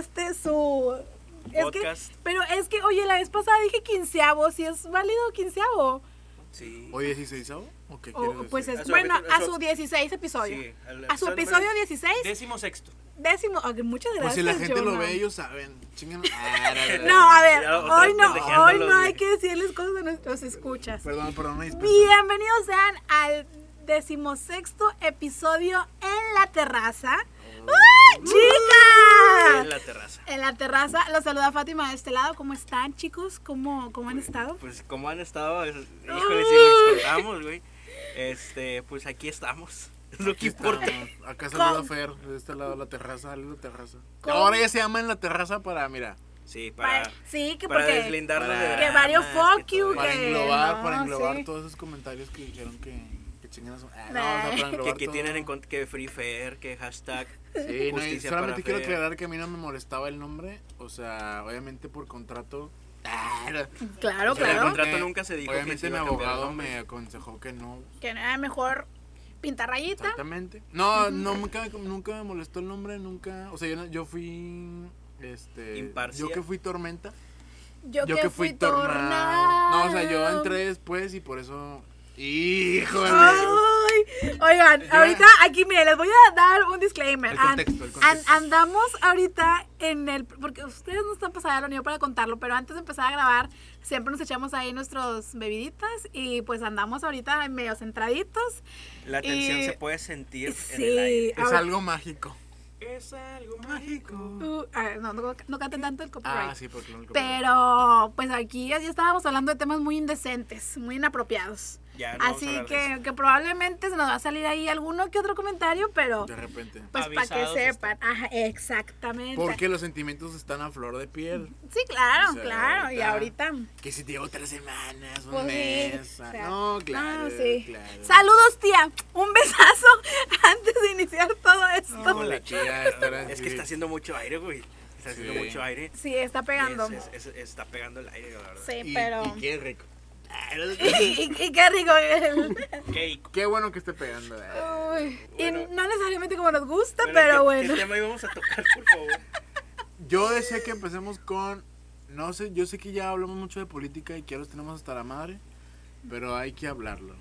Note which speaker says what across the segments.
Speaker 1: este su es que,
Speaker 2: Podcast.
Speaker 1: pero es que, oye, la vez pasada dije quinceavo, si es válido quinceavo.
Speaker 2: Sí.
Speaker 3: ¿O 16 ¿O qué
Speaker 1: O,
Speaker 3: quieres decir?
Speaker 1: pues es,
Speaker 2: A
Speaker 1: bueno, a su 16 episodio.
Speaker 2: Sí, al
Speaker 1: a su
Speaker 2: episodio
Speaker 1: 16,
Speaker 4: Décimo sexto.
Speaker 1: décimo. ok, muchas gracias.
Speaker 3: Pues si la gente lo
Speaker 1: Jonah.
Speaker 3: ve, ellos saben. Chingan.
Speaker 1: No, a ver, hoy no, hoy no hay que decirles cosas a nuestros escuchas.
Speaker 3: Perdón, perdón, me.
Speaker 1: Bienvenidos sean al decimosexto episodio en la terraza. ¡Ay, chicas!
Speaker 2: En la terraza.
Speaker 1: En la terraza, los saluda Fátima de este lado. ¿Cómo están, chicos? ¿Cómo, cómo han estado?
Speaker 2: Pues como han estado, es- híjole, si les contamos, güey. Este, pues aquí estamos. Es lo que importa.
Speaker 3: Estamos. Acá saluda
Speaker 1: ¿Cómo?
Speaker 3: Fer, de este lado la terraza, la terraza.
Speaker 1: ¿Cómo?
Speaker 3: Ahora ya se llama en la terraza para, mira,
Speaker 2: Sí, para,
Speaker 1: Para- sí, que
Speaker 2: para
Speaker 1: porque
Speaker 2: deslindarnos de
Speaker 3: para-
Speaker 1: que varios
Speaker 2: que
Speaker 1: fuck you,
Speaker 3: para
Speaker 1: que
Speaker 3: englobar,
Speaker 1: no,
Speaker 3: para englobar
Speaker 1: sí.
Speaker 3: todos esos comentarios que dijeron que, que chingan a su... Ah, no,
Speaker 1: Nah.
Speaker 3: o sea, para
Speaker 2: Que,
Speaker 3: englobar
Speaker 2: que
Speaker 3: todo.
Speaker 2: tienen en cuenta que Free Fair, que hashtag.
Speaker 3: Sí, no, y solamente
Speaker 2: para
Speaker 3: quiero aclarar que a mí no me molestaba el nombre, o sea, obviamente por contrato... Ah,
Speaker 1: Claro,
Speaker 2: O sea, el
Speaker 1: claro.
Speaker 2: contrato nunca se dijo que
Speaker 3: Obviamente
Speaker 2: se iba
Speaker 3: mi abogado me aconsejó que no,
Speaker 1: Que era mejor pintar rayita.
Speaker 3: Exactamente. No, no nunca, nunca me molestó el nombre, nunca. O sea, yo, no- yo fui. Este.
Speaker 2: Imparcial.
Speaker 3: Yo que fui Tormenta.
Speaker 1: Yo,
Speaker 3: Yo,
Speaker 1: que, fui tornado.
Speaker 3: No, o sea, yo entré después y por eso. ¡Híjole!
Speaker 1: Ay, oigan,
Speaker 3: Ya.
Speaker 1: ahorita aquí, miren, les voy a dar un disclaimer.
Speaker 3: El contexto, el contexto.
Speaker 1: andamos ahorita en el. Porque ustedes no están pasando la unión para contarlo, pero antes de empezar a grabar, siempre nos echamos ahí nuestros bebiditas y pues andamos ahorita medio centraditos.
Speaker 2: La tensión
Speaker 1: Y-
Speaker 2: se puede sentir en el aire.
Speaker 3: Es algo mágico.
Speaker 2: Es algo mágico.
Speaker 1: Uh, a ver, no, no, no canten tanto el copyright.
Speaker 3: Ah, sí, porque no lo
Speaker 1: Pero pues aquí ya estábamos hablando de temas muy indecentes, muy inapropiados.
Speaker 2: Ya, no vamos a
Speaker 1: Así que, que probablemente se nos va a salir ahí alguno que otro comentario, pero
Speaker 3: De repente.
Speaker 1: pues para que sepan. Ajá, exactamente.
Speaker 3: Porque los sentimientos están a flor de piel.
Speaker 1: Sí, claro,
Speaker 3: O sea,
Speaker 1: claro. Y ahorita.
Speaker 3: Que si te llevo tres semanas, un
Speaker 1: Pues sí,
Speaker 3: mes.
Speaker 1: o
Speaker 3: ah,
Speaker 1: sea,
Speaker 3: no, claro.
Speaker 1: no, sí.
Speaker 3: claro.
Speaker 1: Saludos, tía. Un besazo antes de iniciar todo esto.
Speaker 3: No, la tía
Speaker 2: Es que está haciendo mucho aire, güey. Está haciendo
Speaker 3: Sí.
Speaker 2: mucho aire.
Speaker 1: Sí, está pegando.
Speaker 2: Es- es- es- está pegando el aire, la verdad.
Speaker 1: Sí,
Speaker 3: y-
Speaker 1: pero.
Speaker 3: y qué rico.
Speaker 1: Y, y qué rico.
Speaker 4: Cake.
Speaker 3: Qué bueno que esté pegando. eh.
Speaker 1: Uy,
Speaker 2: Bueno.
Speaker 1: y no necesariamente como nos gusta,
Speaker 2: Bueno,
Speaker 1: pero
Speaker 2: ¿qué-
Speaker 1: bueno.
Speaker 2: ¿Qué tema íbamos a tocar, por favor?
Speaker 3: Yo deseo que empecemos con. No sé, yo sé que ya hablamos mucho de política y que ya los tenemos hasta la madre, pero hay que hablarlo.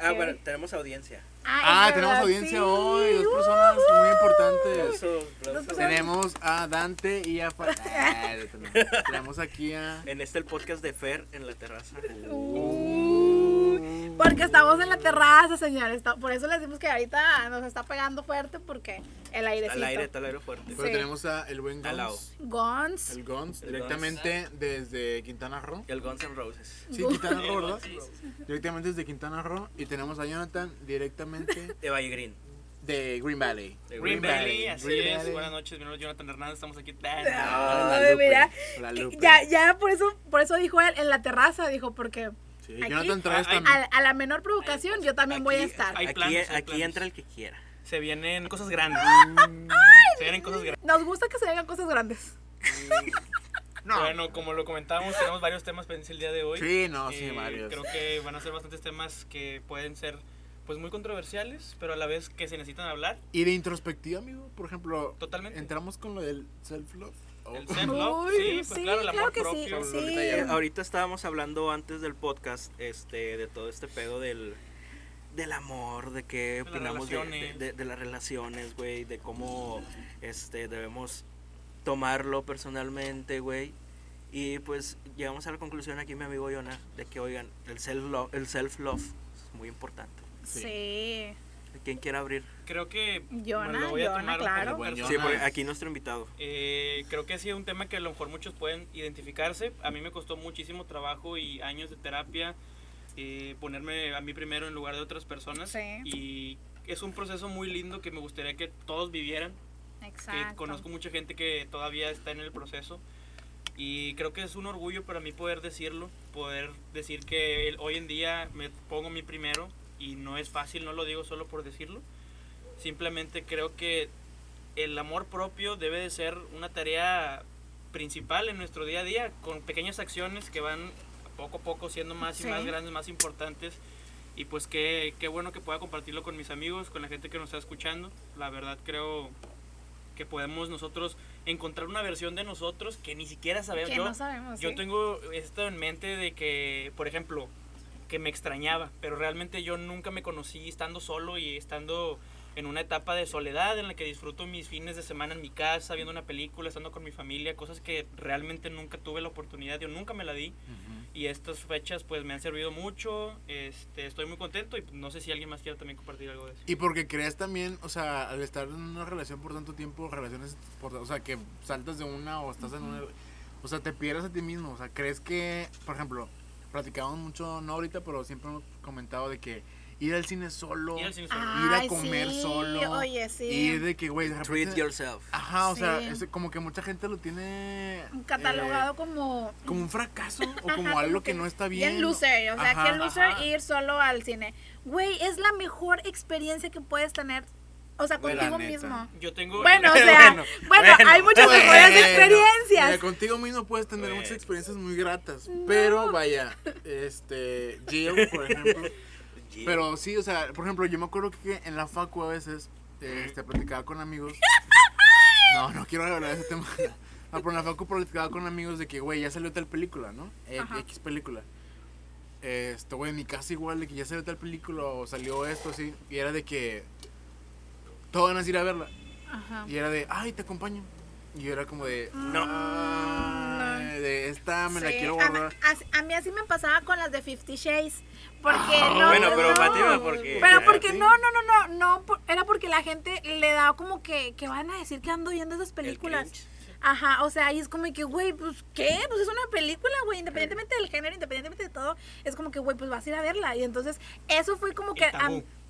Speaker 2: Ah, bueno, tenemos audiencia.
Speaker 3: Ah,
Speaker 1: es
Speaker 3: tenemos
Speaker 1: verdad,
Speaker 3: audiencia
Speaker 1: sí.
Speaker 3: hoy, dos personas muy importantes.
Speaker 2: Aplauso, aplauso.
Speaker 1: Dos
Speaker 3: Tenemos a Dante y a Ah, tenemos. Tenemos aquí a.
Speaker 2: En este el podcast de Fer en la terraza.
Speaker 1: Uy, Porque estamos en la terraza, señores. está- Por eso les decimos que ahorita nos está pegando fuerte porque el airecito.
Speaker 2: Al aire, está el aire fuerte.
Speaker 3: Pero
Speaker 1: Sí.
Speaker 3: tenemos a el buen. Gons.
Speaker 1: Guns.
Speaker 3: El Gons,
Speaker 2: El
Speaker 3: directamente desde Quintana Roo.
Speaker 2: El Guns N' Roses.
Speaker 3: Sí, Quintana Roo, ¿verdad? Directamente desde Quintana Roo. Y tenemos a Jonathan directamente
Speaker 2: De Valle Green.
Speaker 3: de Green Valley.
Speaker 2: De
Speaker 4: Green Valley, así
Speaker 3: Green
Speaker 4: es.
Speaker 3: Valley.
Speaker 4: Buenas noches, mi nombre es Jonathan Hernández, estamos aquí.
Speaker 1: Ay,
Speaker 3: Lupe,
Speaker 1: mira,
Speaker 3: la
Speaker 1: que
Speaker 3: Lupe.
Speaker 1: ya, ya por eso, por eso dijo él en la terraza, dijo, porque
Speaker 3: Sí,
Speaker 1: Aquí, a, a la menor provocación yo también voy a estar.
Speaker 4: Hay
Speaker 2: Aquí,
Speaker 4: hay
Speaker 2: entra el que quiera.
Speaker 4: Se vienen cosas grandes. Se vienen cosas grandes.
Speaker 1: Nos gusta que se hagan cosas grandes.
Speaker 3: No.
Speaker 4: Bueno, como lo comentábamos, tenemos varios temas pendientes el día de hoy.
Speaker 3: Sí, no, sí,
Speaker 4: Eh,
Speaker 3: varios.
Speaker 4: Creo que van a ser bastantes temas que pueden ser pues muy controversiales, pero a la vez que se necesitan hablar.
Speaker 3: Y de introspectiva, amigo, por ejemplo,
Speaker 4: Totalmente.
Speaker 3: entramos con lo del self-love. Oh.
Speaker 4: El self-love,
Speaker 1: Uy,
Speaker 4: sí, pues
Speaker 1: sí,
Speaker 4: claro, el amor
Speaker 1: claro que sí,
Speaker 4: propio.
Speaker 1: sí.
Speaker 3: ahorita
Speaker 2: estábamos hablando antes del podcast este, de todo este pedo del, del amor, de qué
Speaker 4: las
Speaker 2: opinamos de, de,
Speaker 4: relaciones.
Speaker 2: de- de las relaciones, güey, de cómo este, debemos tomarlo personalmente, güey. Y pues llegamos a la conclusión aquí, mi amigo Yona, de que, oigan, el self-love el self -love es muy importante.
Speaker 3: Sí.
Speaker 2: ¿Quién quiere abrir?
Speaker 4: Creo que
Speaker 1: Yona,
Speaker 4: lo voy a
Speaker 1: Yona,
Speaker 4: tomar
Speaker 1: claro.
Speaker 2: Sí, porque aquí nuestro invitado.
Speaker 4: Eh, creo que sí es un tema que a lo mejor muchos pueden identificarse. A mí me costó muchísimo trabajo y años de terapia eh, ponerme a mí primero en lugar de otras personas.
Speaker 1: Sí.
Speaker 4: Y es un proceso muy lindo que me gustaría que todos vivieran. Que
Speaker 1: Exacto.
Speaker 4: conozco mucha gente que todavía está en el proceso. Y creo que es un orgullo para mí poder decirlo, poder decir que el- hoy en día me pongo mi primero y no es fácil, no lo digo solo por decirlo. Simplemente creo que el amor propio debe de ser una tarea principal en nuestro día a día, con pequeñas acciones que van poco a poco siendo más y
Speaker 1: Sí.
Speaker 4: más grandes, más importantes. Y pues qué, qué bueno que pueda compartirlo con mis amigos, con la gente que nos está escuchando. La verdad creo que podemos nosotros encontrar una versión de nosotros que ni siquiera sabemos.
Speaker 1: Que
Speaker 4: yo,
Speaker 1: no sabemos.
Speaker 4: yo
Speaker 1: ¿sí?
Speaker 4: tengo esto en mente de que, por ejemplo, que me extrañaba, pero realmente yo nunca me conocí estando solo y estando en una etapa de soledad en la que disfruto mis fines de semana en mi casa, viendo una película, estando con mi familia, cosas que realmente nunca tuve la oportunidad, yo nunca me la di. Y estas fechas pues me han servido mucho, este, estoy muy contento y no sé si alguien más quiere también compartir algo de eso.
Speaker 3: Y porque creas también, o sea, al estar en una relación por tanto tiempo, relaciones, por, o sea, que saltas de una o estás en una, o sea, te pierdes a ti mismo, o sea, crees que, por ejemplo, platicamos mucho, no ahorita, pero siempre hemos comentado de que ir al cine solo,
Speaker 4: Ir cine solo.
Speaker 3: ir a comer
Speaker 1: sí,
Speaker 3: solo,
Speaker 1: Oye, sí.
Speaker 3: ir de que, güey,
Speaker 2: Treat yourself.
Speaker 3: Ajá, o sea,
Speaker 1: Sí.
Speaker 3: es como que mucha gente lo tiene
Speaker 1: Catalogado
Speaker 3: eh,
Speaker 1: como.
Speaker 3: como un fracaso o como algo que no está bien.
Speaker 1: Bien loser, o sea,
Speaker 3: Ajá.
Speaker 1: que loser
Speaker 4: Ajá.
Speaker 1: ir solo al cine. Güey, es la mejor experiencia que puedes tener, o sea, contigo mismo.
Speaker 4: Yo tengo...
Speaker 1: Bueno, o sea, bueno,
Speaker 2: bueno,
Speaker 1: hay muchas
Speaker 3: Bueno,
Speaker 1: mejores
Speaker 3: mira,
Speaker 1: experiencias.
Speaker 3: contigo mismo puedes tener
Speaker 2: Bueno.
Speaker 3: muchas experiencias muy gratas, pero vaya, este, Jill, por ejemplo, pero sí, o sea, por ejemplo, yo me acuerdo que en la facu a veces, este, platicaba con amigos, no, no quiero hablar de ese tema, no, pero en la facu platicaba con amigos de que, güey, ya salió tal película, ¿no?
Speaker 1: Ajá.
Speaker 3: X película. Esto, güey, en mi casa igual, de que ya salió tal película o salió esto, así, y era de que todos van a ir a verla.
Speaker 1: Ajá.
Speaker 3: Y era de, ay, te acompaño. Y yo era como de,
Speaker 2: No.
Speaker 3: "Ay, de esta me la quiero
Speaker 1: a,
Speaker 3: guardar.
Speaker 1: a- a mí así me pasaba con las de Fifty Shades. Porque
Speaker 3: Ah,
Speaker 1: no.
Speaker 2: bueno, pero
Speaker 1: no.
Speaker 2: Fátima, porque-
Speaker 1: Pero porque
Speaker 3: Sí.
Speaker 1: no, no, no, no, no. por- Era porque la gente le daba como que, que van a decir que ando viendo esas películas. Ajá, o sea, y es como que, güey, pues, ¿qué? Pues es una película, güey, independientemente del género, independientemente de todo, es como que, güey, pues vas a ir a verla. Y entonces, eso fue como que...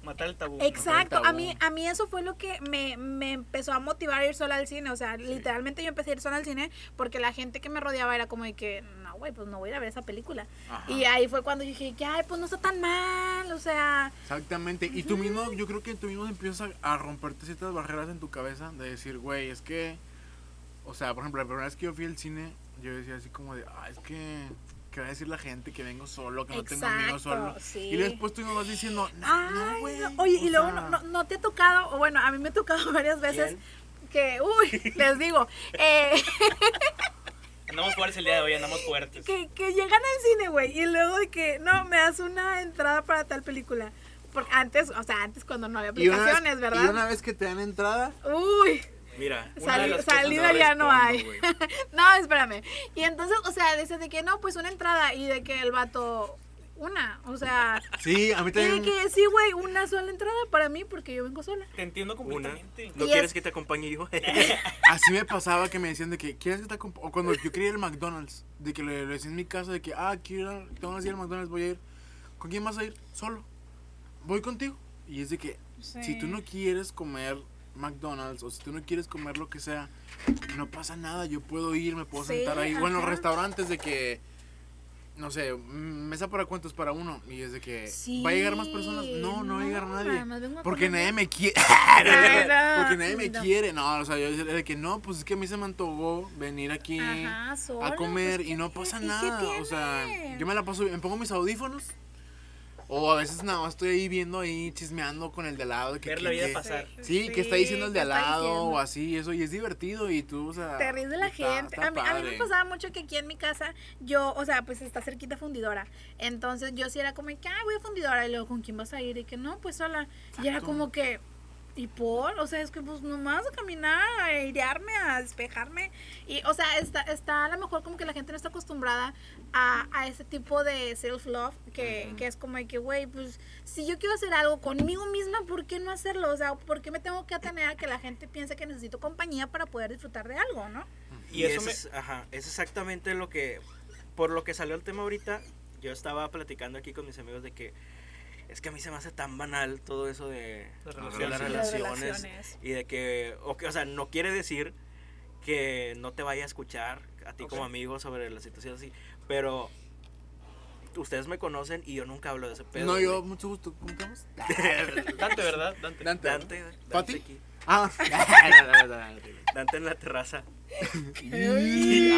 Speaker 4: Matar el tabú.
Speaker 1: Exacto,
Speaker 3: tabú.
Speaker 1: a mí, a mí eso fue lo que me, me empezó a motivar a ir sola al cine, o sea, literalmente yo empecé a ir sola al cine porque la gente que me rodeaba era como de que, no, güey, pues no voy a ir a ver esa película.
Speaker 3: Ajá.
Speaker 1: Y ahí fue cuando yo dije, que, ay, pues no está tan mal, o sea,
Speaker 3: Exactamente. Y tú mismo, yo creo que tú mismo empiezas a, a romperte ciertas barreras en tu cabeza de decir, güey, es que, o sea, por ejemplo, la primera vez que yo fui al cine, yo decía así como de, ah, es que, ¿qué va a decir la gente que vengo solo, que no tengo amigos solo?
Speaker 1: sí.
Speaker 3: Y después tú me vas diciendo, no,
Speaker 1: ay,
Speaker 3: no, güey.
Speaker 1: no. oye, y luego no, no, no te ha tocado, o bueno, a mí me ha tocado varias veces
Speaker 2: ¿Quién?
Speaker 1: que, uy, les digo, eh,
Speaker 4: Andamos fuertes el día de hoy, andamos fuertes.
Speaker 1: que, que llegan al cine, güey, y luego de que, no, me das una entrada para tal película. Porque antes, o sea, antes cuando no había
Speaker 3: y una vez-
Speaker 1: aplicaciones,
Speaker 3: Y
Speaker 1: ¿verdad?
Speaker 3: una vez que te dan entrada,
Speaker 1: Uy,
Speaker 2: Mira,
Speaker 4: Una de
Speaker 1: Sali- salida
Speaker 2: no
Speaker 1: ya no
Speaker 2: respondo,
Speaker 1: hay. no, espérame. Y entonces, o sea, dice de que no, pues una entrada y de que el vato, una, o sea,
Speaker 3: sí, a mí
Speaker 1: y de
Speaker 3: también.
Speaker 1: que sí, güey, una sola entrada para mí porque yo vengo sola.
Speaker 4: Te entiendo
Speaker 2: una.
Speaker 4: completamente.
Speaker 2: ¿No
Speaker 1: Y
Speaker 2: quieres
Speaker 1: es-
Speaker 2: que te acompañe yo?
Speaker 3: Así me pasaba que me decían de que, ¿quieres que te acompa-?" O cuando yo quería ir al McDonald's, de que le, le decía en mi casa de que, ah, quiero tengo que ir al McDonald's, voy a ir. ¿Con quién vas a ir? Solo. Voy contigo. Y es de que, si tú no quieres comer McDonald's o si tú no quieres comer lo que sea, no pasa nada, yo puedo ir, me puedo
Speaker 1: Sí,
Speaker 3: sentar ahí. Bueno, restaurantes de que, no sé, mm, mesa para cuentos para uno. Y es de que,
Speaker 1: Sí,
Speaker 3: ¿va a llegar más personas? No, no va a llegar nadie. Porque
Speaker 1: comer.
Speaker 3: nadie me quiere.
Speaker 1: No,
Speaker 3: Porque nadie me
Speaker 1: no.
Speaker 3: quiere. No, o sea, yo decía de que no, pues es que a mí se me antojó venir aquí
Speaker 1: Ajá, sola,
Speaker 3: a comer
Speaker 1: pues,
Speaker 3: y no
Speaker 1: ¿qué-
Speaker 3: pasa nada. O sea, yo me la paso, me pongo mis audífonos. O a veces nada más estoy ahí viendo ahí, chismeando con el de al lado. Que,
Speaker 4: Ver
Speaker 3: que-
Speaker 4: la vida
Speaker 3: que-
Speaker 4: pasar.
Speaker 3: Sí, que está diciendo el de
Speaker 1: ¿qué
Speaker 3: al lado o así, eso. Y es divertido y tú, o sea.
Speaker 1: Te ríes de la
Speaker 3: está-
Speaker 1: gente.
Speaker 3: está
Speaker 1: a, mí, a mí me pasaba mucho que aquí en mi casa, yo, o sea, pues está cerquita fundidora. Entonces yo sí era como que, ah, voy a fundidora. Y luego, ¿con quién vas a ir? Y que no, pues sola. Y era
Speaker 3: Exacto.
Speaker 1: como que, ¿y por? O sea, es que pues nomás a caminar, a airearme, a despejarme. Y, o sea, está, está a lo mejor como que la gente no está acostumbrada a, a ese tipo de self-love, que, que es como de que, güey, pues si yo quiero hacer algo conmigo misma, ¿por qué no hacerlo? O sea, ¿por qué me tengo que atener a que la gente piense que necesito compañía para poder disfrutar de algo, no?
Speaker 2: Y,
Speaker 4: Y eso
Speaker 2: eso
Speaker 4: me-
Speaker 2: es, ajá, es exactamente lo que, por lo que salió el tema ahorita, yo estaba platicando aquí con mis amigos de que es que a mí se me hace tan banal todo eso de,
Speaker 4: Las
Speaker 2: de
Speaker 4: relaciones.
Speaker 2: las
Speaker 1: Las
Speaker 2: relaciones
Speaker 1: relaciones.
Speaker 2: y de que, o, que, o sea, no quiere decir que no te vaya a escuchar a ti como amigo sobre la situación así, pero ustedes me conocen y yo nunca hablo de ese pedo.
Speaker 3: No, yo,
Speaker 2: güey.
Speaker 3: mucho gusto. ¿Cómo te llamas?
Speaker 4: Dante, ¿verdad? Dante.
Speaker 3: Dante.
Speaker 2: Dante, Dante
Speaker 3: ¿Pati?
Speaker 2: aquí.
Speaker 3: Ah.
Speaker 2: Dante en la terraza.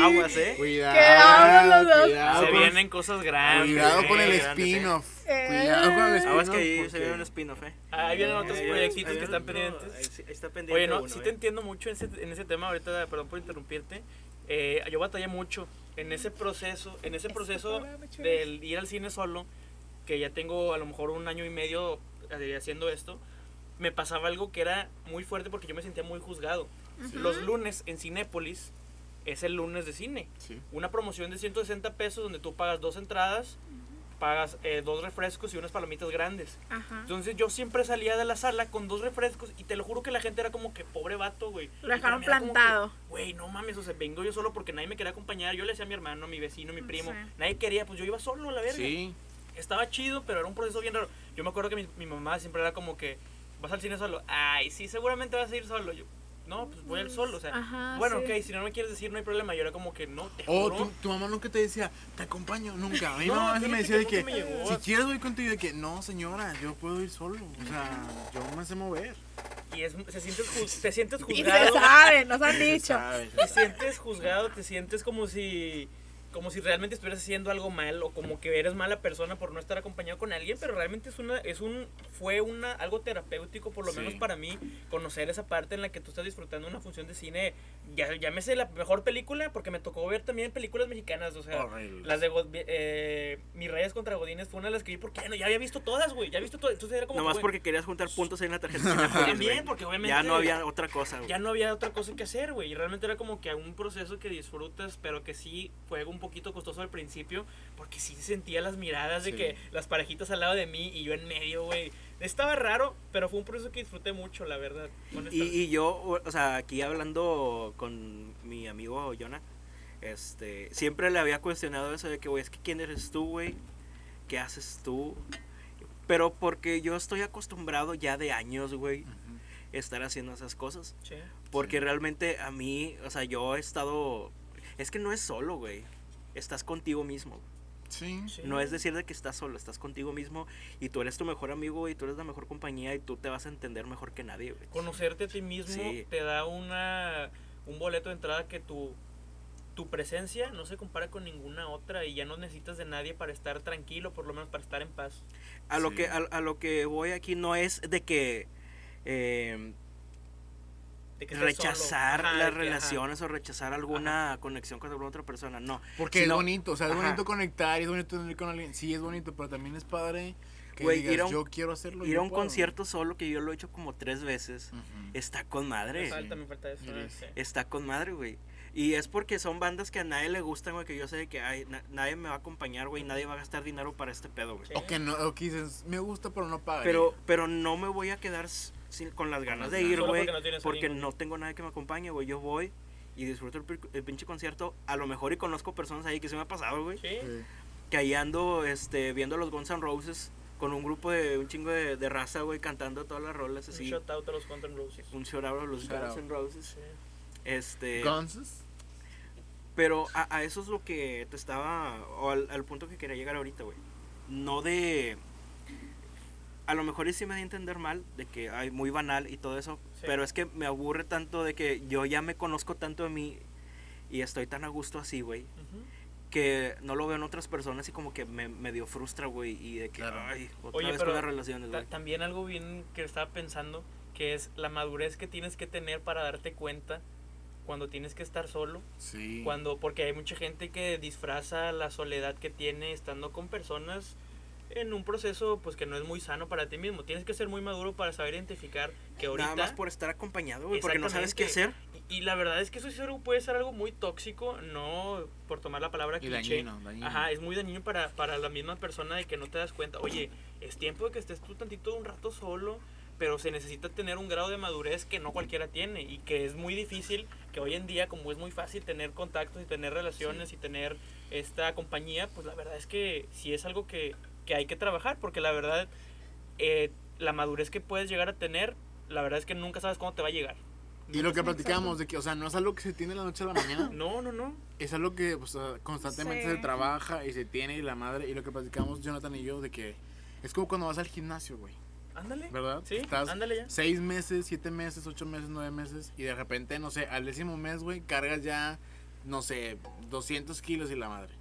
Speaker 2: Aguas, ¿eh?
Speaker 3: Cuidado,
Speaker 1: Cuidado, los dos.
Speaker 3: cuidado
Speaker 4: Se
Speaker 3: con-
Speaker 4: vienen cosas grandes.
Speaker 3: Cuidado con el
Speaker 2: eh, eh.
Speaker 3: spin-off.
Speaker 1: Eh.
Speaker 3: Cuidado con el spin-off.
Speaker 2: Aguas que ahí se
Speaker 3: porque-
Speaker 2: viene un spin-off, ¿eh?
Speaker 4: Ahí vienen otros
Speaker 2: Ahí
Speaker 4: proyectitos que están
Speaker 2: no,
Speaker 4: pendientes.
Speaker 2: ahí está pendiente
Speaker 4: Oye, no,
Speaker 2: uno,
Speaker 4: sí
Speaker 2: ¿eh?
Speaker 4: te entiendo mucho en ese, en ese tema ahorita, perdón por interrumpirte. Eh, yo batallé mucho en ese proceso, en ese proceso del ir al cine solo, que ya tengo a lo mejor un año y medio eh, haciendo esto, me pasaba algo que era muy fuerte porque yo me sentía muy juzgado. Los lunes en Cinépolis es el lunes de cine.
Speaker 3: Sí.
Speaker 4: Una promoción de 160 pesos donde tú pagas dos entradas, pagas eh, dos refrescos y unas palomitas grandes.
Speaker 1: Ajá.
Speaker 4: Entonces yo siempre salía de la sala con dos refrescos y te lo juro que la gente era como que pobre vato, güey.
Speaker 1: Lo dejaron plantado.
Speaker 4: Güey, no mames, o sea, vengo yo solo porque nadie me quería acompañar. Yo le decía a mi hermano, a mi vecino, a mi primo.
Speaker 1: Sí.
Speaker 4: Nadie quería, pues yo iba solo a la verga.
Speaker 3: Sí.
Speaker 4: Estaba chido, pero era un proceso bien raro. Yo me acuerdo que mi, mi mamá siempre era como que, ¿vas al cine solo? Ay, sí, seguramente vas a ir solo. Yo, no, pues voy al solo, o sea.
Speaker 1: Ajá,
Speaker 4: bueno,
Speaker 1: sí.
Speaker 4: ok, si no me quieres decir, no hay problema. Yo era como que, no, te
Speaker 3: Oh,
Speaker 4: juro.
Speaker 3: tu, tu mamá nunca te decía, te acompaño, nunca. Mi
Speaker 4: No,
Speaker 3: mamá a veces me
Speaker 4: fíjate
Speaker 3: decía de
Speaker 4: que
Speaker 3: que,
Speaker 4: nunca me llegó
Speaker 3: si
Speaker 4: a-
Speaker 3: quieres voy contigo, de que, no señora, yo puedo ir solo. O sea, yo me sé mover.
Speaker 4: Y es, se sientes, ju- te sientes
Speaker 1: Y se
Speaker 4: juzgado.
Speaker 1: sabe, nos han dicho.
Speaker 3: ¿Sabes?
Speaker 4: te sientes juzgado, te sientes como si como si realmente estuvieras haciendo algo mal o como que eres mala persona por no estar acompañado con alguien, pero realmente es una es un fue una algo terapéutico por lo
Speaker 3: Sí.
Speaker 4: menos para mí conocer esa parte en la que tú estás disfrutando una función de cine, ya llámese la mejor película porque me tocó ver también películas mexicanas, o sea,
Speaker 3: Horribles.
Speaker 4: las de eh, Mis Reyes contra Godines fue una de las que vi porque ya, no- ya había visto todas, güey, ya había visto todas, entonces era como
Speaker 2: Nomás
Speaker 4: güey,
Speaker 2: porque querías juntar puntos ahí en la tarjeta. Cinépolis,
Speaker 4: También, porque obviamente-
Speaker 2: Ya no había otra cosa, güey.
Speaker 4: ya no había otra cosa que hacer, güey. Y realmente era como que un proceso que disfrutas, pero que sí fue un poquito costoso al principio, porque sí sentía las miradas de
Speaker 3: Sí.
Speaker 4: que las parejitas al lado de mí y yo en medio, güey. Estaba raro, pero fue un proceso que disfruté mucho, la verdad.
Speaker 2: Y, y yo, o sea, aquí hablando con mi amigo Jonah, este, siempre le había cuestionado eso de que, güey, es que quién eres tú, güey, qué haces tú, pero porque yo estoy acostumbrado ya de años, güey,
Speaker 3: Ujú.
Speaker 2: estar haciendo esas cosas,
Speaker 4: Sí.
Speaker 2: porque realmente a mí, o sea, yo he estado, es que no es solo, güey, estás contigo mismo.
Speaker 3: Sí.
Speaker 4: Sí.
Speaker 2: No es decir de que estás solo, estás contigo mismo y tú eres tu mejor amigo y tú eres la mejor compañía y tú te vas a entender mejor que nadie, güey.
Speaker 4: Conocerte a ti mismo
Speaker 2: Sí.
Speaker 4: te da una un boleto de entrada que tu tu presencia no se compara con ninguna otra y ya no necesitas de nadie para estar tranquilo, por lo menos para estar en paz.
Speaker 2: A lo que a, a lo que voy aquí no es de que eh,
Speaker 4: De que solo.
Speaker 2: rechazar
Speaker 4: Ajá, de
Speaker 2: las
Speaker 4: que, ajá.
Speaker 2: relaciones o rechazar alguna conexión con alguna otra persona, no.
Speaker 3: Porque
Speaker 2: Sino-
Speaker 3: es bonito, o sea, es
Speaker 2: Ajá.
Speaker 3: bonito conectar, es bonito tener con alguien. Sí, es bonito, pero también es padre que
Speaker 2: Güey,
Speaker 3: digas,
Speaker 2: ir a un-
Speaker 3: yo quiero hacerlo.
Speaker 2: Ir a un
Speaker 3: puedo".
Speaker 2: concierto solo que yo lo he hecho como tres veces.
Speaker 3: Ujú.
Speaker 2: Está con
Speaker 4: Me
Speaker 2: madre.
Speaker 4: falta, me falta eso.
Speaker 3: Sí.
Speaker 4: eh, sí.
Speaker 2: Está con madre, güey. Y es porque son bandas que a nadie le gustan, güey, que yo sé que ay, na- nadie me va a acompañar, güey, nadie va a gastar dinero para este pedo, güey.
Speaker 4: Sí.
Speaker 3: O que no, o que dices, me gusta, pero no paga.
Speaker 2: Pero, pero no me voy a quedar sin, con las ganas de ir, güey.
Speaker 4: porque no
Speaker 2: Porque no tengo nadie que me acompañe, güey. Yo voy y disfruto el, el pinche concierto. A lo mejor y conozco personas ahí que se me ha pasado, güey.
Speaker 4: Sí.
Speaker 2: Que ahí ando este, viendo los Guns N' Roses con un grupo de un chingo de, de raza, güey, cantando todas las rolas
Speaker 4: Un
Speaker 2: así.
Speaker 4: shout out a los Guns N' Roses.
Speaker 2: Un shout out a los
Speaker 3: Shout
Speaker 2: Guns. N' Roses.
Speaker 4: Sí.
Speaker 2: Este,
Speaker 3: Guns.
Speaker 2: pero a, a eso es lo que te estaba, o al, al punto que quería llegar ahorita, güey. No de... A lo mejor y sí me di a entender mal, de que hay muy banal y todo eso,
Speaker 4: Sí.
Speaker 2: pero es que me aburre tanto de que yo ya me conozco tanto de mí y estoy tan a gusto así, güey, que no lo veo en otras personas y como que me medio frustra, güey, y de que,
Speaker 3: Claro.
Speaker 2: ay, otra
Speaker 4: Oye,
Speaker 2: vez con las relaciones, güey.
Speaker 4: También algo bien que estaba pensando, que es la madurez que tienes que tener para darte cuenta cuando tienes que estar solo,
Speaker 3: Sí.
Speaker 4: cuando porque hay mucha gente que disfraza la soledad que tiene estando con personas en un proceso pues que no es muy sano para ti mismo. Tienes que ser muy maduro para saber identificar que ahorita
Speaker 2: Nada más por estar acompañado, güey, porque no sabes qué hacer.
Speaker 4: Y, y la verdad es que eso sí es algo- puede ser algo muy tóxico, no por tomar la palabra
Speaker 3: Y
Speaker 4: cliché.
Speaker 3: dañino, dañino.
Speaker 4: Ajá, es muy dañino para, para la misma persona de que no te das cuenta. Oye, es tiempo de que estés tú tantito un rato solo, pero se necesita tener un grado de madurez que no cualquiera tiene y que es muy difícil, que hoy en día como es muy fácil tener contactos y tener relaciones y tener esta compañía, pues la verdad es que sí es algo que, que hay que trabajar, porque la verdad, eh, la madurez que puedes llegar a tener, la verdad es que nunca sabes cómo te va a llegar.
Speaker 3: Y lo que platicamos, de que, o sea, no es algo que se tiene de la noche a la mañana.
Speaker 4: No, no, no.
Speaker 3: es algo que pues, constantemente
Speaker 1: Sí.
Speaker 3: se trabaja y se tiene y la madre. Y lo que platicamos Jonathan y yo, de que es como cuando vas al gimnasio, güey.
Speaker 4: Ándale.
Speaker 3: ¿verdad?
Speaker 4: Sí,
Speaker 3: Estás
Speaker 4: ándale ya.
Speaker 3: seis meses, siete meses, ocho meses, nueve meses y de repente, no sé, al décimo mes, güey, cargas ya, no sé, 200 kilos y la madre.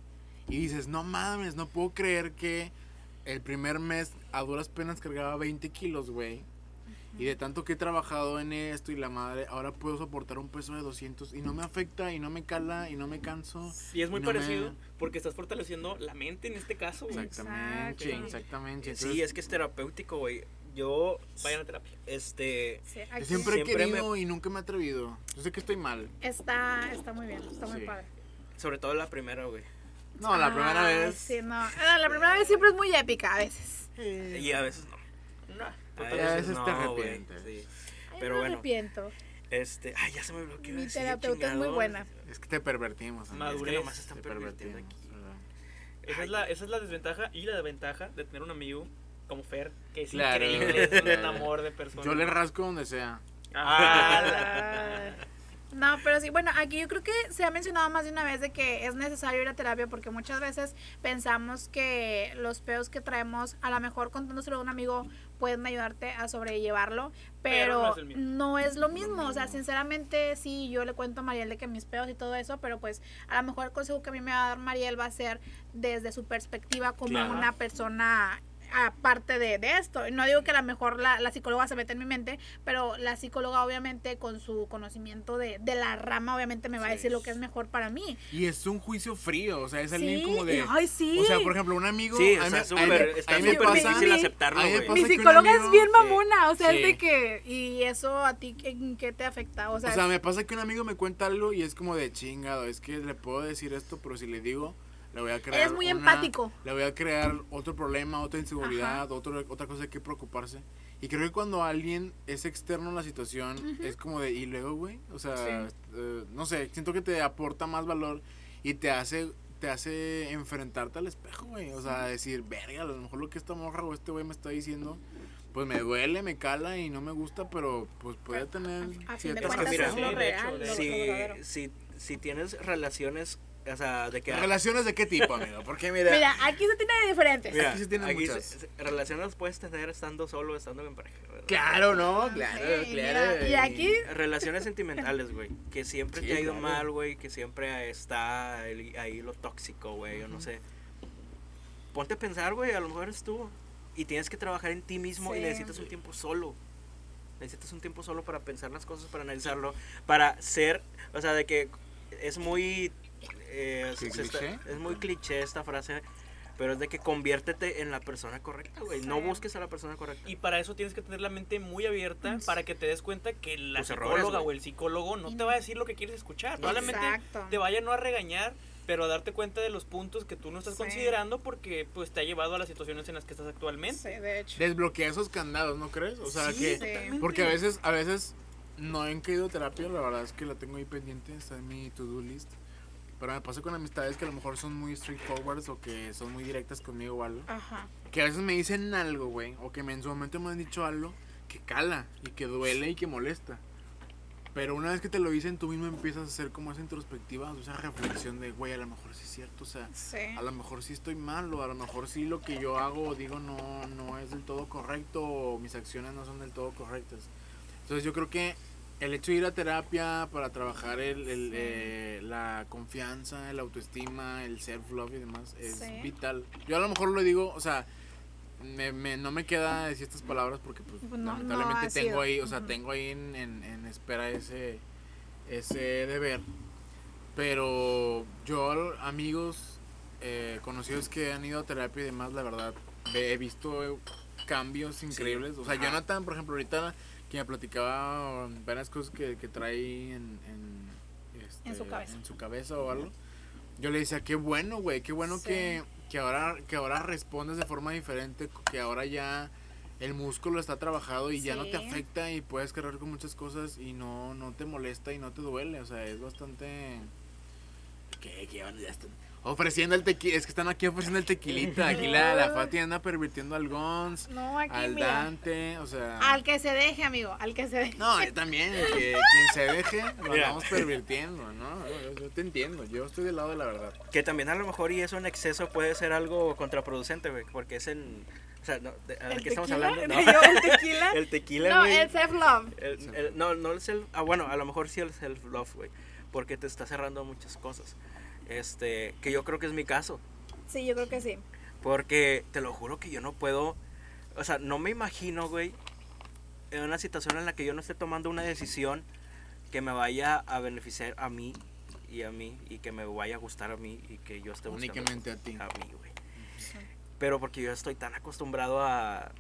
Speaker 3: Y dices, no mames, no puedo creer que el primer mes a duras penas cargaba 20 kilos, güey. Y de tanto que he trabajado en esto y la madre, ahora puedo soportar un peso de 200 y no me afecta y no me cala y no me canso.
Speaker 4: Y es muy
Speaker 3: no me-
Speaker 4: parecido porque estás fortaleciendo la mente en este caso. güey.
Speaker 3: Exactamente,
Speaker 1: Exacto.
Speaker 3: exactamente.
Speaker 2: Sí,
Speaker 3: Entonces,
Speaker 2: es que es terapéutico, güey. Yo,
Speaker 4: Vayan a terapia.
Speaker 2: este,
Speaker 1: Sí,
Speaker 3: yo
Speaker 1: aquí
Speaker 3: siempre he
Speaker 2: Siempre
Speaker 3: querido y nunca me he atrevido. Yo sé que estoy mal.
Speaker 1: está, está muy bien, está muy
Speaker 3: Sí.
Speaker 1: padre.
Speaker 2: sobre todo la primera, güey.
Speaker 3: No, la primera vez.
Speaker 1: Sí, no. Ah, La primera vez siempre es muy épica, a veces.
Speaker 3: eh,
Speaker 2: Y a veces no.
Speaker 4: No,
Speaker 2: A
Speaker 3: a veces te
Speaker 2: no,
Speaker 3: arrepientes.
Speaker 2: sí.
Speaker 1: Ay,
Speaker 2: Pero
Speaker 1: me
Speaker 2: bueno.
Speaker 1: arrepiento.
Speaker 2: Este, ay, ya se me bloqueó.
Speaker 1: Mi terapeuta es muy buena.
Speaker 3: Es que te pervertimos. amigo.
Speaker 2: Es que
Speaker 4: Madurez.
Speaker 2: nomás están
Speaker 3: pervertimos.
Speaker 2: aquí.
Speaker 4: Esa es, la, esa es la desventaja y la ventaja de tener un amigo como Fer, que es
Speaker 3: Claro,
Speaker 4: increíble, es un amor de persona.
Speaker 3: Yo le rasco donde sea.
Speaker 4: Ah, la-
Speaker 1: Ah. No, pero sí, bueno, aquí yo creo que se ha mencionado más de una vez de que es necesario ir a terapia porque muchas veces pensamos que los peos que traemos, a lo mejor contándoselo a un amigo, pueden ayudarte a sobrellevarlo,
Speaker 4: Pero no es
Speaker 1: no lo mismo. O sea, sinceramente, sí, yo le cuento a Mariel de que mis peos y todo eso, pero pues a lo mejor el consejo que a mí me va a dar Mariel va a ser desde su perspectiva como
Speaker 2: Claro.
Speaker 1: una persona aparte de, de esto. No digo que a lo mejor la, la psicóloga se mete en mi mente, pero la psicóloga obviamente con su conocimiento de, de la rama obviamente me va a decir lo que es mejor para mí.
Speaker 3: Y es un juicio frío, o sea, es alguien
Speaker 1: Sí,
Speaker 3: como de...
Speaker 1: ay, sí.
Speaker 3: O sea, por ejemplo, un amigo...
Speaker 2: Sí, o sea, súper- está súper
Speaker 3: pasa-
Speaker 2: difícil
Speaker 1: mi-
Speaker 2: aceptarlo,
Speaker 1: Mi psicóloga
Speaker 3: amigo-
Speaker 1: es bien mamona, o sea, es de que, y eso a ti, ¿en qué te afecta? O sea,
Speaker 3: O sea, me pasa que un amigo me cuenta algo y es como de chingado, es que le puedo decir esto, pero si le digo, le voy a crear
Speaker 1: Eres muy
Speaker 3: una-
Speaker 1: empático.
Speaker 3: Le voy a crear otro problema, otra inseguridad, otro, otra cosa de que preocuparse. Y creo que cuando alguien es externo a la situación, es como de, y luego, güey, o sea,
Speaker 1: Sí.
Speaker 3: eh, no sé, siento que te aporta más valor y te hace te hace enfrentarte al espejo, güey. O sea, decir, verga, a lo mejor lo que esta morra o este güey me está diciendo, pues me duele, me cala y no me gusta, pero pues puede tener ciertas
Speaker 2: Si, si, si tienes relaciones, o sea, de que...
Speaker 3: ¿Relaciones de qué tipo, amigo? Porque mira,
Speaker 1: Mira, aquí se tiene de diferentes.
Speaker 2: Mira,
Speaker 3: Aquí sí tienen
Speaker 2: aquí
Speaker 3: muchas.
Speaker 2: se- se- relaciones puedes tener estando solo, estando en pareja. ¿verdad?
Speaker 3: claro, ¿no?
Speaker 1: Ah,
Speaker 3: Claro,
Speaker 1: sí,
Speaker 3: claro.
Speaker 1: mira, y aquí
Speaker 2: Relaciones sentimentales, güey. Que siempre
Speaker 3: Sí,
Speaker 2: te ha ido
Speaker 3: claro.
Speaker 2: mal, güey. Que siempre está ahí lo tóxico, güey. O no sé. Ponte a pensar, güey. A lo mejor eres tú. Y tienes que trabajar en ti mismo y
Speaker 1: Sí.
Speaker 2: necesitas un tiempo solo. Necesitas un tiempo solo para pensar las cosas, para analizarlo. Para ser. O sea, de que es muy. Eh,
Speaker 3: ¿Qué
Speaker 2: se está-
Speaker 3: cliché?
Speaker 2: es muy cliché esta frase. Pero es de que conviértete en la persona correcta, güey. No
Speaker 1: Sí.
Speaker 2: busques a la persona correcta.
Speaker 4: Y para eso tienes que tener la mente muy abierta para que te des cuenta que la
Speaker 2: Tus
Speaker 4: psicóloga
Speaker 2: errores,
Speaker 4: o el psicólogo no te va a decir lo que quieres escuchar. Probablemente
Speaker 1: Exacto.
Speaker 4: te vaya no a regañar, pero a darte cuenta de los puntos que tú no estás
Speaker 1: Sí.
Speaker 4: considerando porque pues te ha llevado a las situaciones en las que estás actualmente.
Speaker 1: Sí, de hecho.
Speaker 3: Desbloquea esos candados, ¿no crees? O sea,
Speaker 4: Sí,
Speaker 3: que...
Speaker 4: totalmente.
Speaker 3: Porque a veces, a veces no he caído terapia, la verdad es que la tengo ahí pendiente, está en mi to-do list. Pero me pasa con amistades que a lo mejor son muy straightforward o que son muy directas conmigo o algo.
Speaker 1: Ajá.
Speaker 3: Que a veces me dicen algo, güey, o que en su momento me han dicho algo que cala y que duele y que molesta. Pero una vez que te lo dicen, tú mismo empiezas a hacer como esa introspectiva, o esa reflexión de, güey, a lo mejor sí es cierto, o sea,
Speaker 1: Sí.
Speaker 3: a lo mejor sí estoy mal, o a lo mejor sí lo que yo hago o digo no, no es del todo correcto, o mis acciones no son del todo correctas. Entonces yo creo que el hecho de ir a terapia para trabajar el, el,
Speaker 1: Sí.
Speaker 3: eh, la confianza, la autoestima, el self-love y demás es
Speaker 1: Sí.
Speaker 3: vital. Yo a lo mejor lo digo, o sea, me, me- no me queda decir estas palabras porque pues
Speaker 1: Pues no- no
Speaker 3: lamentablemente
Speaker 1: ha
Speaker 3: tengo ahí, o sea, tengo ahí en, en- en espera ese, ese deber. Pero yo, amigos, eh, conocidos que han ido a terapia y demás, la verdad, ve- he visto cambios increíbles. O sea. Jonathan, por ejemplo, ahorita que me platicaba um, varias cosas que, que trae en, en, este,
Speaker 1: En su cabeza.
Speaker 3: en su cabeza o algo. Yo le decía, qué bueno, güey, qué bueno
Speaker 1: Sí.
Speaker 3: que, que, ahora, que ahora respondes de forma diferente, que ahora ya el músculo está trabajado y ya no te afecta y puedes cargar con muchas cosas y no, no te molesta y no te duele. O sea, es bastante... ¿Qué? ¿Qué van? Ya están ofreciendo el tequila. Es que están aquí ofreciendo el tequilita. Aquí la, la Fati anda pervirtiendo al Gons,
Speaker 1: No, aquí
Speaker 3: al
Speaker 1: mira.
Speaker 3: Dante, o sea...
Speaker 1: Al que se deje, amigo, al que se deje.
Speaker 3: No, yo también, el que quien se deje, lo
Speaker 2: Mira.
Speaker 3: vamos pervirtiendo, ¿no? Yo, yo te entiendo, yo estoy del lado de la verdad.
Speaker 2: Que también a lo mejor y eso en exceso puede ser algo contraproducente, güey. Porque es en. O sea, no, de, ¿a
Speaker 1: ¿El
Speaker 2: qué estamos
Speaker 1: tequila?
Speaker 2: hablando? No.
Speaker 1: Yo, ¿El tequila?
Speaker 2: el tequila,
Speaker 1: no, el self-love.
Speaker 2: El- el- no, no el self. Ah, bueno, a lo mejor sí el self-love, güey. Porque te está cerrando muchas cosas. Este, que yo creo que es mi caso.
Speaker 1: Sí, yo creo que sí.
Speaker 2: Porque te lo juro que yo no puedo. O sea, no me imagino, güey, en una situación en la que yo no esté tomando una decisión que me vaya a beneficiar a mí y a mí y que me vaya a gustar a mí y que yo esté
Speaker 3: Únicamente a ti.
Speaker 2: a mí, güey. Pero porque yo estoy tan acostumbrado a,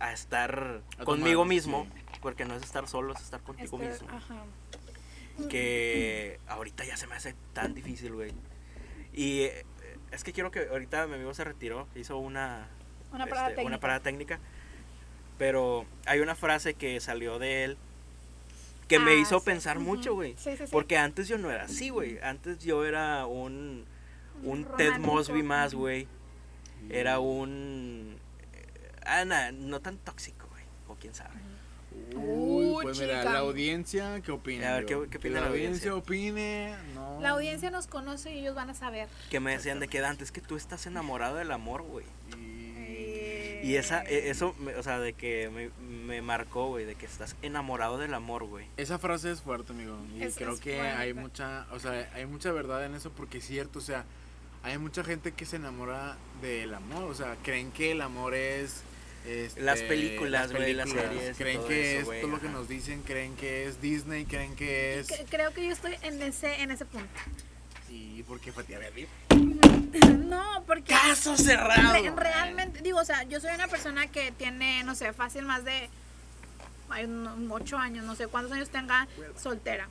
Speaker 2: a estar
Speaker 3: A
Speaker 2: conmigo
Speaker 3: tomar,
Speaker 2: mismo,
Speaker 3: sí.
Speaker 2: porque no es estar solo, es estar contigo
Speaker 1: Este,
Speaker 2: mismo
Speaker 1: ajá.
Speaker 2: Que ahorita ya se me hace tan difícil, güey. Y eh, es que quiero que ahorita mi amigo se retiró, hizo una,
Speaker 1: Una parada
Speaker 2: este,
Speaker 1: técnica.
Speaker 2: una parada técnica, pero hay una frase que salió de él que me
Speaker 1: Ah,
Speaker 2: hizo
Speaker 1: sí.
Speaker 2: pensar mucho, güey.
Speaker 1: Sí, sí, sí.
Speaker 2: Porque antes yo no era así, güey. Antes yo era un, un Ted. Mosby más, güey. Era un... eh, Ah, no tan tóxico, güey. O quién sabe.
Speaker 3: Uy, pues mira, la audiencia, ¿qué opina?
Speaker 2: A ver, ¿qué- opina
Speaker 3: la
Speaker 2: la
Speaker 3: audiencia opine, no.
Speaker 1: La audiencia nos conoce y ellos van a saber.
Speaker 2: Que me decían de que Dante, es que tú estás enamorado del amor, güey.
Speaker 3: Y-
Speaker 2: Y esa, e- eso, o sea, de que me, me marcó, güey, de que estás enamorado del amor, güey.
Speaker 3: Esa frase es fuerte, amigo. Y
Speaker 1: Es-
Speaker 3: creo
Speaker 1: es
Speaker 3: que
Speaker 1: fuerte.
Speaker 3: hay mucha, o sea, hay mucha verdad en eso porque es cierto, o sea, hay mucha gente que se enamora del amor, o sea, creen que el amor es este,
Speaker 2: Las películas, güey, las series
Speaker 3: creen
Speaker 2: todo
Speaker 3: que
Speaker 2: eso,
Speaker 3: es todo lo que nos dicen, creen que es Disney, creen que es
Speaker 1: C- Creo que yo estoy en ese, en ese punto.
Speaker 3: y por qué Fati, a ver.
Speaker 1: No, porque
Speaker 3: caso cerrado.
Speaker 1: re- realmente, digo, o sea, yo soy una persona que tiene, no sé, fácil más de ay, un- ocho años, no sé cuántos años tenga soltera.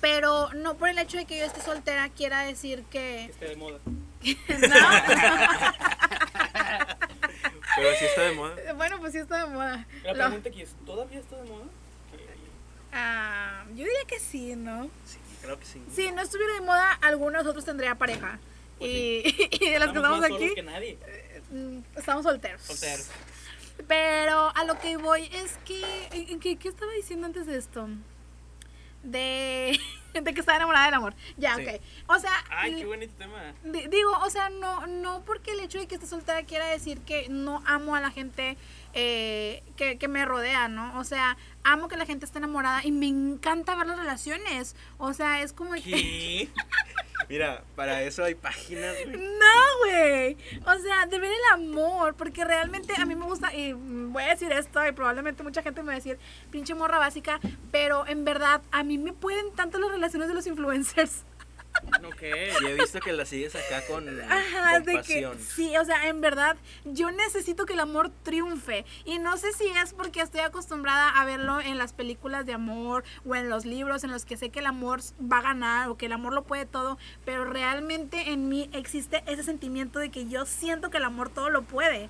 Speaker 1: Pero no por el hecho de que yo esté soltera quiera decir
Speaker 4: Que
Speaker 1: que...
Speaker 4: esté de moda.
Speaker 2: Pero sí está de moda.
Speaker 1: No, bueno, pues sí está de moda.
Speaker 4: La
Speaker 1: Lo-
Speaker 4: pregunta aquí es, ¿todavía está de moda?
Speaker 1: ah, yo diría que sí, ¿no?
Speaker 2: Sí, creo que sí.
Speaker 1: Si no estuviera de moda, alguno de nosotros tendría pareja.
Speaker 4: Pues
Speaker 1: y, y de las que
Speaker 4: Estamos
Speaker 1: estamos
Speaker 4: más solos
Speaker 1: aquí,
Speaker 4: que nadie.
Speaker 1: mm, estamos solteros.
Speaker 4: Solteros.
Speaker 1: Pero a lo que voy es que. ¿en ¿Qué, qué estaba diciendo antes de esto? De, de que estaba enamorada del amor. Ya,
Speaker 2: Sí.
Speaker 1: ok. O sea.
Speaker 4: Ay, qué bonito tema.
Speaker 1: di- Digo, o sea, no, no porque el hecho de que esté soltera quiera decir que no amo a la gente eh, que, que me rodea, ¿no? O sea, amo que la gente esté enamorada y me encanta ver las relaciones. O sea, es como que...
Speaker 2: ¿Qué? Mira, para eso hay páginas.
Speaker 1: No, güey. O sea, de ver el amor, porque realmente a mí me gusta, y voy a decir esto, y probablemente mucha gente me va a decir, pinche morra básica, pero en verdad, a mí me pueden tanto las relaciones de los influencers.
Speaker 4: Ok.
Speaker 2: Y he visto que la sigues acá con,
Speaker 1: Ajá,
Speaker 2: con
Speaker 1: de que,
Speaker 2: pasión.
Speaker 1: sí, o sea, en verdad, yo necesito que el amor triunfe. Y no sé si es porque estoy acostumbrada a verlo en las películas de amor o en los libros en los que sé que el amor va a ganar o que el amor lo puede todo, pero realmente en mí existe ese sentimiento de que yo siento que el amor todo lo puede.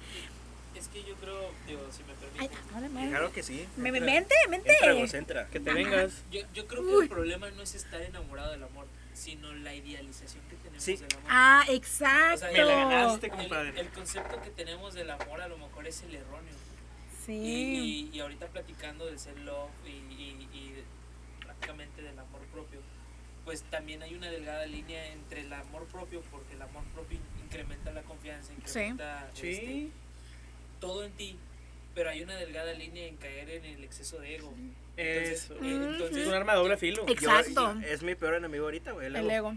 Speaker 5: Es que yo creo, digo, si me
Speaker 1: Ay,
Speaker 5: permiten,
Speaker 1: ahora me-
Speaker 2: Claro que sí.
Speaker 1: me, me-
Speaker 2: Entra-
Speaker 1: vente, vente.
Speaker 2: Entra, vos, entra.
Speaker 4: Que te vengas.
Speaker 5: yo, yo creo que
Speaker 1: Uy.
Speaker 5: el problema no es estar enamorado del amor, sino la idealización que tenemos
Speaker 2: Sí.
Speaker 5: del amor.
Speaker 1: Ah,
Speaker 5: O
Speaker 1: exacto.
Speaker 5: sea,
Speaker 4: Me la ganaste,
Speaker 5: el,
Speaker 4: compadre.
Speaker 5: el concepto que tenemos del amor a lo mejor es el erróneo.
Speaker 1: Sí.
Speaker 5: Y, y, y ahorita platicando del self-love y, y, y de- prácticamente del amor propio, pues también hay una delgada línea entre el amor propio, porque el amor propio in- incrementa la confianza, incrementa este,
Speaker 2: Sí.
Speaker 5: todo en ti, pero hay una delgada línea en caer en el exceso de ego. Entonces,
Speaker 4: Eso.
Speaker 5: eh, entonces
Speaker 4: Es un arma de doble filo.
Speaker 2: Yo-
Speaker 1: Exacto.
Speaker 2: es mi peor enemigo ahorita, güey. el
Speaker 1: El
Speaker 2: ego.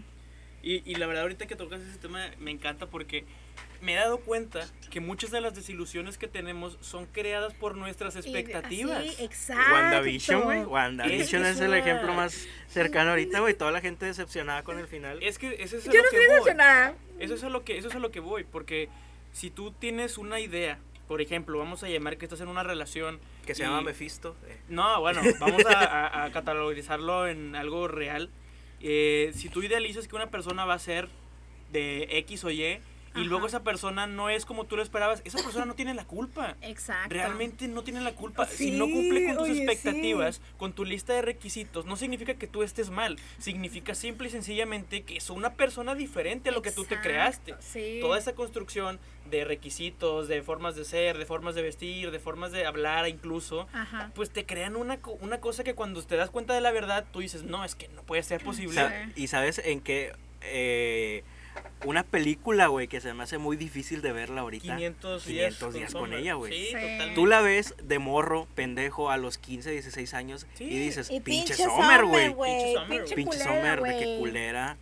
Speaker 4: Y, y la verdad ahorita que tocas ese tema me encanta porque me he dado cuenta que muchas de las desilusiones que tenemos son creadas por nuestras expectativas.
Speaker 1: Sí, exacto.
Speaker 2: WandaVision, güey. WandaVision
Speaker 4: Es-
Speaker 2: es, el ejemplo más cercano ahorita, güey. Toda la gente decepcionada con el final.
Speaker 4: Es que eso es a
Speaker 1: Yo
Speaker 4: lo
Speaker 1: no
Speaker 4: que
Speaker 1: estoy
Speaker 4: voy.
Speaker 1: decepcionada.
Speaker 4: Eso es a lo que eso es a lo que voy, porque si tú tienes una idea, por ejemplo, vamos a llamar que estás en una relación
Speaker 2: Que se
Speaker 4: y-
Speaker 2: llama Mephisto. eh.
Speaker 4: No, bueno, vamos a, a- a catalogizarlo en algo real. Eh, si tú idealizas que una persona va a ser de X o Y y
Speaker 1: Ajá.
Speaker 4: luego esa persona no es como tú lo esperabas, esa persona no tiene la culpa.
Speaker 1: Exacto.
Speaker 4: Realmente no tiene la culpa.
Speaker 1: Sí,
Speaker 4: si no cumple con tus
Speaker 1: oye,
Speaker 4: expectativas, con tu lista de requisitos, no significa que tú estés mal. Significa simple y sencillamente que es una persona diferente a lo que tú te creaste.
Speaker 1: Sí.
Speaker 4: Toda esa construcción de requisitos, de formas de ser, de formas de vestir, de formas de hablar incluso,
Speaker 1: Ajá.
Speaker 4: pues te crean una, co- una cosa que cuando te das cuenta de la verdad, tú dices, no, es que no puede ser posible.
Speaker 2: Sa- ¿Y sabes en qué? Eh, una película, güey, que se me hace muy difícil de verla ahorita.
Speaker 4: 500 días,
Speaker 2: 500 días con ella, güey.
Speaker 4: Sí,
Speaker 1: Sí.
Speaker 4: totalmente.
Speaker 2: Tú la ves de morro, pendejo, a los 15, 16 años
Speaker 4: Sí.
Speaker 2: y dices,
Speaker 1: Y
Speaker 2: pinche
Speaker 1: pinche
Speaker 2: Summer, güey.
Speaker 4: Pinche Summer,
Speaker 1: Pinche,
Speaker 2: Pinche
Speaker 1: culera,
Speaker 2: Summer, de que
Speaker 1: güey.
Speaker 2: culera.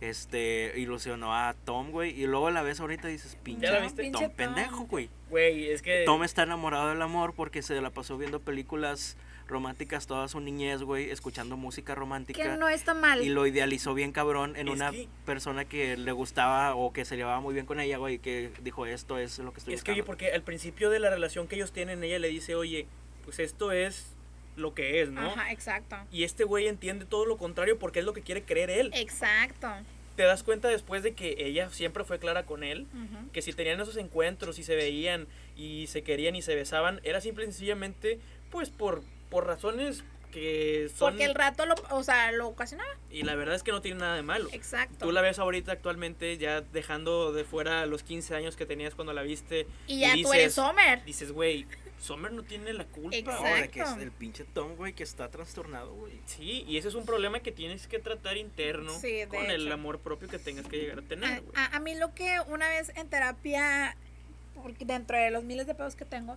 Speaker 2: Este, ilusionó a Tom, güey. Y luego la ves ahorita y dices, pinche
Speaker 4: ¿Ya la viste?
Speaker 2: Tom,
Speaker 1: Pinche Tom.
Speaker 2: pendejo, güey.
Speaker 4: Güey, es que...
Speaker 2: Tom está enamorado del amor porque se la pasó viendo películas románticas toda su niñez, güey, escuchando música romántica.
Speaker 1: Que no está mal.
Speaker 2: Y lo idealizó bien cabrón en
Speaker 4: Es
Speaker 2: una
Speaker 4: que-
Speaker 2: persona que le gustaba o que se llevaba muy bien con ella, güey, que dijo esto es lo que estoy
Speaker 4: Es que, oye,
Speaker 2: buscando".
Speaker 4: porque al principio de la relación que ellos tienen, ella le dice, oye, pues esto es lo que es, ¿no?
Speaker 1: Ajá, exacto.
Speaker 4: Y este güey entiende todo lo contrario porque es lo que quiere creer él.
Speaker 1: Exacto.
Speaker 4: Te das cuenta después de que ella siempre fue clara con él, que si tenían esos encuentros y se veían y se querían y se besaban, era simple y sencillamente, pues por, por razones que son...
Speaker 1: Porque el rato lo, o sea, lo ocasionaba.
Speaker 4: Y la verdad es que no tiene nada de malo.
Speaker 1: Exacto.
Speaker 4: Tú la ves ahorita actualmente ya dejando de fuera los 15 años que tenías cuando la viste.
Speaker 1: y ya tú eres Homer.
Speaker 4: Dices, güey, Summer no tiene la culpa.
Speaker 1: Exacto.
Speaker 2: No, de que es el pinche Tom, güey, que está trastornado, güey.
Speaker 4: Sí, y ese es un problema que tienes que tratar interno
Speaker 1: Sí, de
Speaker 4: con el amor propio que tengas que llegar a
Speaker 1: A,
Speaker 4: tener, güey.
Speaker 1: a- a mí lo que una vez en terapia, porque dentro de los miles de pedos que tengo,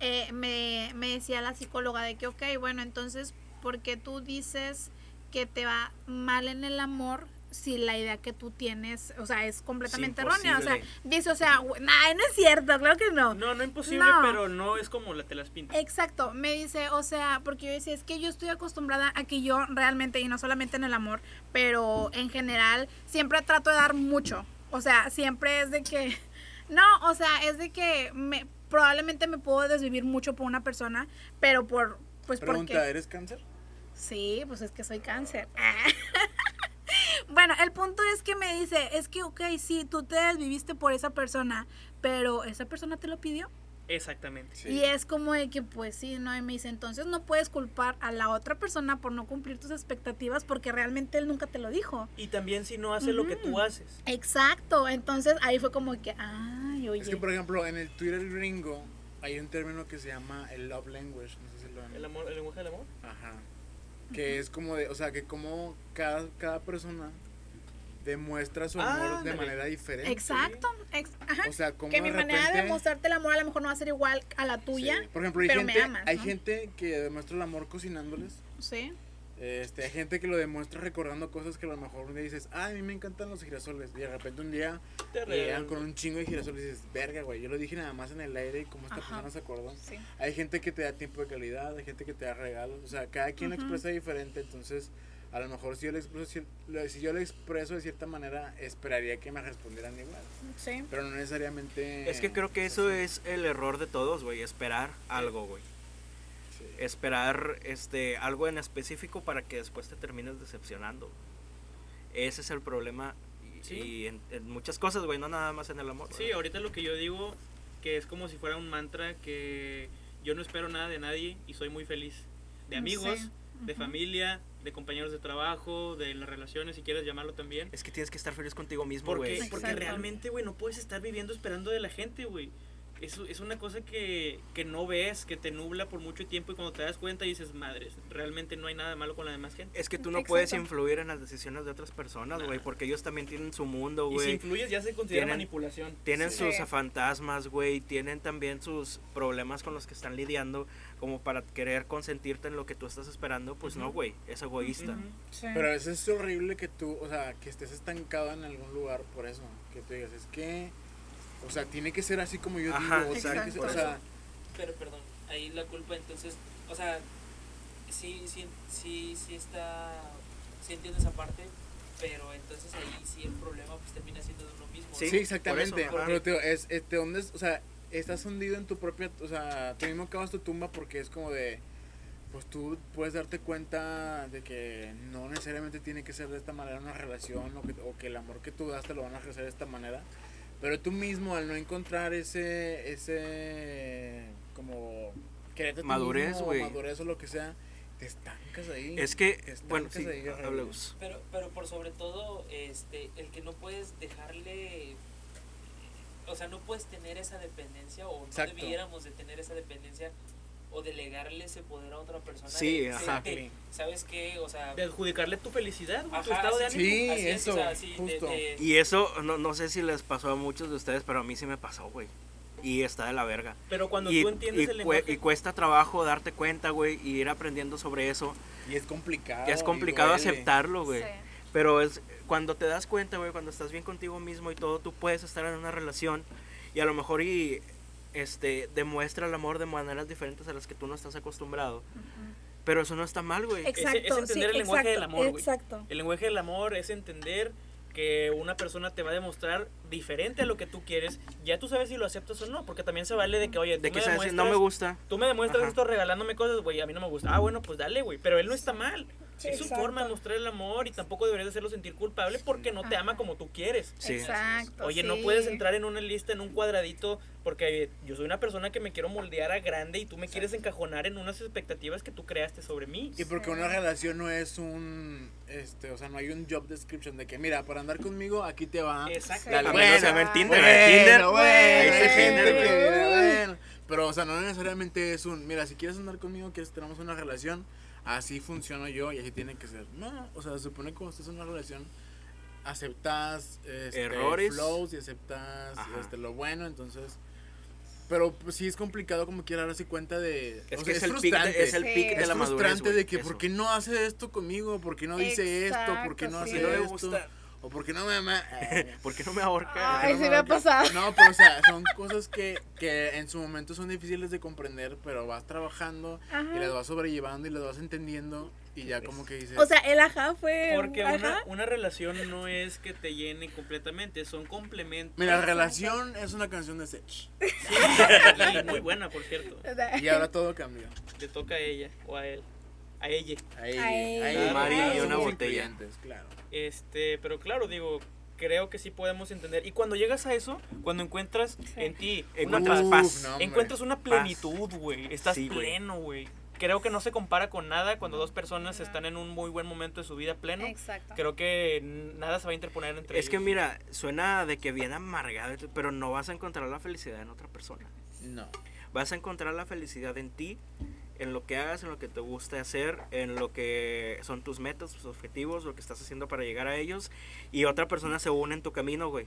Speaker 1: eh, me, me decía la psicóloga de que, ok, bueno, entonces, ¿por qué tú dices que te va mal en el amor si la idea que tú tienes, o sea, es completamente errónea? O sea, dice, o sea, nah, no es cierto, claro que no.
Speaker 4: No, no imposible,
Speaker 1: No.
Speaker 4: pero no es como la te las pintas.
Speaker 1: Exacto, me dice, o sea, porque yo decía, es que yo estoy acostumbrada a que yo realmente, y no solamente en el amor, pero en general, siempre trato de dar mucho. O sea, siempre es de que, no, o sea, es de que me, probablemente me puedo desvivir mucho por una persona, pero por, pues
Speaker 3: Pregunta,
Speaker 1: porque...
Speaker 3: ¿eres cáncer?
Speaker 1: Sí, pues es que soy cáncer. bueno, el punto es que me dice, es que, ok, sí, tú te desviviste por esa persona, pero esa persona te lo pidió.
Speaker 4: Exactamente.
Speaker 3: Sí.
Speaker 1: Y es como de que, pues sí, ¿no? Y me dice, entonces no puedes culpar a la otra persona por no cumplir tus expectativas porque realmente él nunca te lo dijo.
Speaker 4: Y también si no hace lo que tú haces.
Speaker 1: Exacto, entonces ahí fue como que, ay, oye.
Speaker 3: Es que, por ejemplo, en el Twitter gringo hay un término que se llama el love language. No sé si lo han...
Speaker 4: El amor, el lenguaje del amor.
Speaker 3: Ajá. Que es como de, o sea, que como cada, cada persona demuestra su amor de manera diferente.
Speaker 1: Exacto, ex- ajá.
Speaker 3: O sea, como
Speaker 1: que mi
Speaker 3: de
Speaker 1: manera de mostrarte el amor a lo mejor no va a ser igual a la
Speaker 3: Sí.
Speaker 1: tuya.
Speaker 3: Por ejemplo, hay,
Speaker 1: pero me
Speaker 3: gente,
Speaker 1: amas,
Speaker 3: hay
Speaker 1: ¿no?
Speaker 3: gente que demuestra el amor cocinándoles.
Speaker 1: Sí.
Speaker 3: Este, hay gente que lo demuestra recordando cosas que a lo mejor un día dices, ah, a mí me encantan los girasoles. Y de repente un día
Speaker 4: Te
Speaker 3: llegan con un chingo de girasoles y dices, verga, güey, yo lo dije nada más en el aire y como esta
Speaker 1: Ajá.
Speaker 3: persona se acordó.
Speaker 1: Sí.
Speaker 3: Hay gente que te da tiempo de calidad, hay gente que te da regalos, o sea, cada quien lo expresa diferente, entonces a lo mejor si yo, le expreso, si yo le expreso de cierta manera, esperaría que me respondieran igual,
Speaker 1: Sí.
Speaker 3: pero no necesariamente...
Speaker 2: Es que creo que eso es el error de todos, güey, esperar algo, güey.
Speaker 3: Sí.
Speaker 2: Esperar este algo en específico para que después te termines decepcionando. Ese es el problema y,
Speaker 4: Sí.
Speaker 2: y en, en muchas cosas, güey, no nada más en el amor.
Speaker 4: Sí,
Speaker 2: ¿verdad?
Speaker 4: ahorita lo que yo digo, que es como si fuera un mantra que yo no espero nada de nadie y soy muy feliz. De amigos,
Speaker 1: Sí.
Speaker 4: De familia, de compañeros de trabajo, de las relaciones, si quieres llamarlo también.
Speaker 2: Es que tienes que estar feliz contigo mismo,
Speaker 4: Porque,
Speaker 2: güey.
Speaker 4: porque
Speaker 1: Exacto.
Speaker 4: realmente, güey, no puedes estar viviendo esperando de la gente, güey. Es, es una cosa que, que no ves, que te nubla por mucho tiempo y cuando te das cuenta dices, madres, realmente no hay nada malo con la demás gente.
Speaker 2: Es que tú no
Speaker 1: Exacto.
Speaker 2: puedes influir en las decisiones de otras personas, güey, porque ellos también tienen su mundo,
Speaker 4: Y si
Speaker 2: güey.
Speaker 4: influyes ya se considera
Speaker 2: Tienen-
Speaker 4: manipulación.
Speaker 2: Tienen
Speaker 1: Sí.
Speaker 2: sus fantasmas, güey, tienen también sus problemas con los que están lidiando, como para querer consentirte en lo que tú estás esperando, pues no,
Speaker 4: Ujú.
Speaker 2: güey, es egoísta.
Speaker 4: Ujú.
Speaker 1: Sí.
Speaker 3: Pero a veces es horrible que tú, o sea, que estés estancado en algún lugar por eso, que tú digas, es que, o sea, tiene que ser así como yo
Speaker 2: Ajá,
Speaker 3: digo, o sea, que ser- o sea,
Speaker 5: Pero perdón, ahí la culpa entonces, o sea, sí, sí, sí, sí está, sí entiendo esa parte, pero entonces ahí sí el problema pues termina siendo de uno mismo.
Speaker 2: Sí,
Speaker 3: Sí, exactamente.
Speaker 2: eso,
Speaker 3: pero te digo, es, este, ¿dónde es? O sea, estás hundido en tu propia, o sea, tú mismo cavas tu tumba porque es como de, pues tú puedes darte cuenta de que no necesariamente tiene que ser de esta manera una relación o que, o que el amor que tú das te lo van a ofrecer de esta manera. Pero tú mismo al no encontrar ese, ese, como, quererte
Speaker 2: Madurez, güey.
Speaker 3: madurez o lo que sea, te estancas ahí.
Speaker 2: Es que,
Speaker 3: Te estancas
Speaker 2: bueno, sí,
Speaker 3: ahí.
Speaker 5: Pero, pero por sobre todo, este, el que no puedes dejarle, o sea, no puedes tener esa dependencia o no debiéramos de tener esa dependencia o delegarle ese poder a otra persona.
Speaker 2: Sí,
Speaker 5: de-
Speaker 2: ajá.
Speaker 5: de- ¿Sabes qué? O sea,
Speaker 4: De adjudicarle tu felicidad, güey, tu
Speaker 5: ajá,
Speaker 4: estado de ánimo.
Speaker 3: Sí,
Speaker 5: así es,
Speaker 3: eso,
Speaker 5: o sea,
Speaker 3: justo.
Speaker 5: de-
Speaker 2: Y eso, no, no sé si les pasó a muchos de ustedes, pero a mí sí me pasó, güey. Y está de la verga.
Speaker 4: Pero cuando
Speaker 2: y,
Speaker 4: tú entiendes
Speaker 2: y
Speaker 4: el lenguaje,
Speaker 2: y cuesta trabajo darte cuenta, güey, y ir aprendiendo sobre eso.
Speaker 3: Y es complicado.
Speaker 2: Que es complicado aceptarlo, güey.
Speaker 1: Sí.
Speaker 2: Pero es cuando te das cuenta, güey, cuando estás bien contigo mismo y todo, tú puedes estar en una relación y a lo mejor y este demuestra el amor de maneras diferentes a las que tú no estás acostumbrado. Pero eso no está mal, güey.
Speaker 1: Exacto,
Speaker 4: es entender
Speaker 1: sí,
Speaker 4: el lenguaje del amor, güey.
Speaker 1: Exacto.
Speaker 4: el lenguaje del amor es entender que una persona te va a demostrar diferente a lo que tú quieres. Ya tú sabes si lo aceptas o no, porque también se vale de que, oye, tú
Speaker 2: De que
Speaker 4: me
Speaker 2: sabes,
Speaker 4: demuestras,
Speaker 2: no me gusta.
Speaker 4: Tú me demuestras
Speaker 2: Ajá.
Speaker 4: esto regalándome cosas, güey, a mí no me gusta. Ah, bueno, pues dale, güey. Pero él no está mal.
Speaker 1: Sí,
Speaker 4: es su
Speaker 1: exacto.
Speaker 4: forma de mostrar el amor y tampoco deberías de hacerlo sentir culpable porque no te ama como tú quieres.
Speaker 2: Sí.
Speaker 1: Exacto.
Speaker 4: Oye, no puedes entrar en una lista, en un cuadradito, porque yo soy una persona que me quiero moldear a grande y tú me quieres encajonar en unas expectativas que tú creaste sobre mí.
Speaker 3: Y porque una relación no es un, este, o sea, no hay un job description de que, mira, para andar conmigo, aquí te va.
Speaker 4: Exacto.
Speaker 2: Tinder,
Speaker 3: Bueno,
Speaker 2: Tinder.
Speaker 3: bueno, gente
Speaker 2: Tinder,
Speaker 3: mira, bueno. Pero, o sea, no necesariamente es un, mira, si quieres andar conmigo, quieres tenemos una relación, así funciono yo y así tiene que ser. No, o sea, se supone que cuando estás en una relación, aceptas este,
Speaker 2: Errores.
Speaker 3: flows y aceptas este, lo bueno, entonces... Pero pues, sí es complicado como quiera darse cuenta de...
Speaker 2: Es
Speaker 3: o
Speaker 2: que
Speaker 3: sea,
Speaker 2: es, el pic de, es el
Speaker 1: Sí.
Speaker 2: pic
Speaker 3: es
Speaker 2: de la madurez,
Speaker 3: frustrante de que
Speaker 2: eso.
Speaker 3: por qué no hace esto conmigo, por qué no dice esto, por qué no hace
Speaker 1: sí.
Speaker 3: Esto,
Speaker 2: gusta,
Speaker 3: o por qué no me ama. Eh,
Speaker 2: ¿por qué no me ahorca?
Speaker 1: Ay,
Speaker 3: no
Speaker 1: sí me ha pasado.
Speaker 3: No, pero o sea, son cosas que, que en su momento son difíciles de comprender, pero vas trabajando
Speaker 1: Ajá.
Speaker 3: y las vas sobrellevando y las vas entendiendo y ya como que dices...
Speaker 1: O sea, el ajá fue.
Speaker 4: Porque
Speaker 1: ajá.
Speaker 4: una, una relación no es que te llene completamente, son complementos.
Speaker 3: Mira, la relación es una canción de Sech.
Speaker 4: Y muy buena, por cierto.
Speaker 3: Y ahora todo cambió.
Speaker 4: Le toca a ella o a él. A ella.
Speaker 3: A ella,
Speaker 1: A ella.
Speaker 3: a ella.
Speaker 2: Mari y una botella.
Speaker 3: incluyentes, Claro.
Speaker 4: Este, pero claro, digo, creo que sí podemos entender. Y cuando llegas a eso, cuando encuentras en ti una
Speaker 2: Encuentras
Speaker 4: paz,
Speaker 3: no,
Speaker 4: encuentras una plenitud, güey. Estás
Speaker 2: Sí,
Speaker 4: pleno, güey. Creo que no se compara con nada cuando dos personas están en un muy buen momento de su vida pleno.
Speaker 1: Exacto.
Speaker 4: Creo que nada se va a interponer entre
Speaker 2: Es que mira, suena de que bien amargado, pero no vas a encontrar la felicidad en otra persona.
Speaker 3: No.
Speaker 2: Vas a encontrar la felicidad en ti, en lo que hagas, en lo que te gusta hacer, en lo que son tus metas, tus objetivos, lo que estás haciendo para llegar a ellos. Y otra persona se une en tu camino, güey.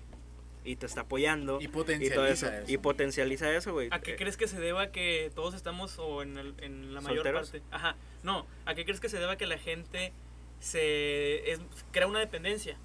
Speaker 2: Y te está apoyando.
Speaker 3: Y
Speaker 2: y todo
Speaker 3: potencializa
Speaker 2: eso.
Speaker 3: eso.
Speaker 2: Y potencializa eso, güey.
Speaker 4: ¿A qué
Speaker 2: Eh,
Speaker 4: crees que se deba que todos estamos o en, el- en la mayor
Speaker 2: ¿Solteros?
Speaker 4: parte? Ajá. No, ¿a qué crees que se deba que la gente se es- crea una dependencia?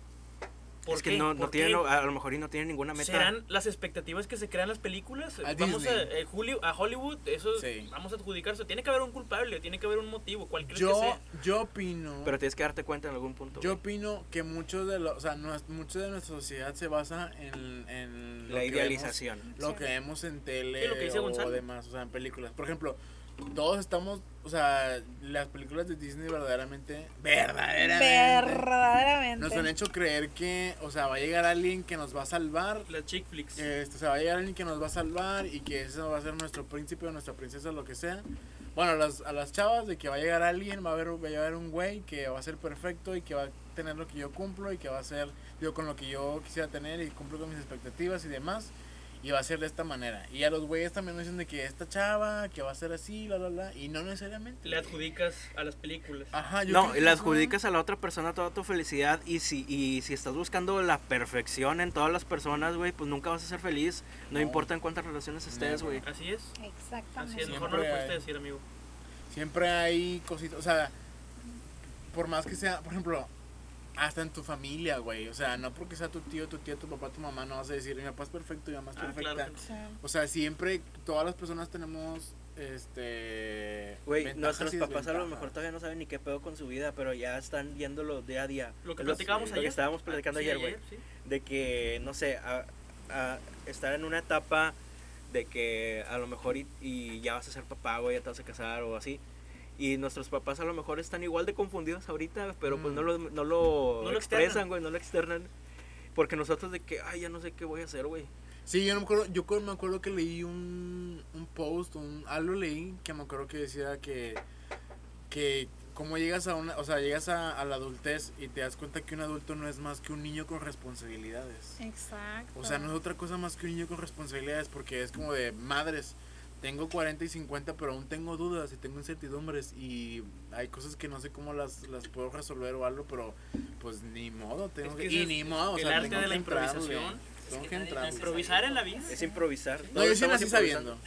Speaker 4: ¿Por
Speaker 2: Es que
Speaker 4: qué?
Speaker 2: no, no
Speaker 4: ¿Por
Speaker 2: tiene,
Speaker 4: qué?
Speaker 2: no- a lo mejor y no tiene ninguna meta.
Speaker 4: ¿Serán las expectativas que se crean las películas?
Speaker 3: A
Speaker 4: vamos a, eh, Julio- a Hollywood, eso
Speaker 3: Sí.
Speaker 4: vamos a adjudicarse. Tiene que haber un culpable, tiene que haber un motivo, cual crees que
Speaker 3: Yo,
Speaker 4: sea.
Speaker 3: yo opino...
Speaker 2: Pero tienes que darte cuenta en algún punto.
Speaker 3: Yo
Speaker 2: güey.
Speaker 3: opino que mucho de lo, o sea, nues- mucho de nuestra sociedad se basa en, en lo
Speaker 2: La
Speaker 3: que
Speaker 2: idealización.
Speaker 3: vemos- lo que vemos en tele
Speaker 4: Sí, lo que dice
Speaker 3: o
Speaker 4: Gonzalo.
Speaker 3: demás, o sea, en películas. Por ejemplo, todos estamos, o sea, las películas de Disney verdaderamente, verdaderamente,
Speaker 1: Verdaderamente.
Speaker 3: nos han hecho creer que, o sea, va a llegar alguien que nos va a salvar.
Speaker 4: Las chick flicks.
Speaker 3: Este, o sea, va a llegar alguien que nos va a salvar y que eso va a ser nuestro príncipe o nuestra princesa, lo que sea. Bueno, a las, a las chavas de que va a llegar alguien, va a, haber, va a llegar un güey que va a ser perfecto y que va a tener lo que yo cumplo y que va a ser yo con lo que yo quisiera tener y cumplo con mis expectativas y demás. Y va a ser de esta manera. Y a los güeyes también nos dicen de que esta chava, que va a ser así, la, la, la. Y no necesariamente.
Speaker 4: Le adjudicas a las películas.
Speaker 3: Ajá, yo
Speaker 2: No,
Speaker 3: creo
Speaker 2: y
Speaker 3: que
Speaker 2: le adjudicas a la otra persona toda tu felicidad y si, y si estás buscando la perfección en todas las personas, güey, pues nunca vas a ser feliz, no,
Speaker 3: No.
Speaker 2: importa en cuántas relaciones estés,
Speaker 3: No.
Speaker 2: güey.
Speaker 4: Así es. Así
Speaker 1: Exactamente.
Speaker 4: es. Mejor no lo pudiste decir, amigo.
Speaker 3: Siempre hay cositas, o sea, por más que sea, por ejemplo, hasta en tu familia, güey. O sea, no porque sea tu tío, tu tía, tu papá, tu mamá, no vas a decir, mi papá es perfecto, mi mamá es
Speaker 4: Ah,
Speaker 3: perfecta.
Speaker 4: claro.
Speaker 1: Sí.
Speaker 3: O sea, siempre, todas las personas tenemos, este...
Speaker 2: Güey, nuestros papás a lo mejor todavía no saben ni qué pedo con su vida, pero ya están viéndolo día a día.
Speaker 4: Lo que platicábamos
Speaker 2: lo
Speaker 4: ayer.
Speaker 2: que estábamos platicando
Speaker 4: Ah, sí,
Speaker 2: ayer, güey.
Speaker 4: sí.
Speaker 2: De que, no sé, a- a estar en una etapa de que a lo mejor y, y ya vas a ser papá, güey, ya te vas a casar o así. Y nuestros papás a lo mejor están igual de confundidos ahorita, pero pues
Speaker 3: Mm.
Speaker 2: no lo, no lo,
Speaker 4: No lo
Speaker 2: expresan, güey, no lo externan. Porque nosotros de que, ay, ya no sé qué voy a hacer, güey.
Speaker 3: Sí, yo no me acuerdo, yo me acuerdo que leí un, un post, un, algo leí que me acuerdo que decía que, que como llegas a una, o sea, llegas a, a la adultez y te das cuenta que un adulto no es más que un niño con responsabilidades.
Speaker 1: Exacto.
Speaker 3: O sea, no es otra cosa más que un niño con responsabilidades porque es como de madres. Tengo 40 y 50, pero aún tengo dudas y tengo incertidumbres y hay cosas que no sé cómo las, las puedo resolver o algo, pero pues ni modo, tengo
Speaker 4: Es
Speaker 3: que,
Speaker 4: que
Speaker 3: y
Speaker 4: es
Speaker 3: ni modo, o
Speaker 4: el
Speaker 3: sea,
Speaker 4: arte
Speaker 3: tengo
Speaker 4: de la improvisación.
Speaker 3: Tengo
Speaker 5: que.
Speaker 4: Improvisar en la vida.
Speaker 2: Es improvisar.
Speaker 3: No, yo sí nací sabiendo.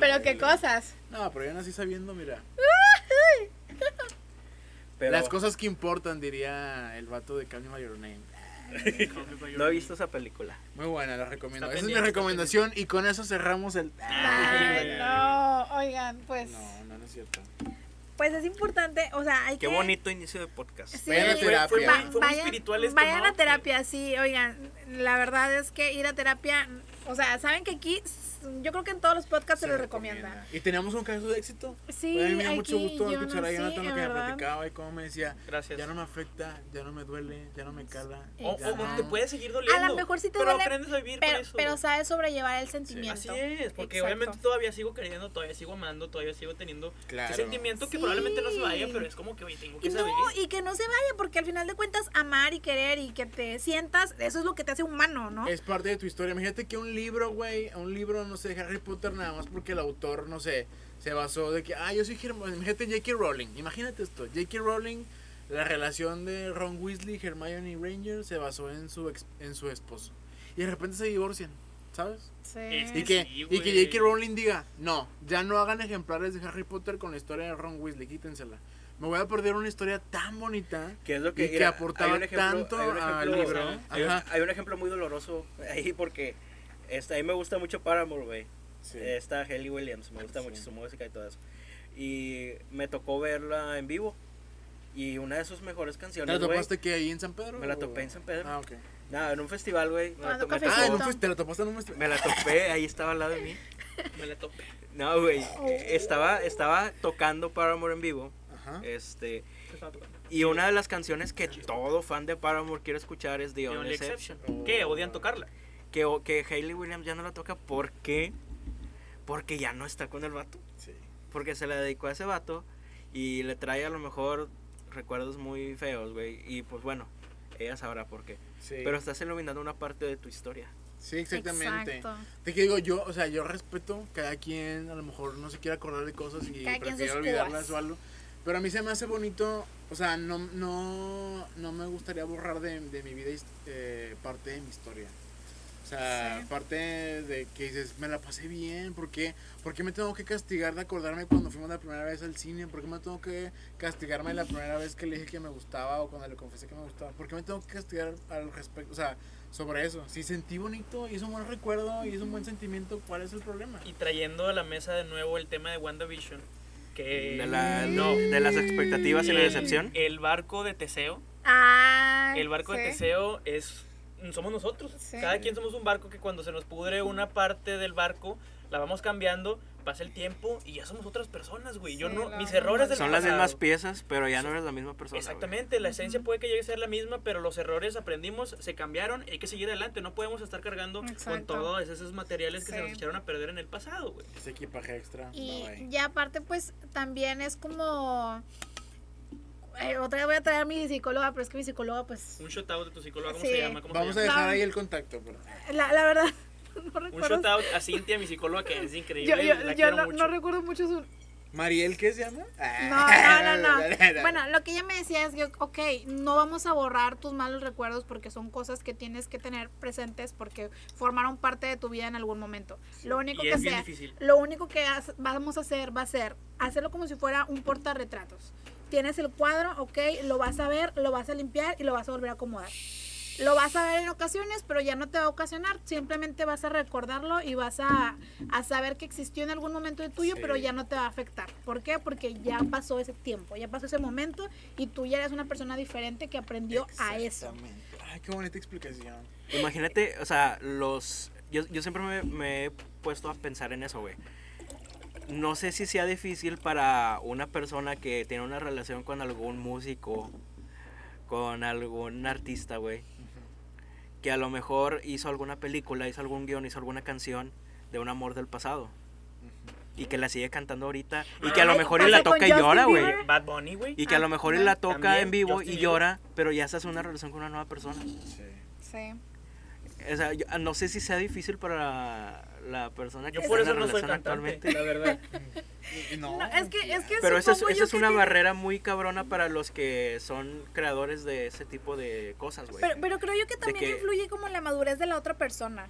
Speaker 1: Pero qué cosas.
Speaker 3: No, pero yo nací sabiendo, mira.
Speaker 2: Pero
Speaker 3: Las cosas que importan, diría el vato de Call Me By Your Name.
Speaker 2: no he visto esa película.
Speaker 3: Muy buena, la recomiendo.
Speaker 4: Está
Speaker 3: Esa es mi recomendación y con eso cerramos el...
Speaker 1: Ay, no, oigan, pues,
Speaker 3: No, no, no es cierto.
Speaker 1: pues es importante, o sea, hay
Speaker 2: Qué
Speaker 1: que...
Speaker 2: bonito inicio de podcast.
Speaker 1: Sí,
Speaker 3: Vayan a
Speaker 4: Fue- fue
Speaker 3: terapia.
Speaker 4: fue muy espiritual esto,
Speaker 1: vayan
Speaker 4: ¿no?
Speaker 1: a terapia, sí, oigan, la verdad es que ir a terapia, o sea, saben que aquí, yo creo que en todos los podcasts se, les recomienda.
Speaker 3: Y teníamos un caso de éxito.
Speaker 1: Sí,
Speaker 3: Oye, a mí me da mucho gusto escuchar
Speaker 1: no
Speaker 3: a Jonathan lo
Speaker 1: en
Speaker 3: que me
Speaker 1: verdad.
Speaker 3: platicaba y cómo me decía,
Speaker 4: Gracias.
Speaker 3: ya no me afecta, ya no me duele, ya no me cala.
Speaker 4: O, o te puede seguir doliendo.
Speaker 1: A lo mejor sí te
Speaker 4: pero
Speaker 1: duele,
Speaker 4: aprendes a vivir
Speaker 1: Pero,
Speaker 4: con eso.
Speaker 1: pero sabes sobrellevar el sentimiento.
Speaker 4: Así es, porque
Speaker 1: Exacto.
Speaker 4: obviamente todavía sigo queriendo, todavía sigo amando, todavía sigo teniendo
Speaker 3: Claro.
Speaker 4: ese sentimiento que
Speaker 1: Sí.
Speaker 4: probablemente no se vaya, pero es como que, oye, tengo que
Speaker 1: Y
Speaker 4: saber.
Speaker 1: no, y que no se vaya, porque al final de cuentas amar y querer y que te sientas, eso es lo que te hace humano, ¿no?
Speaker 3: Es parte de tu historia. Imagínate que un libro, güey, un libro, no sé, de Harry Potter, nada más porque el autor, no sé, se basó de que, ah, yo soy Hermione. Imagínate J.K. Rowling. Imagínate esto. J.K. Rowling, la relación de Ron Weasley, Hermione Ranger, se basó en su, ex- en su esposo. Y de repente se divorcian, ¿sabes?
Speaker 1: Sí.
Speaker 4: Es
Speaker 3: Y que,
Speaker 4: Sí,
Speaker 3: y que. J.K. Rowling diga, no, ya no hagan ejemplares de Harry Potter con la historia de Ron Weasley, quítensela. Me voy a perder una historia tan bonita
Speaker 2: Que es lo que,
Speaker 3: y que aportaba
Speaker 2: ejemplo-
Speaker 3: tanto al libro.
Speaker 2: Hay un, hay un ejemplo muy doloroso ahí porque este, a mí me gusta mucho Paramore, güey.
Speaker 3: Sí.
Speaker 2: Está Haley Williams, me gusta
Speaker 3: Sí.
Speaker 2: mucho su música y todo eso. Y me tocó verla en vivo. Y una de sus mejores
Speaker 3: ¿Te
Speaker 2: canciones,
Speaker 3: la
Speaker 2: güey.
Speaker 3: topaste que ahí en San Pedro?
Speaker 2: Me la
Speaker 3: o-
Speaker 2: topé en San Pedro.
Speaker 3: Ah, ok.
Speaker 2: Nada, en un festival, güey. Me, la
Speaker 1: Tomando
Speaker 2: to-.
Speaker 3: Ah, te la topaste en un festival.
Speaker 2: me la topé, ahí estaba al lado de mí.
Speaker 4: Me la topé.
Speaker 2: No, güey.
Speaker 1: Oh.
Speaker 2: Estaba, estaba tocando Paramore en vivo.
Speaker 3: Ajá.
Speaker 2: Este.
Speaker 4: Te estaba tocando.
Speaker 2: Y una de las canciones que todo fan de Paramore quiere escuchar es The
Speaker 4: The
Speaker 2: Only Exception.
Speaker 4: Exception. ¿Qué? ¿Odian tocarla?
Speaker 2: Que, o- que Hayley Williams ya no la toca. ¿Por qué? Porque ya no está con el vato.
Speaker 3: Sí.
Speaker 2: Porque se la dedicó a ese vato. Y le trae a lo mejor recuerdos muy feos, güey. Y pues bueno, ella sabrá por qué.
Speaker 3: Sí.
Speaker 2: Pero estás iluminando una parte de tu historia.
Speaker 3: Sí, exactamente.
Speaker 1: Exacto.
Speaker 3: Te que digo, yo, o sea, yo respeto, cada quien a lo mejor no se quiere acordar de cosas y
Speaker 1: Cada
Speaker 3: olvidarlas o algo. Pero a mí se me hace bonito, o sea, no, no, no me gustaría borrar de, de mi vida eh, parte de mi historia. O sea,
Speaker 1: Sí.
Speaker 3: parte de que dices, me la pasé bien, ¿por qué? ¿Por qué me tengo que castigar de acordarme cuando fuimos la primera vez al cine? ¿Por qué me tengo que castigarme la primera vez que le dije que me gustaba o cuando le confesé que me gustaba? ¿Por qué me tengo que castigar al respecto? O sea, sobre eso. Si sentí bonito y es un buen recuerdo y es un buen sentimiento, ¿cuál es el problema?
Speaker 4: Y trayendo a la mesa de nuevo el tema de WandaVision. Que
Speaker 2: De, la-
Speaker 4: no.
Speaker 2: de las expectativas y la decepción.
Speaker 4: El barco de Teseo.
Speaker 1: Ah,
Speaker 4: El barco de. Teseo es. Somos nosotros.
Speaker 1: Sí.
Speaker 4: Cada quien somos un barco que cuando se nos pudre una parte del barco, la vamos cambiando, pasa el tiempo y ya somos otras personas, güey. Yo
Speaker 1: Sí,
Speaker 4: no. Mis errores del
Speaker 2: Son las mismas piezas, pero ya no eres la misma persona. güey.
Speaker 4: Exactamente, la esencia puede que llegue a ser la misma, pero los errores aprendimos, se cambiaron, hay que seguir adelante, no podemos estar cargando con todos esos materiales que se nos echaron a perder en el pasado, güey.
Speaker 3: Ese equipaje extra.
Speaker 1: Y
Speaker 3: bye bye.
Speaker 1: ya aparte, pues también es como. Eh, otra vez voy a traer a mi psicóloga, pero es que mi psicóloga, pues.
Speaker 4: Un shout out de tu psicóloga, ¿cómo
Speaker 1: Sí.
Speaker 4: se llama? ¿Cómo
Speaker 3: Vamos a
Speaker 4: se llama?
Speaker 3: dejar ahí el contacto. pero-
Speaker 1: La, la verdad, no
Speaker 4: Un
Speaker 1: recuerdo.
Speaker 4: shout out a Cintia, mi psicóloga, que es increíble.
Speaker 1: Yo, yo,
Speaker 4: la
Speaker 1: yo
Speaker 4: quiero
Speaker 1: no,
Speaker 4: mucho.
Speaker 1: no recuerdo mucho su.
Speaker 3: ¿Mariel qué se llama?
Speaker 1: No, no, no, no. Bueno, lo que ella me decía es que, ok, no vamos a borrar tus malos recuerdos porque son cosas que tienes que tener presentes porque formaron parte de tu vida en algún momento. Lo único que sea,
Speaker 4: difícil.
Speaker 1: lo único que vamos a hacer va a ser hacerlo como si fuera un portarretratos. Tienes el cuadro, ok, lo vas a ver, lo vas a limpiar y lo vas a volver a acomodar. Lo vas a ver en ocasiones, pero ya no te va a ocasionar. Simplemente vas a recordarlo y vas a, a saber que existió en algún momento de tuyo,
Speaker 3: Sí.
Speaker 1: pero ya no te va a afectar. ¿Por qué? Porque ya pasó ese tiempo, ya pasó ese momento y tú ya eres una persona diferente que aprendió a eso.
Speaker 3: Exactamente. Ay, qué bonita explicación.
Speaker 2: Imagínate, o sea, los. Yo, yo siempre me, me he puesto a pensar en eso, güey. No sé si sea difícil para una persona que tiene una relación con algún músico, con algún artista, güey, que a lo mejor hizo alguna película, hizo algún guion, hizo alguna canción de un amor del pasado. Y que la sigue cantando ahorita. Y que a lo mejor
Speaker 1: pasa
Speaker 2: la toca y llora, güey.
Speaker 4: Bad Bunny, güey.
Speaker 2: Y que a lo mejor y
Speaker 1: Ajá.
Speaker 2: la toca en vivo
Speaker 4: Justin
Speaker 2: y llora, pero ya se hace una relación con una nueva persona.
Speaker 3: Sí.
Speaker 1: Sí.
Speaker 2: O sea, yo- no sé si sea difícil para la, la persona que
Speaker 4: Yo
Speaker 2: está
Speaker 4: por
Speaker 2: en la
Speaker 4: eso no soy cantante, la verdad.
Speaker 3: No,
Speaker 1: No, es que, es que
Speaker 2: Pero esa es, esa una
Speaker 1: tiene-
Speaker 2: barrera muy cabrona para los que son creadores de ese tipo de cosas, güey.
Speaker 1: Pero, pero creo yo que también
Speaker 2: que-
Speaker 1: influye como la madurez de la otra persona.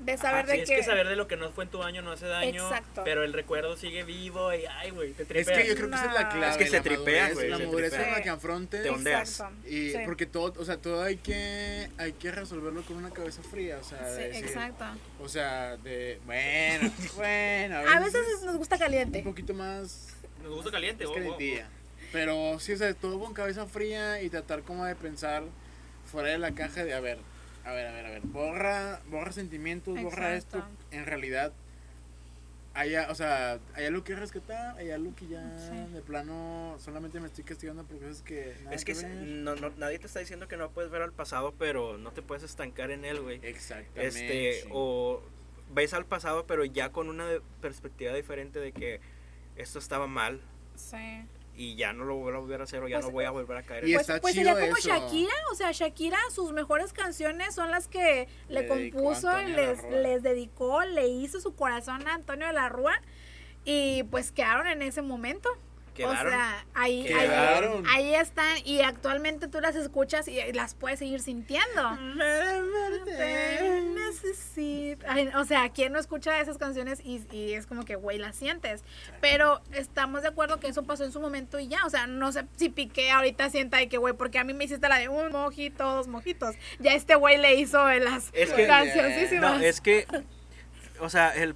Speaker 1: De saber
Speaker 2: Ajá,
Speaker 1: de
Speaker 4: Sí, es
Speaker 1: que...
Speaker 4: saber de lo que no fue en tu año no hace daño,
Speaker 1: Exacto.
Speaker 4: pero el recuerdo sigue vivo y ay, güey, te
Speaker 3: Es
Speaker 4: tripea.
Speaker 3: que yo creo que esa es la clave.
Speaker 2: Es que se tripea, güey,
Speaker 3: La madurez con la que afrontes.
Speaker 2: Te ondeas.
Speaker 3: Y
Speaker 1: sí.
Speaker 3: porque todo, o sea, todo hay que, hay que resolverlo con una cabeza fría, o sea,
Speaker 1: Sí,
Speaker 3: de decir-
Speaker 1: exacto.
Speaker 3: o sea, de, bueno, bueno,
Speaker 1: A veces nos gusta
Speaker 3: un
Speaker 1: caliente.
Speaker 3: poquito más,
Speaker 4: Nos gusta caliente,
Speaker 3: más
Speaker 4: oh, oh, oh.
Speaker 3: Pero sí, o sea, todo con cabeza fría y tratar como de pensar fuera de la caja de, a ver, a ver, a ver, a ver, borra, borra sentimientos, borra esto, en realidad, hay, a- o sea, hay algo que rescatar, hay algo que ya
Speaker 1: Sí.
Speaker 3: de plano solamente me estoy castigando por cosas que nada
Speaker 2: Es que
Speaker 3: que
Speaker 2: no, no, nadie te está diciendo que no puedes ver al pasado, pero no te puedes estancar en él, güey.
Speaker 3: Exactamente.
Speaker 2: Este, o ves al pasado, pero ya con una de- perspectiva diferente de que esto estaba mal
Speaker 1: Sí.
Speaker 2: Y ya no lo voy a volver a hacer o ya
Speaker 1: Pues,
Speaker 2: no voy a volver a caer
Speaker 3: Y
Speaker 2: en
Speaker 1: Pues,
Speaker 3: está
Speaker 1: pues
Speaker 3: chido
Speaker 1: sería como
Speaker 3: eso.
Speaker 1: Shakira, o sea, Shakira, sus mejores canciones son las que le,
Speaker 3: Le
Speaker 1: compuso, les, les dedicó, le hizo su corazón a Antonio de la Rúa y pues quedaron en ese momento.
Speaker 2: Quedaron.
Speaker 1: O sea, ahí, ahí,
Speaker 3: Quedaron.
Speaker 1: ahí están y actualmente tú las escuchas y las puedes seguir sintiendo. Te necesito. Ay, o sea, ¿quién no escucha esas canciones y, y es como que, güey, las sientes? Pero estamos de acuerdo que eso pasó en su momento y ya. O sea, no sé si Piqué ahorita sienta de que, güey, porque a mí me hiciste la de un mojito, dos mojitos. Ya este güey le hizo las
Speaker 2: Es que-
Speaker 1: cancioncísimas.
Speaker 2: No, es que, o sea, el,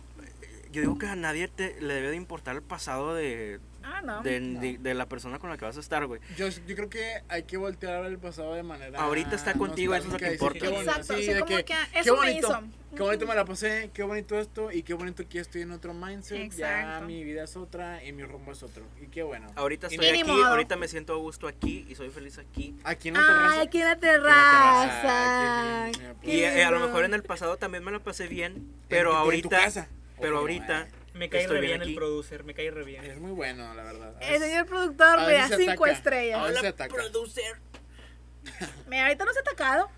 Speaker 2: yo digo que a nadie te, le debe de importar el pasado de,
Speaker 1: Ah, no.
Speaker 2: de, de- de la persona con la que vas a estar, güey.
Speaker 3: Yo, yo creo que hay que voltear el pasado de manera.
Speaker 2: Ahorita está contigo, eso es lo que importa.
Speaker 3: qué
Speaker 1: Exacto, sí,
Speaker 3: sí, de
Speaker 1: como
Speaker 3: que,
Speaker 1: que
Speaker 3: qué
Speaker 1: eso me
Speaker 3: bonito,
Speaker 1: hizo.
Speaker 3: Qué bonito me la pasé, qué bonito esto y qué bonito que ya estoy en otro mindset. Ya
Speaker 1: Exacto.
Speaker 3: mi vida es otra y mi rumbo es otro. Y qué bueno.
Speaker 2: Ahorita estoy aquí,
Speaker 1: modo.
Speaker 2: ahorita me siento a gusto aquí y soy feliz aquí.
Speaker 3: Aquí en la terraza.
Speaker 1: Ay, aquí en la
Speaker 3: terraza,
Speaker 1: terraza.
Speaker 3: aquí en-
Speaker 1: Qué
Speaker 2: Y eh, a lo mejor en el pasado también me la pasé bien,
Speaker 3: En
Speaker 2: pero
Speaker 3: tu- en tu
Speaker 2: ahorita,
Speaker 3: casa.
Speaker 2: pero
Speaker 3: Ojo,
Speaker 2: ahorita
Speaker 4: Me cae
Speaker 2: estoy
Speaker 4: re bien
Speaker 2: aquí.
Speaker 4: el producer, me cae re bien.
Speaker 3: Es muy bueno, la verdad.
Speaker 1: El señor productor
Speaker 3: a
Speaker 1: me da cinco
Speaker 3: ataca.
Speaker 1: estrellas.
Speaker 3: A veces se ataca.
Speaker 2: producer.
Speaker 1: Mira, ahorita no se ha atacado.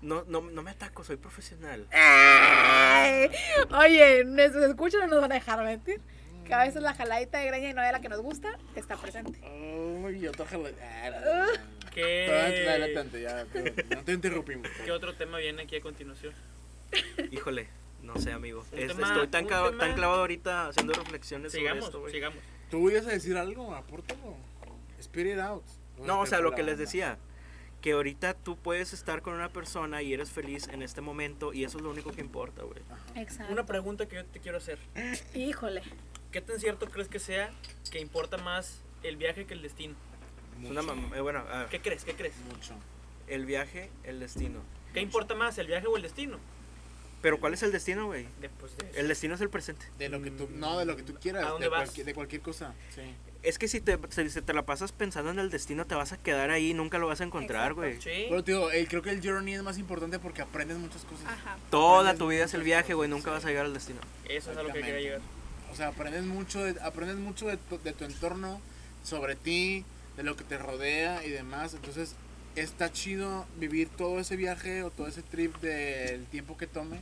Speaker 2: No, no, no me ataco, soy profesional.
Speaker 1: Ay, oye, nuestros escuchas no nos van a dejar mentir. Que a veces la jaladita de greña y no de la que nos gusta está presente.
Speaker 3: Uy, otra jala- ah.
Speaker 4: ¿Qué,
Speaker 3: Todavía adelante, ya. No te interrumpimos.
Speaker 4: ¿Qué otro tema viene aquí a continuación?
Speaker 2: Híjole, no sé, amigo.
Speaker 4: Un
Speaker 2: Es-
Speaker 4: tema-
Speaker 2: estoy tan,
Speaker 4: tema-
Speaker 2: tan clavado ahorita haciendo reflexiones sobre
Speaker 4: Sigamos,
Speaker 2: esto, güey.
Speaker 4: sigamos.
Speaker 3: ¿Tú ibas a decir algo? Apórtalo. Spit it out.
Speaker 2: No, o sea, lo que les
Speaker 3: decía
Speaker 2: que ahorita tú puedes estar con una persona y eres feliz en este momento y eso es lo único que importa, güey.
Speaker 1: Exacto.
Speaker 4: Una pregunta que yo te quiero hacer.
Speaker 1: Híjole.
Speaker 4: ¿Qué tan cierto crees que sea que importa más el viaje que el destino?
Speaker 2: Es una mam- eh, bueno,
Speaker 4: ¿Qué crees? ¿Qué crees?
Speaker 3: Mucho.
Speaker 2: el viaje, el destino.
Speaker 4: ¿Qué importa más, el viaje o el destino?
Speaker 2: Pero ¿cuál es el destino, güey?
Speaker 4: Después de
Speaker 2: El destino es el presente.
Speaker 3: De lo que tú, no, de lo que tú quieras.
Speaker 4: ¿A dónde
Speaker 3: de,
Speaker 4: vas?
Speaker 3: cualquier, de cualquier cosa. Sí.
Speaker 2: Es que si te, si se te la pasas pensando en el destino, te vas a quedar ahí y nunca lo vas a encontrar, güey.
Speaker 4: Sí.
Speaker 3: Pero te digo, eh, creo que el journey es más importante porque aprendes muchas cosas.
Speaker 1: Ajá.
Speaker 2: Toda tu vida es el viaje, güey, nunca vas a llegar al destino.
Speaker 4: Eso es a lo que quería llegar.
Speaker 3: O sea, aprendes mucho, de, aprendes mucho de tu, de tu entorno, sobre ti, de lo que te rodea y demás. Entonces, está chido vivir todo ese viaje o todo ese trip del tiempo que tome.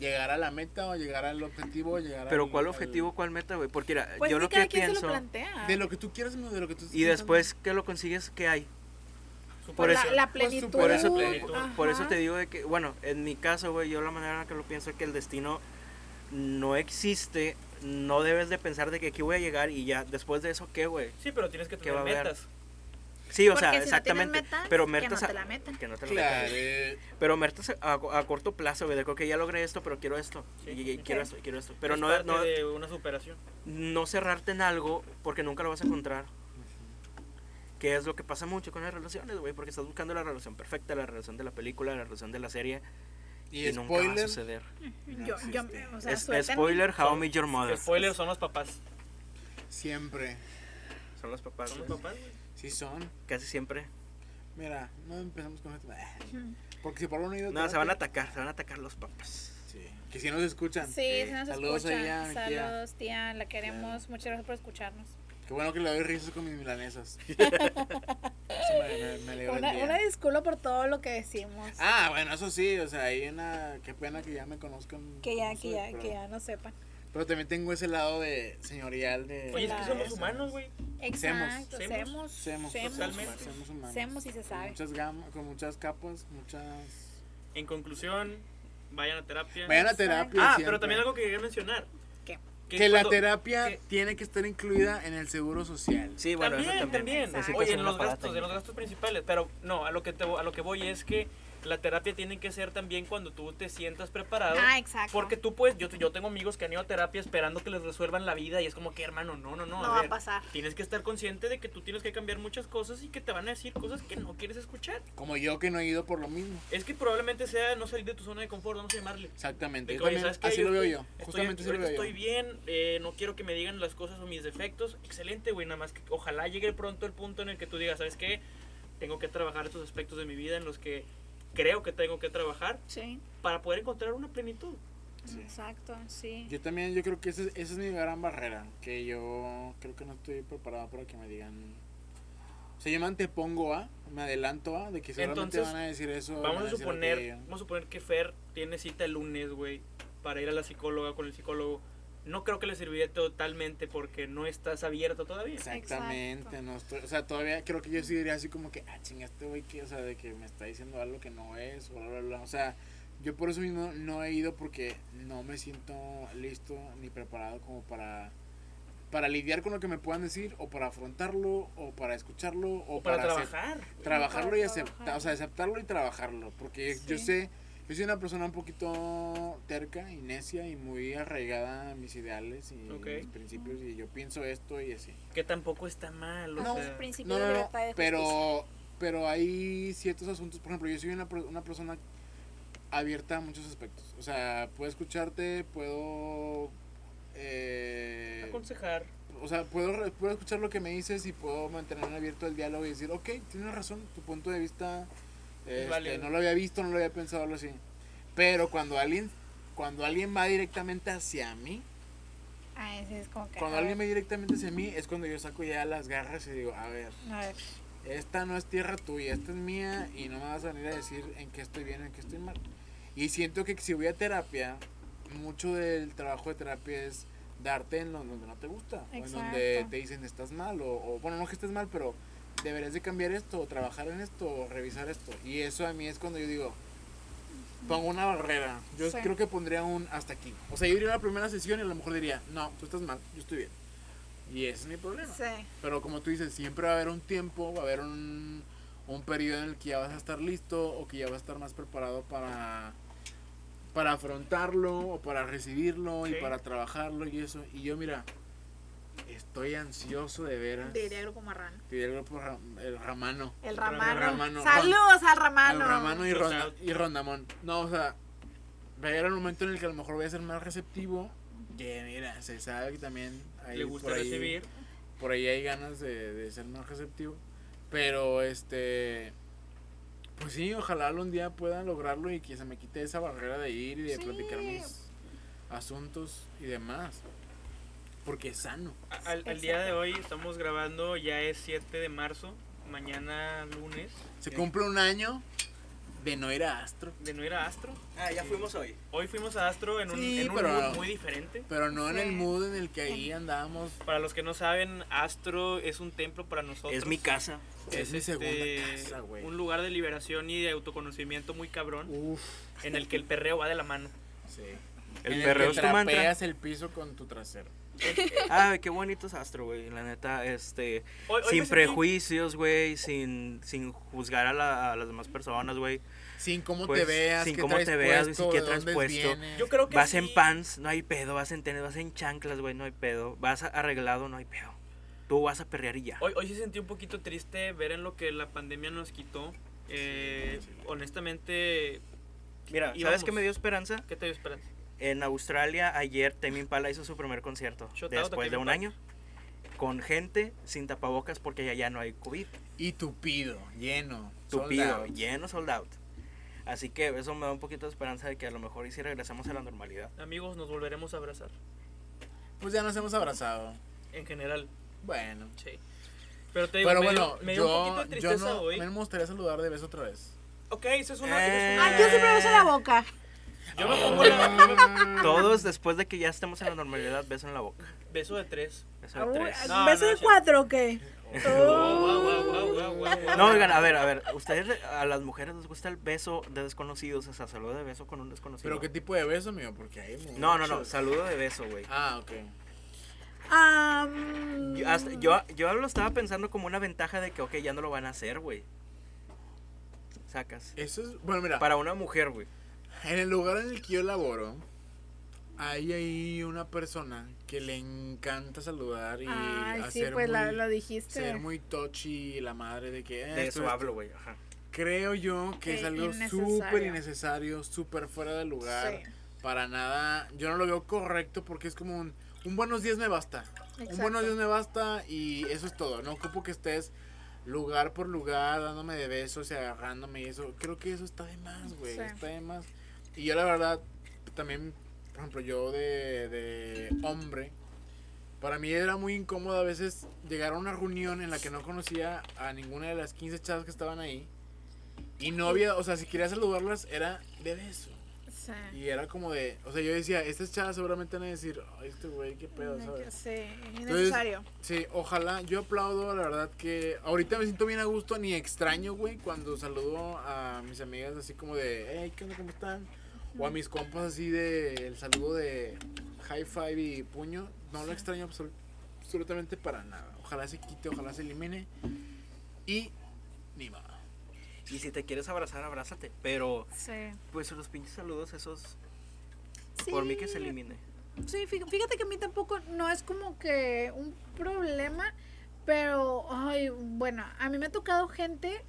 Speaker 3: Llegar a la meta o llegar al objetivo, llegar
Speaker 2: Pero
Speaker 3: al-
Speaker 2: ¿cuál
Speaker 3: al-
Speaker 2: objetivo, cuál meta, güey? Porque mira,
Speaker 1: Pues
Speaker 2: yo lo que pienso...
Speaker 1: lo plantea.
Speaker 3: De lo que tú quieras, no de lo que tú
Speaker 2: Y después que lo consigues, ¿qué hay? Por
Speaker 1: Por la,
Speaker 2: eso-
Speaker 1: la
Speaker 3: pues,
Speaker 1: plenitud.
Speaker 2: Por eso,
Speaker 4: plenitud.
Speaker 2: por eso te digo de que, bueno, en mi caso, güey, yo la manera en la que lo pienso es que el destino no existe, no debes de pensar de que aquí voy a llegar y ya, después de eso, ¿qué, güey?
Speaker 4: Sí, pero tienes que
Speaker 2: ¿Qué va
Speaker 4: tener
Speaker 2: haber? Sí, o
Speaker 1: Porque
Speaker 2: sea,
Speaker 1: si no tienes
Speaker 2: exactamente.
Speaker 1: metas,
Speaker 2: pero
Speaker 1: que
Speaker 2: metas
Speaker 1: no
Speaker 2: a-
Speaker 1: te la metan.
Speaker 2: Que no te la
Speaker 3: Claro.
Speaker 2: metan. Pero metas a, a corto plazo, güey, de que ya logré esto, pero quiero esto.
Speaker 4: Sí,
Speaker 2: y, quiero esto, y quiero esto. Pero
Speaker 4: Es
Speaker 2: no,
Speaker 4: parte
Speaker 2: no,
Speaker 4: de una superación.
Speaker 2: no cerrarte en algo porque nunca lo vas a encontrar. Que es lo que pasa mucho con las relaciones, güey, porque estás buscando la relación perfecta, la relación de la película, la relación de la serie,
Speaker 3: Y,
Speaker 2: y, nunca va a
Speaker 3: spoiler,
Speaker 2: suceder.
Speaker 3: no
Speaker 1: Yo, yo,
Speaker 3: existe.
Speaker 1: o sea,
Speaker 2: Es-
Speaker 1: suéltenme.
Speaker 2: spoiler, How Met Your Mother.
Speaker 4: Spoilers son los papás.
Speaker 3: siempre.
Speaker 2: Son los papás,
Speaker 4: Son los papás, güey.
Speaker 3: Sí son.
Speaker 2: Casi siempre.
Speaker 3: Mira, no empezamos con esto. Porque si por un oído...
Speaker 2: No, se van a atacar, se van a atacar los papás.
Speaker 3: Sí. Que si nos escuchan.
Speaker 1: Sí, se nos
Speaker 3: Saludos
Speaker 1: escucha.
Speaker 3: allá, mi tía.
Speaker 1: Saludos, tía. La queremos. Muchas gracias por escucharnos.
Speaker 3: Qué bueno que le doy risas con mis milanesas. Eso me, me, me
Speaker 1: Una, una disculpa por todo lo que decimos.
Speaker 3: Ah, bueno, eso sí, o sea, hay una. Qué pena que ya me conozcan.
Speaker 1: que ya, que ya,
Speaker 3: pero,
Speaker 1: que ya no sepan.
Speaker 3: Pero también tengo ese lado de señorial de.
Speaker 4: Oye, es que somos humanos, güey.
Speaker 1: Exacto,
Speaker 4: Semos.
Speaker 1: semos,
Speaker 3: Semos,
Speaker 1: semos,
Speaker 4: totalmente.
Speaker 3: Somos humanos.
Speaker 1: semos y se
Speaker 3: Con
Speaker 1: sabe.
Speaker 3: muchas gamas, con muchas capas, muchas.
Speaker 4: En conclusión, vayan a terapia.
Speaker 3: Vayan a terapia.
Speaker 4: Ah,
Speaker 3: siempre.
Speaker 4: pero también algo que quería mencionar.
Speaker 1: ¿Qué?
Speaker 3: Que la
Speaker 4: cuando-
Speaker 3: terapia
Speaker 4: que-
Speaker 3: tiene que estar incluida en el seguro social.
Speaker 2: Sí, bueno,
Speaker 4: también,
Speaker 2: eso también.
Speaker 4: también. Oye, en los gastos, en los gastos principales. Pero no, a lo que te, a lo que voy es que la terapia tiene que ser también cuando tú te sientas preparado.
Speaker 1: Ah, exacto.
Speaker 4: Porque tú puedes, yo, yo tengo amigos que han ido a terapia esperando que les resuelvan la vida y es como que, hermano, no, no, no.
Speaker 1: no
Speaker 4: a
Speaker 1: va a pasar.
Speaker 4: Tienes que estar consciente de que tú tienes que cambiar muchas cosas y que te van a decir cosas que no quieres escuchar.
Speaker 3: Como yo que no he ido por lo mismo.
Speaker 4: Es que probablemente sea no salir de tu zona de confort, vamos a llamarle.
Speaker 3: Exactamente.
Speaker 4: Que, oye,
Speaker 3: también,
Speaker 4: ¿sabes qué?
Speaker 3: así lo veo
Speaker 4: estoy-
Speaker 3: yo.
Speaker 4: estoy-
Speaker 3: Justamente así lo veo
Speaker 4: estoy
Speaker 3: yo.
Speaker 4: bien, eh, no quiero que me digan las cosas o mis defectos. Excelente, güey, nada más que ojalá llegue pronto el punto en el que tú digas, ¿sabes qué? Tengo que trabajar estos aspectos de mi vida en los que creo que tengo que trabajar
Speaker 1: Sí,
Speaker 4: para poder encontrar una plenitud.
Speaker 1: exacto, sí.
Speaker 3: Yo también, yo creo que esa, es- esa es mi gran barrera. Que yo creo que no estoy preparado para que me digan. O sea, yo me antepongo a, me adelanto a, de que seguramente
Speaker 4: Entonces,
Speaker 3: van a decir eso.
Speaker 4: Vamos a
Speaker 3: decir
Speaker 4: suponer, vamos a suponer que Fer tiene cita el lunes, güey, para ir a la psicóloga con el psicólogo. No creo que le serviría totalmente porque no estás abierto todavía.
Speaker 3: Exactamente,
Speaker 1: Exacto.
Speaker 3: no estoy, o sea, todavía creo que yo sí diría así como que, ah, chinga, este güey que, o sea, de que me está diciendo algo que no es, bla, bla, bla, o sea, yo por eso mismo no he ido porque no me siento listo ni preparado como para, para lidiar con lo que me puedan decir, o para afrontarlo, o para escucharlo, o,
Speaker 4: O para,
Speaker 3: hacer-
Speaker 4: trabajar.
Speaker 3: trabajarlo
Speaker 1: Para
Speaker 3: y aceptar, o sea, aceptarlo y trabajarlo, porque yo sé, yo soy una persona un poquito terca y necia y muy arraigada a mis ideales y
Speaker 4: Ok.
Speaker 3: mis principios y yo pienso esto y así.
Speaker 4: Que tampoco está mal. O
Speaker 1: No,
Speaker 4: sea,
Speaker 1: principio
Speaker 3: No, no, no, pero, pero hay ciertos asuntos, por ejemplo, yo soy una, una persona abierta a muchos aspectos, o sea, puedo escucharte, puedo... eh,
Speaker 4: aconsejar.
Speaker 3: o sea, puedo, re- puedo escuchar lo que me dices y puedo mantener abierto el diálogo y decir, ok, tienes razón, tu punto de vista este, no lo había visto, no lo había pensado, algo así. Pero cuando alguien, cuando alguien va directamente hacia mí,
Speaker 1: Ah, ese es como que.
Speaker 3: cuando alguien va directamente hacia mí, es cuando yo saco ya las garras y digo, a ver,
Speaker 1: a ver.
Speaker 3: esta no es tierra tuya, esta es mía y no me vas a venir a decir en qué estoy bien, en qué estoy mal. Y siento que si voy a terapia, mucho del trabajo de terapia es darte en donde no te gusta, o en donde te dicen estás mal, o, o, bueno, no que estés mal, pero deberías de cambiar esto, o trabajar en esto, o revisar esto. Y eso a mí es cuando yo digo, pongo una barrera. Yo
Speaker 1: Sí.
Speaker 3: creo que pondría un hasta aquí. O sea, yo iría a la primera sesión y a lo mejor diría, no, tú estás mal, yo estoy bien. Y ese es mi problema.
Speaker 1: Sí.
Speaker 3: Pero como tú dices, siempre va a haber un tiempo, va a haber un, un periodo en el que ya vas a estar listo o que ya vas a estar más preparado para, para afrontarlo o para recibirlo y para trabajarlo y eso. Y yo, mira, estoy ansioso de veras.
Speaker 1: Diría Grupo Marrano.
Speaker 3: Diría el grupo Ra- el Ramano.
Speaker 1: El
Speaker 4: El
Speaker 1: Ramano.
Speaker 3: Ramano.
Speaker 1: Saludos al Ramano.
Speaker 3: El Ramano y,
Speaker 4: Shout
Speaker 3: Ronda,
Speaker 4: out.
Speaker 3: y Rondamón. No, o sea, va a llegar el momento en el que a lo mejor voy a ser más receptivo. Que mira, se sabe que también hay
Speaker 4: Le gusta
Speaker 3: por ahí-
Speaker 4: recibir.
Speaker 3: por ahí hay ganas de, de ser más receptivo. Pero este. Pues sí, ojalá algún día pueda lograrlo y que se me quite esa barrera de ir y de
Speaker 1: Sí.
Speaker 3: platicar mis asuntos y demás. Porque es sano.
Speaker 4: Al, al día de hoy estamos grabando, ya es 7 de marzo, mañana lunes,
Speaker 3: Se cumple un año de no ir a Astro.
Speaker 4: de no ir a Astro.
Speaker 2: Ah, ya fuimos hoy.
Speaker 4: Hoy fuimos a Astro en un,
Speaker 3: Sí,
Speaker 4: en un
Speaker 3: pero-
Speaker 4: mood muy diferente.
Speaker 3: Pero no en el mood en el que ahí andábamos.
Speaker 4: Para los que no saben, Astro es un templo para nosotros.
Speaker 2: Es mi casa.
Speaker 3: Es mi
Speaker 4: este,
Speaker 3: segunda casa, güey.
Speaker 4: Un lugar de liberación y de autoconocimiento muy cabrón,
Speaker 3: Uf,
Speaker 4: en el que el perreo va de la mano.
Speaker 3: sí.
Speaker 2: El
Speaker 3: En
Speaker 2: perreo
Speaker 3: que
Speaker 2: es tu mantra.
Speaker 3: el piso con tu trasero.
Speaker 2: Ah, qué bonito es Astro, güey. La neta, este.
Speaker 4: Hoy- hoy
Speaker 2: sin prejuicios, güey. Sin, sin juzgar a, la- a las demás personas, güey.
Speaker 3: Sin cómo
Speaker 2: Pues,
Speaker 3: te veas,
Speaker 2: sin
Speaker 3: qué
Speaker 2: cómo
Speaker 3: traes
Speaker 2: te veas,
Speaker 3: puesto,
Speaker 2: sin qué traes puesto.
Speaker 4: Yo creo que
Speaker 2: Vas
Speaker 4: sí.
Speaker 2: en pants, no hay pedo. Vas en tenis, vas en chanclas, güey, no hay pedo. Vas arreglado, no hay pedo. Tú vas a perrear y ya.
Speaker 4: Hoy, hoy sí sentí un poquito triste ver en lo que la pandemia nos quitó. Eh, honestamente,
Speaker 2: Mira, ¿sabes qué me dio esperanza?
Speaker 4: ¿qué te dio esperanza?
Speaker 2: En Australia, ayer Tame Impala hizo su primer concierto.
Speaker 4: Shout
Speaker 2: después de un año. Con gente sin tapabocas porque ya, ya no hay COVID.
Speaker 3: Y tupido, lleno. sold
Speaker 2: Tupido,
Speaker 3: out.
Speaker 2: lleno, sold out. Así que eso me da un poquito de esperanza de que a lo mejor y si regresamos a la normalidad.
Speaker 4: Amigos, nos volveremos a abrazar.
Speaker 3: Pues ya nos hemos abrazado.
Speaker 4: En general,
Speaker 3: Bueno,
Speaker 4: sí. Pero te digo,
Speaker 3: Pero
Speaker 4: me, dio-
Speaker 3: bueno,
Speaker 4: me dio un
Speaker 3: yo,
Speaker 4: poquito de
Speaker 3: yo
Speaker 4: tristeza
Speaker 3: no,
Speaker 4: hoy.
Speaker 3: me gustaría saludar de beso otra vez.
Speaker 4: Ok, esa es una.
Speaker 2: Eh.
Speaker 1: Ah, yo siempre beso la boca.
Speaker 4: Yo me pongo la. yo me-
Speaker 2: Todos después de que ya estemos en la normalidad, beso en la boca.
Speaker 4: Beso de tres.
Speaker 2: Beso de tres.
Speaker 4: No,
Speaker 1: ¿Beso
Speaker 4: no,
Speaker 1: de
Speaker 4: sí.
Speaker 1: cuatro o qué?
Speaker 4: Guau, guau, guau, guau, guau, guau.
Speaker 2: No, oigan, a ver, a ver, ¿ustedes a las mujeres les gusta el beso de desconocidos? O sea, saludo de beso con un desconocido.
Speaker 3: Pero qué tipo de beso, amigo, porque hay
Speaker 2: No, no, no,
Speaker 3: muchos.
Speaker 2: saludo de beso, güey.
Speaker 3: Ah, ok.
Speaker 1: Am,
Speaker 2: Yo, hasta- yo, yo lo estaba pensando como una ventaja de que, ok, ya no lo van a hacer, güey. Sacas.
Speaker 3: Eso es, bueno, mira,
Speaker 2: Para una mujer, güey.
Speaker 3: En el lugar en el que yo laboro, hay ahí una persona que le encanta saludar y
Speaker 1: Ay, sí,
Speaker 3: hacer
Speaker 1: pues
Speaker 3: muy,
Speaker 1: la- lo dijiste.
Speaker 3: ser muy touchy la madre de que eh,
Speaker 2: De eso
Speaker 3: esto.
Speaker 2: hablo, güey. Ajá.
Speaker 3: Creo yo que es algo súper innecesario, súper fuera de lugar.
Speaker 1: Sí.
Speaker 3: Para nada, yo no lo veo correcto porque es como un, un buenos días me basta. Un buenos días me basta y eso es todo. No ocupo que estés lugar por lugar dándome de besos y agarrándome y eso. Creo que eso está de más, güey.
Speaker 1: Sí.
Speaker 3: Está de más. Y yo la verdad, también, por ejemplo, yo de, de hombre, para mí era muy incómodo a veces llegar a una reunión en la que no conocía a ninguna de las 15 chavas que estaban ahí. Y no había, o sea, si quería saludarlas era de beso.
Speaker 1: Sí.
Speaker 3: Y era como de, o sea, yo decía, estas chavas seguramente van a decir, ay, este güey, qué pedo,
Speaker 1: No,
Speaker 3: ¿sabes?
Speaker 1: Sí, innecesario.
Speaker 3: Sí, ojalá, yo aplaudo, la verdad que ahorita me siento bien a gusto, ni extraño, güey, cuando saludo a mis amigas así como de, hey, ¿qué onda, cómo están? O a mis compas así de, el saludo de high five y puño, no lo extraño absol- absolutamente para nada. Ojalá se quite, ojalá se elimine y ni más.
Speaker 2: Y si te quieres abrazar, abrázate. Pero,
Speaker 1: Sí.
Speaker 2: pues los pinches saludos esos,
Speaker 1: Sí.
Speaker 2: por mí que se elimine.
Speaker 1: Sí, fí- fíjate que a mí tampoco no es como que un problema, pero, ay, bueno, a mí me ha tocado gente,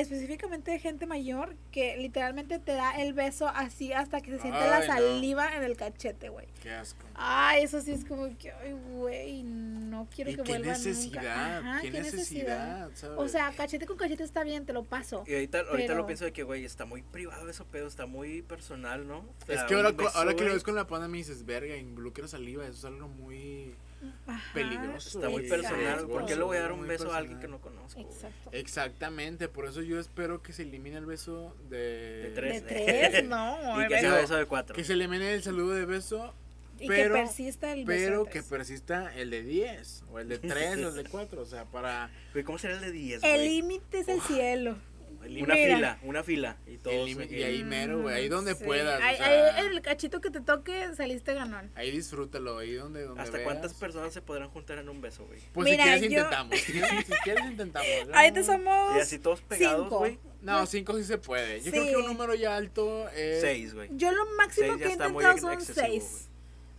Speaker 1: específicamente gente mayor, que literalmente te da el beso así hasta que se siente la
Speaker 3: no.
Speaker 1: saliva en el cachete, güey.
Speaker 3: Qué asco.
Speaker 1: Ay, eso sí es como que, ay, güey, no quiero
Speaker 3: Y
Speaker 1: que
Speaker 3: qué
Speaker 1: vuelva
Speaker 3: necesidad,
Speaker 1: nunca. Ajá,
Speaker 3: qué necesidad, ¿sabes?
Speaker 1: O sea, cachete con cachete está bien, te lo paso.
Speaker 2: Y ahorita, ahorita
Speaker 1: Pero-
Speaker 2: lo pienso de que, güey, está muy privado eso, pedo, está muy personal, ¿no? O
Speaker 3: Es que ahora,
Speaker 2: beso,
Speaker 3: ahora que lo ves con la pandemia dices, verga, involucra saliva, eso es algo muy
Speaker 1: Ajá,
Speaker 3: peligroso.
Speaker 2: Está muy
Speaker 1: Exacto.
Speaker 2: personal. ¿Por qué le voy a dar un beso a alguien que no conozco?
Speaker 1: Exacto.
Speaker 3: Exactamente, por eso yo espero que se elimine el beso de...
Speaker 2: De tres.
Speaker 1: De tres, no.
Speaker 2: Y que sea beso de cuatro.
Speaker 3: Que se elimine el saludo de beso,
Speaker 1: y
Speaker 3: pero-
Speaker 1: que persista el beso.
Speaker 3: pero
Speaker 1: de
Speaker 3: que persista el de 10, o el de 3, o el de 4, o sea, para
Speaker 2: ¿cómo será el de 10,
Speaker 1: El límite es el cielo.
Speaker 2: Una
Speaker 1: Mira.
Speaker 2: fila, una fila. Y todos.
Speaker 3: el y ahí mero, güey, ahí
Speaker 1: Mm,
Speaker 3: donde
Speaker 1: sí.
Speaker 3: puedas, o
Speaker 1: Ahí,
Speaker 3: sea,
Speaker 1: ahí el cachito que te toque, saliste ganón.
Speaker 3: ahí disfrútalo, ahí donde, donde
Speaker 2: ¿Hasta
Speaker 3: veas.
Speaker 2: cuántas personas se podrán juntar en un beso, güey?
Speaker 3: Pues
Speaker 1: Mira,
Speaker 3: si quieres
Speaker 1: yo-
Speaker 3: intentamos, si quieres, si quieres intentamos.
Speaker 1: Ahí te somos.
Speaker 2: Y así todos pegados,
Speaker 1: cinco.
Speaker 2: güey.
Speaker 3: No, 5 sí se puede. Yo creo que un número ya alto es...
Speaker 2: Seis, güey.
Speaker 1: Yo lo máximo
Speaker 2: Seis
Speaker 1: que he intentado son
Speaker 2: excesivo,
Speaker 1: seis.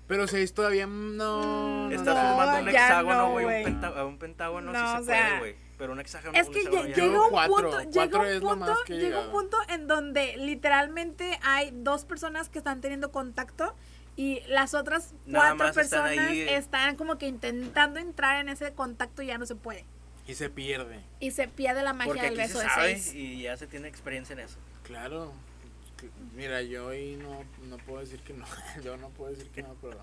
Speaker 3: Pero 6 todavía no...
Speaker 1: Mm,
Speaker 3: no,
Speaker 2: Estás
Speaker 3: no.
Speaker 2: formando un hexágono,
Speaker 1: no,
Speaker 2: güey. un, penta- un pentágono
Speaker 1: No,
Speaker 2: sí
Speaker 1: o
Speaker 2: se
Speaker 1: sea,
Speaker 2: puede, güey. Pero un hexágono,
Speaker 1: Es
Speaker 2: un
Speaker 1: que llega
Speaker 2: no.
Speaker 1: un
Speaker 3: cuatro,
Speaker 1: punto,
Speaker 3: cuatro
Speaker 1: llega un punto,
Speaker 3: he
Speaker 1: llega un punto en donde literalmente hay dos personas que están teniendo contacto y las otras cuatro
Speaker 2: más están
Speaker 1: personas
Speaker 2: ahí.
Speaker 1: están como que intentando entrar en ese contacto y ya no se puede.
Speaker 3: Y se pierde.
Speaker 1: Y se pierde la magia
Speaker 2: Porque
Speaker 1: del
Speaker 2: aquí se
Speaker 1: beso de
Speaker 2: sabe
Speaker 1: seis.
Speaker 2: y ya se tiene experiencia en eso.
Speaker 3: Claro. Mira, yo ahí no, no puedo decir que no. Yo no puedo decir que no, pero...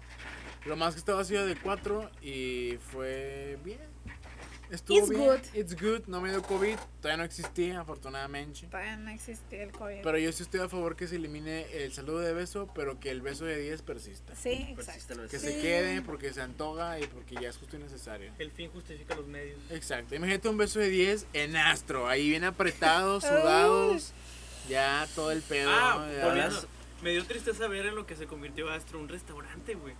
Speaker 3: Lo más que estaba ha sido de 4 y fue bien. Estuvo
Speaker 1: It's
Speaker 3: bien.
Speaker 1: good.
Speaker 3: It's good. No me dio COVID. Todavía no existía, afortunadamente.
Speaker 1: Todavía no existía el COVID.
Speaker 3: Pero yo sí estoy a favor que se elimine el saludo de beso, pero que el beso de 10 persista.
Speaker 1: sí, exacto.
Speaker 3: Que
Speaker 2: beso.
Speaker 3: se
Speaker 1: Sí.
Speaker 3: quede porque se antoja y porque ya es justo y necesario.
Speaker 4: El fin justifica los medios.
Speaker 3: Exacto. Imagínate un beso de 10 en astro. Ahí bien apretados, sudados. Ya todo el pedo.
Speaker 4: Ah,
Speaker 3: ya.
Speaker 4: volviendo. Me dio tristeza ver en lo que se convirtió Astro, un restaurante, güey.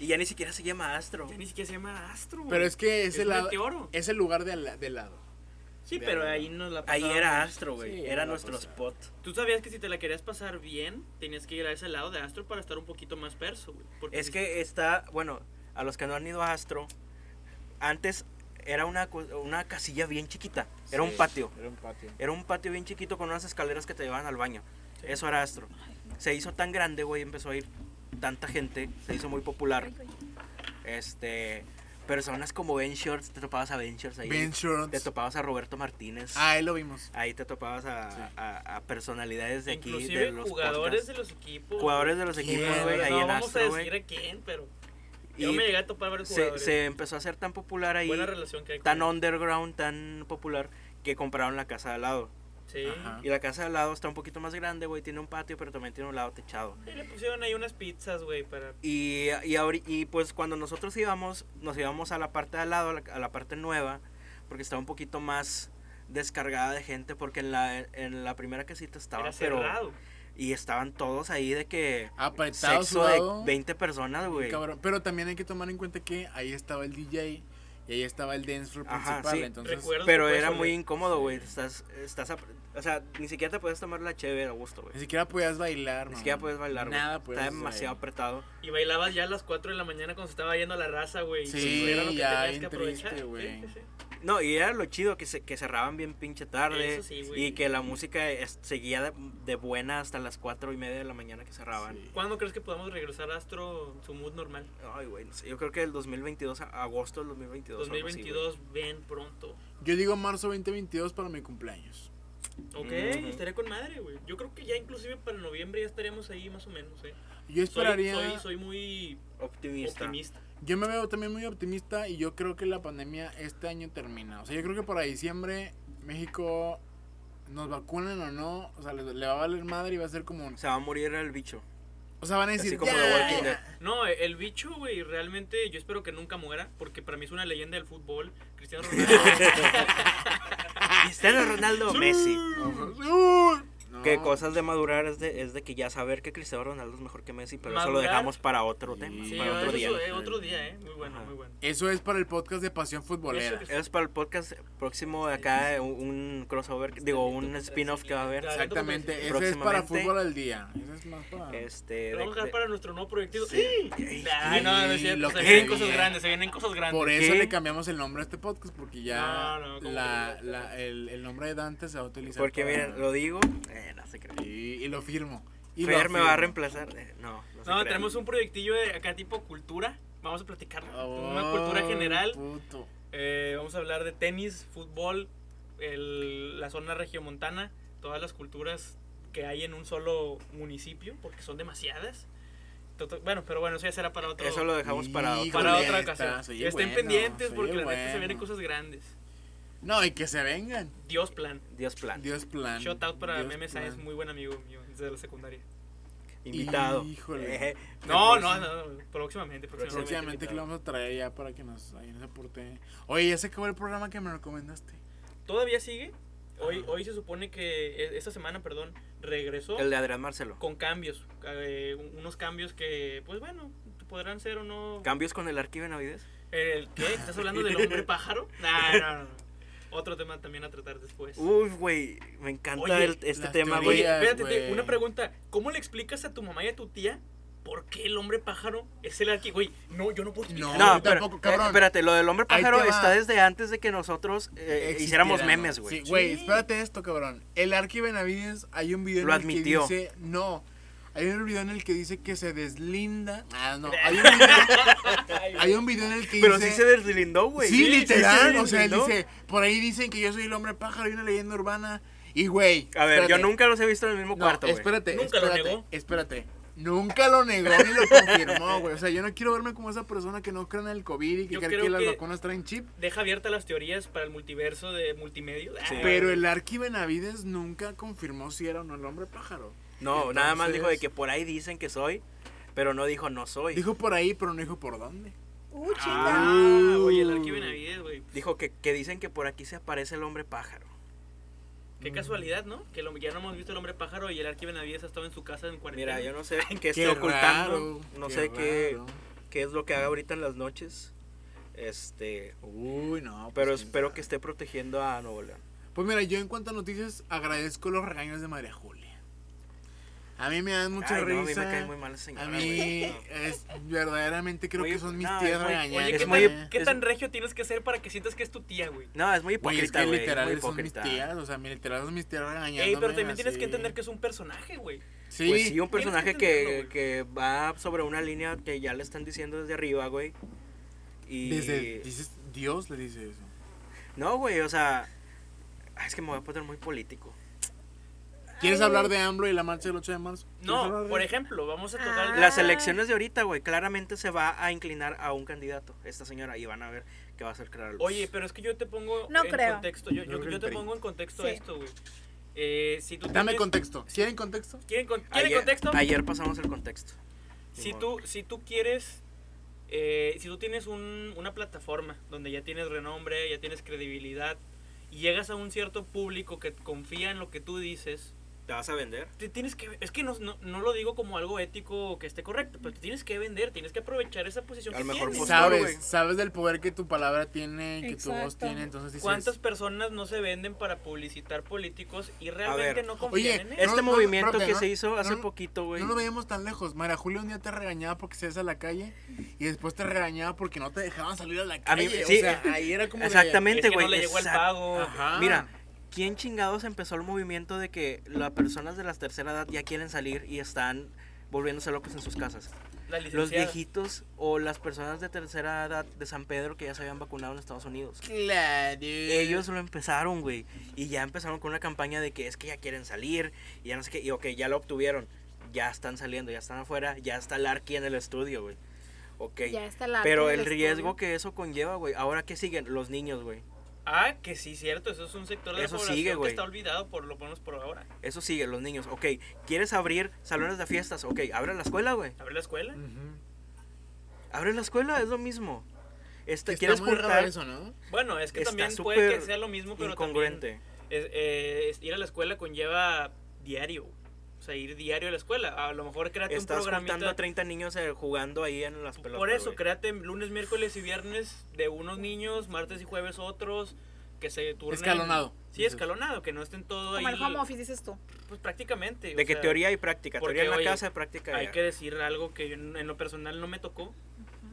Speaker 2: Y ya ni siquiera se llama Astro.
Speaker 4: Ya ni siquiera se llama Astro, güey.
Speaker 3: Pero es que
Speaker 4: Es
Speaker 3: ese lado,
Speaker 4: meteoro.
Speaker 3: es el lugar de, al- de lado.
Speaker 4: Sí,
Speaker 3: de
Speaker 4: pero ahí nos la
Speaker 2: Ahí
Speaker 4: pasábamos.
Speaker 2: era Astro, güey.
Speaker 3: Sí,
Speaker 2: era nuestro
Speaker 3: pasada.
Speaker 2: spot.
Speaker 4: Tú sabías que si te la querías pasar bien, tenías que ir a ese lado de Astro para estar un poquito más perso, güey.
Speaker 2: Es
Speaker 4: si-
Speaker 2: que está, bueno, a los que no han ido a Astro, antes era una, una casilla bien chiquita. Era un
Speaker 3: Sí,
Speaker 2: patio.
Speaker 3: Era un patio.
Speaker 2: Era un patio bien chiquito con unas escaleras que te llevaban al baño.
Speaker 4: Sí.
Speaker 2: Eso era Astro. Se hizo tan grande, güey, empezó a ir tanta gente, se hizo muy popular. Este, personas como Ben Shorts, te topabas a Ben Shorts ahí.
Speaker 3: Ben Shorts.
Speaker 2: Te topabas a Roberto Martínez.
Speaker 3: Ah, ahí lo vimos.
Speaker 2: Ahí te topabas a,
Speaker 3: Sí.
Speaker 2: a- a personalidades de aquí,
Speaker 4: Inclusive
Speaker 2: de los
Speaker 4: jugadores
Speaker 2: podcasts.
Speaker 4: de los equipos.
Speaker 2: Jugadores de los
Speaker 3: ¿Quién?
Speaker 2: equipos, güey, ahí
Speaker 4: no
Speaker 2: en
Speaker 4: vamos
Speaker 2: Astro,
Speaker 4: a decir a quién, pero Yo
Speaker 2: Y
Speaker 4: me llegué a topar varios
Speaker 2: se,
Speaker 4: jugadores.
Speaker 2: se empezó a hacer tan popular ahí,
Speaker 4: Buena relación que hay con
Speaker 2: tan underground, tan popular, que compraron la casa de al lado.
Speaker 4: Sí.
Speaker 3: Ajá.
Speaker 2: Y la casa de al lado está un poquito más grande, güey, tiene un patio, pero también tiene un lado techado.
Speaker 4: Y le pusieron ahí unas pizzas, güey, para...
Speaker 2: Y, y, ahori- y pues cuando nosotros íbamos, nos íbamos a la parte de al lado, a la, a la parte nueva, porque estaba un poquito más descargada de gente, porque en la, en la primera casita estaba,
Speaker 4: Era
Speaker 2: pero...
Speaker 4: cerrado.
Speaker 2: Y estaban todos ahí de que...
Speaker 3: Apretado,
Speaker 2: Sexo de
Speaker 3: sudado.
Speaker 2: 20 personas, güey.
Speaker 3: Cabrón. Pero también hay que tomar en cuenta que ahí estaba el DJ y ahí estaba el dance floor
Speaker 2: Ajá,
Speaker 3: principal.
Speaker 2: sí.
Speaker 3: Entonces,
Speaker 4: Recuerdo
Speaker 2: Pero era muy incómodo, güey. Estás, estás, ap- o sea, ni siquiera te puedes tomar la cheve a gusto, güey.
Speaker 3: ni siquiera podías bailar,
Speaker 2: Ni
Speaker 3: mamá.
Speaker 2: siquiera puedes bailar, güey.
Speaker 3: Nada puedes
Speaker 2: Está demasiado
Speaker 3: bailar.
Speaker 2: apretado.
Speaker 4: Y bailabas ya a las 4 de la mañana cuando se estaba yendo la raza, güey.
Speaker 3: Sí,
Speaker 4: Era lo que
Speaker 3: ya,
Speaker 4: tenías
Speaker 3: bien
Speaker 4: que aprovechar.
Speaker 3: triste, güey.
Speaker 2: No, y era lo chido que, se, que cerraban bien pinche tarde.
Speaker 4: Eso sí, güey.
Speaker 2: y que la música es- seguía de, de buena hasta las cuatro y media de la mañana que cerraban.
Speaker 3: Sí.
Speaker 4: ¿Cuándo crees que podamos regresar a Astro su mood normal?
Speaker 2: Ay, güey, no sé. Yo creo que el 2022, a- agosto del 2022. algo así,
Speaker 4: 2022, ven pronto.
Speaker 3: Yo digo marzo 2022 para mi cumpleaños.
Speaker 4: Ok,
Speaker 2: Ujú.
Speaker 4: estaría con madre, güey. Yo creo que ya inclusive para noviembre ya estaríamos ahí más o menos, eh.
Speaker 3: Yo esperaría.
Speaker 4: soy, soy muy
Speaker 2: optimista.
Speaker 3: Yo me veo también muy optimista y yo creo que la pandemia este año termina. O sea, yo creo que para diciembre México nos vacunen o no, o sea, le, le va a valer madre y va a ser como un...
Speaker 2: Se va a morir el bicho.
Speaker 3: O sea, van a decir,
Speaker 2: Así como
Speaker 3: "Ya".
Speaker 4: No, el bicho, güey, realmente yo espero que nunca muera, porque para mí es una leyenda del fútbol. Cristiano Ronaldo.
Speaker 2: Cristiano Ronaldo, Messi.
Speaker 3: No.
Speaker 2: Que cosas de madurar es de, es de que ya saber que Cristiano Ronaldo es mejor que Messi, pero eso lo dejamos para otro tema,
Speaker 3: Sí,
Speaker 4: Sí,
Speaker 2: para otro
Speaker 4: eso
Speaker 2: día.
Speaker 4: es otro día, eh. Muy bueno,
Speaker 2: Ajá.
Speaker 4: muy bueno.
Speaker 3: Eso es para el podcast de Pasión Futbolera.
Speaker 4: Eso
Speaker 2: Es para el podcast próximo de acá, un, un crossover, digo, un spin-off que va a haber.
Speaker 3: Exactamente, ese es para fútbol al día. Ese es más para...
Speaker 2: Este,
Speaker 4: vamos a dejar
Speaker 2: de-
Speaker 4: para nuestro nuevo proyectito.
Speaker 2: Sí.
Speaker 4: Ay, no, no es cierto.
Speaker 3: Lo
Speaker 4: Se
Speaker 3: que
Speaker 4: vienen cosas grandes, se vienen cosas grandes.
Speaker 3: Por eso
Speaker 2: ¿Qué?
Speaker 3: le cambiamos el nombre a este podcast, porque ya
Speaker 4: No, no, ¿cómo
Speaker 3: la, la- el, el nombre de Dante se va a utilizar.
Speaker 2: Porque miren, lo digo, eh, no se cree.
Speaker 3: Y, y lo firmo. Y lo
Speaker 2: Fer me va a reemplazar. eh, no, no se
Speaker 4: No, tenemos un proyectillo de acá tipo cultura. Vamos a platicar. una
Speaker 3: Oh,
Speaker 4: cultura general.
Speaker 3: puto.
Speaker 4: Eh, vamos a hablar de tenis, fútbol, el- la zona regiomontana, todas las culturas que hay en un solo municipio, porque son demasiadas. Toto- Bueno, pero bueno, eso ya será para otro.
Speaker 2: Eso lo dejamos para
Speaker 3: Híjole,
Speaker 4: para otra ocasión. Estén
Speaker 3: bueno,
Speaker 4: pendientes porque la neta se vienen cosas grandes.
Speaker 3: No, y que se vengan.
Speaker 4: Dios plan.
Speaker 2: Dios plan.
Speaker 3: Dios plan.
Speaker 4: Shout out para
Speaker 3: Dios
Speaker 4: Meme
Speaker 3: plan.
Speaker 4: Sáenz, muy buen amigo mío desde la secundaria.
Speaker 2: Invitado.
Speaker 3: Híjole.
Speaker 2: Eh,
Speaker 4: No,
Speaker 2: de
Speaker 4: no, no, no, próximamente, próximamente.
Speaker 3: Próximamente que lo vamos a traer ya para que nos, ahí nos aporte. Oye, ya se acabó el programa que me recomendaste.
Speaker 4: ¿Todavía sigue? Hoy, hoy se supone que, eh, esta semana, perdón, regresó
Speaker 2: El de Adrián Marcelo.
Speaker 4: con cambios. eh, unos cambios que, pues bueno, podrán ser o no.
Speaker 2: ¿Cambios con el archivo Navides?
Speaker 4: ¿El qué? ¿Estás hablando del hombre pájaro? Nah, no, no, no. Otro tema también a tratar después.
Speaker 2: Uy, güey, me encanta
Speaker 4: Oye,
Speaker 2: el- este tema, güey.
Speaker 4: espérate, una pregunta. ¿Cómo le explicas a tu mamá y a tu tía por qué el hombre pájaro es el arqui? Güey, no, yo no puedo explicar.
Speaker 3: No,
Speaker 2: No, pero,
Speaker 3: tampoco, cabrón.
Speaker 2: eh, espérate, lo del hombre pájaro está desde antes de que nosotros eh, hiciéramos memes, güey.
Speaker 3: Sí, güey,
Speaker 4: Sí.
Speaker 3: espérate esto, cabrón. El Arqui Benavides, hay un video
Speaker 2: Lo
Speaker 3: en el
Speaker 2: admitió.
Speaker 3: que dice. No. Hay un video en el que dice que se deslinda. Ah, no. Hay un video, hay un video en el que
Speaker 2: Pero
Speaker 3: dice.
Speaker 2: sí se deslindó, güey.
Speaker 3: Sí, literal.
Speaker 2: se
Speaker 3: o sea, él dice. Por ahí dicen que yo soy el hombre pájaro y una leyenda urbana. Y, güey.
Speaker 2: A ver, yo nunca los he visto en el mismo
Speaker 3: No,
Speaker 2: cuarto, güey.
Speaker 3: espérate,
Speaker 4: Nunca lo
Speaker 3: espérate,
Speaker 4: negó.
Speaker 3: Espérate. Nunca lo negó ni lo confirmó, güey. O sea, yo no quiero verme como esa persona que no cree en el COVID y que
Speaker 4: Yo
Speaker 3: cree
Speaker 4: creo
Speaker 3: que las
Speaker 4: que-
Speaker 3: vacunas traen chip.
Speaker 4: Deja abiertas las teorías para el multiverso de multimedia.
Speaker 2: Sí.
Speaker 3: Pero el Arqui Benavides nunca confirmó si era o no el hombre pájaro.
Speaker 2: No, nada más dijo de que por ahí dicen que soy, pero no dijo no soy.
Speaker 3: Dijo por ahí, pero no dijo por dónde.
Speaker 1: Uh, chinga.
Speaker 4: Ah, oye, el Arqui Benavides, güey.
Speaker 2: Dijo que, que dicen que por aquí se aparece el hombre pájaro.
Speaker 4: Qué casualidad, ¿no? Que lo- ya no hemos visto el hombre pájaro y el Arqui Benavides ha estado en su casa en cuarentena.
Speaker 2: Mira, yo no sé qué esté
Speaker 3: Qué
Speaker 2: ocultando.
Speaker 3: raro,
Speaker 2: no
Speaker 3: qué
Speaker 2: sé qué, qué es lo que haga ahorita en las noches. Este,
Speaker 3: Uy, no. pues,
Speaker 2: pero espero que esté protegiendo a Nuevo León.
Speaker 3: Pues mira, yo en cuanto a noticias agradezco los regaños de María Julia. A mí me dan mucha
Speaker 2: Ay, no, a mí me
Speaker 3: risa.
Speaker 2: cae muy mal esa señora,
Speaker 3: A
Speaker 2: güey.
Speaker 3: mí
Speaker 2: No.
Speaker 3: es verdaderamente creo que son mis
Speaker 2: no,
Speaker 3: tías.
Speaker 4: Oye,
Speaker 2: Es
Speaker 4: ¿qué,
Speaker 2: muy-
Speaker 4: tan, qué
Speaker 2: es-
Speaker 4: tan regio tienes que ser para que sientas que es tu tía, güey?
Speaker 2: No, es muy
Speaker 3: Güey, es
Speaker 2: hipócrita,
Speaker 3: que
Speaker 2: güey. es
Speaker 3: literal
Speaker 2: muy
Speaker 3: son mis tías, o sea, literal son mis tías regañando.
Speaker 4: Ey, pero también tienes que entender que es un personaje, güey.
Speaker 3: Sí,
Speaker 2: Pues sí, un personaje
Speaker 4: que
Speaker 2: que, que va sobre una línea que ya le están diciendo desde arriba, güey. Y...
Speaker 3: desde dices Dios le dice eso.
Speaker 2: No, güey, o sea... Es que me voy a poner muy político.
Speaker 3: ¿Quieres
Speaker 1: Ay,
Speaker 3: hablar de AMLO y la marcha del 8 de marzo? ¿Quieres hablar
Speaker 4: No,
Speaker 3: de
Speaker 4: por ejemplo, vamos a tocar...
Speaker 1: Ah.
Speaker 2: Las elecciones de ahorita, güey, claramente se va a inclinar a un candidato, esta señora, y van a ver que va a ser claro.
Speaker 4: Oye, pero es que yo te pongo
Speaker 1: No
Speaker 4: en
Speaker 1: creo.
Speaker 4: contexto, yo,
Speaker 3: Yo
Speaker 4: yo, te pongo en contexto
Speaker 1: Sí.
Speaker 4: esto, güey. Eh, si tú
Speaker 3: Dame
Speaker 4: tienes-
Speaker 3: contexto. ¿Quieren contexto?
Speaker 4: ¿Quieren, con- ¿quieren
Speaker 2: ayer,
Speaker 4: contexto?
Speaker 2: ayer pasamos el contexto.
Speaker 4: Si tú, si tú quieres, eh, si tú tienes un- una plataforma donde ya tienes renombre, ya tienes credibilidad, y llegas a un cierto público que confía en lo que tú dices,
Speaker 2: ¿Te vas a vender?
Speaker 4: te tienes que, es que no, no, no lo digo como algo ético que esté correcto, pero te tienes que vender, tienes que aprovechar esa posición
Speaker 2: Al
Speaker 4: que
Speaker 2: mejor
Speaker 4: tienes.
Speaker 2: postor, güey.
Speaker 3: Sabes, sabes del poder que tu palabra tiene, que tu voz tiene, entonces dices...
Speaker 4: ¿Cuántas personas no se venden para publicitar políticos y realmente
Speaker 2: ver,
Speaker 4: no confían
Speaker 3: oye,
Speaker 4: en?
Speaker 2: Este
Speaker 3: no,
Speaker 2: movimiento que
Speaker 3: no,
Speaker 2: se hizo hace
Speaker 3: no,
Speaker 2: poquito, güey.
Speaker 3: No lo veíamos tan lejos. María Julia un día te regañaba porque salías a la calle y después te regañaba porque no te dejaban salir a la
Speaker 2: A mí-
Speaker 3: calle.
Speaker 2: sí,
Speaker 3: o sea, ahí era como
Speaker 2: Exactamente,
Speaker 4: Es que
Speaker 2: güey.
Speaker 4: no le llegó el pago.
Speaker 3: Ajá.
Speaker 2: Mira, ¿quién chingados empezó el movimiento de que las personas de la tercera edad ya quieren salir y están volviéndose locos en sus casas? Los viejitos o las personas de tercera edad de San Pedro que ya se habían vacunado en Estados Unidos.
Speaker 3: Claro.
Speaker 2: Ellos lo empezaron, güey. Y ya empezaron con una campaña de que es que ya quieren salir. Y ya no sé qué. Y ok, ya lo obtuvieron. Ya están saliendo, ya están afuera. Ya está el Arqui en el estudio, güey. Ok.
Speaker 1: Ya está la
Speaker 2: Pero el riesgo
Speaker 1: estudio.
Speaker 2: que eso conlleva, güey. Ahora, ¿qué siguen? Los niños, güey.
Speaker 4: Ah, que sí, cierto, eso es un sector de
Speaker 2: Eso
Speaker 4: la población
Speaker 2: sigue,
Speaker 4: que está olvidado por lo menos por ahora.
Speaker 2: Eso sigue, los niños. Ok, ¿quieres abrir salones de fiestas? Ok, abre la escuela, güey.
Speaker 4: ¿Abre la escuela?
Speaker 2: Abre la escuela, es lo mismo. Este,
Speaker 3: Está
Speaker 2: ¿Quieres
Speaker 3: muy raro eso, ¿no?
Speaker 4: Bueno, es que
Speaker 2: Está
Speaker 4: también puede que sea lo mismo, pero
Speaker 2: Incongruente.
Speaker 4: también es- eh, es- ir a la escuela conlleva diario. O sea, ir diario a la escuela. A lo mejor créate un
Speaker 2: Estás
Speaker 4: programita.
Speaker 2: juntando a 30 niños eh, jugando ahí en las pelotas.
Speaker 4: Por eso, créate lunes, miércoles y viernes de unos niños, martes y jueves otros, que se turnen.
Speaker 3: Escalonado,
Speaker 4: Sí, escalonado, que no estén todo ahí.
Speaker 1: Como el home office, dices tú.
Speaker 4: Pues prácticamente.
Speaker 2: De
Speaker 4: o
Speaker 2: que
Speaker 4: sea,
Speaker 2: teoría y práctica.
Speaker 4: porque,
Speaker 2: Teoría en la
Speaker 4: oye,
Speaker 2: casa, práctica
Speaker 4: Hay que decir algo que yo en lo personal no me tocó.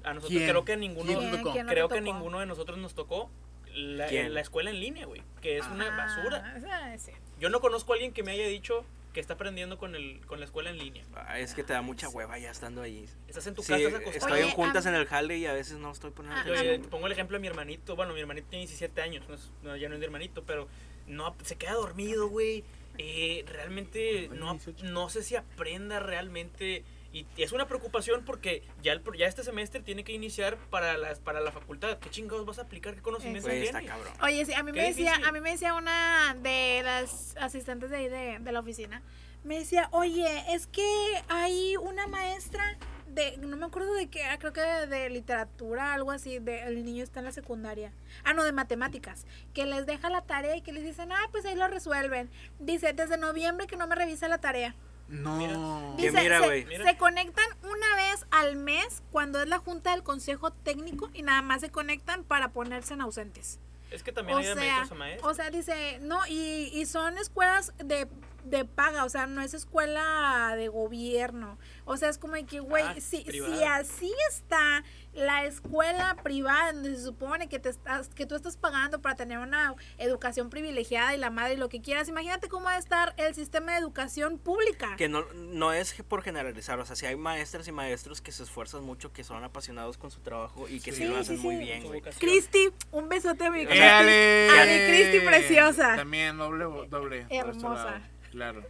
Speaker 4: A nosotros
Speaker 3: ¿Quién?
Speaker 4: creo que a ninguno,
Speaker 3: ¿Quién te tocó?
Speaker 1: ¿Quién no te
Speaker 4: creo que ninguno de nosotros nos tocó la, la escuela en línea, güey, que es una
Speaker 1: Ah,
Speaker 4: basura.
Speaker 1: sí.
Speaker 4: Yo no conozco a alguien que me haya dicho que está aprendiendo con el con la escuela en línea.
Speaker 2: Ah, es que te da mucha hueva ya estando ahí.
Speaker 4: Estás en tu
Speaker 2: Sí,
Speaker 4: casa, estás acostado.
Speaker 2: estoy
Speaker 1: Oye,
Speaker 2: juntas en el jale y a veces no estoy poniendo
Speaker 1: Ah,
Speaker 4: eh, te pongo el ejemplo de mi hermanito. Bueno, mi hermanito tiene 17 años. No es- no, ya no es mi hermanito, pero no se queda dormido, güey. Eh, realmente no,
Speaker 3: 18.
Speaker 4: no sé si aprenda realmente. Y es una preocupación porque ya, el, ya este semestre tiene que iniciar para, las, para la facultad. ¿Qué chingados vas a aplicar? ¿Qué conocimiento
Speaker 2: Güey, está
Speaker 4: tienes?
Speaker 1: Oye, sí, a mí me decía, a mí me decía una de las asistentes de ahí de, de la oficina, me decía, oye, es que hay una maestra de, no me acuerdo de qué, creo que de, de literatura, algo así, de, el niño está en la secundaria, ah, no, de matemáticas, que les deja la tarea y que les dicen, ah, pues ahí lo resuelven. Dice, desde noviembre que no me revisa la tarea.
Speaker 3: No.
Speaker 2: Que
Speaker 1: Dice,
Speaker 2: mira,
Speaker 1: se-
Speaker 2: güey.
Speaker 4: Mira.
Speaker 1: se conectan una vez al mes cuando es la junta del consejo técnico y nada más se conectan para ponerse en ausentes.
Speaker 4: Es que también
Speaker 1: O
Speaker 4: hay de
Speaker 1: sea,
Speaker 4: maestros a maestros.
Speaker 1: o sea, dice, no, y, y son escuelas de, de paga, o sea, no es escuela de gobierno. O sea, es como de que, güey,
Speaker 4: Ah,
Speaker 1: si, si así está la escuela privada, donde se supone que te estás, que tú estás pagando para tener una educación privilegiada y la madre y lo que quieras, imagínate cómo va a estar el sistema de educación pública.
Speaker 2: Que no, no es por generalizar, o sea, si hay maestras y maestros que se esfuerzan mucho, que son apasionados con su trabajo y que sí,
Speaker 1: Sí,
Speaker 2: lo hacen
Speaker 1: sí.
Speaker 2: muy bien, güey.
Speaker 1: Cristi, un besote a mi Cristi.
Speaker 3: ¡Éale!
Speaker 1: A mi Cristi preciosa.
Speaker 3: También doble, doble. este
Speaker 1: Hermosa.
Speaker 3: Claro.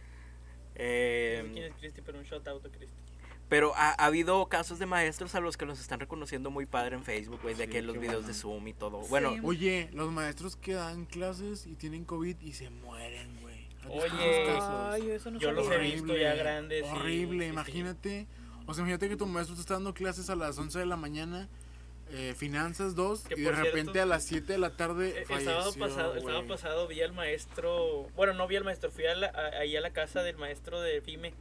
Speaker 2: Eh,
Speaker 4: quién es Cristi, pero un shout out a Cristi.
Speaker 2: pero ha, ha habido casos de maestros a los que los están reconociendo muy padre en Facebook, güey, de que los videos
Speaker 3: bueno.
Speaker 2: de Zoom y todo. Bueno.
Speaker 3: Oye, los maestros que dan clases y tienen COVID y se mueren, güey. ¿Has visto
Speaker 4: Oye.
Speaker 1: Ay, eso no
Speaker 4: Yo los he visto ya grandes y-
Speaker 3: Horrible,
Speaker 4: sí, sí.
Speaker 3: imagínate. O sea, imagínate que tu maestro te está dando clases a las 11 de la mañana, eh, finanzas 2,
Speaker 4: Que
Speaker 3: y de repente
Speaker 4: cierto,
Speaker 3: a las 7 de la tarde
Speaker 4: Eh, El sábado,
Speaker 3: falleció,
Speaker 4: pasado, el sábado pasado vi al maestro, bueno, no vi al maestro, fui a la- a- ahí a la casa del maestro de FIME.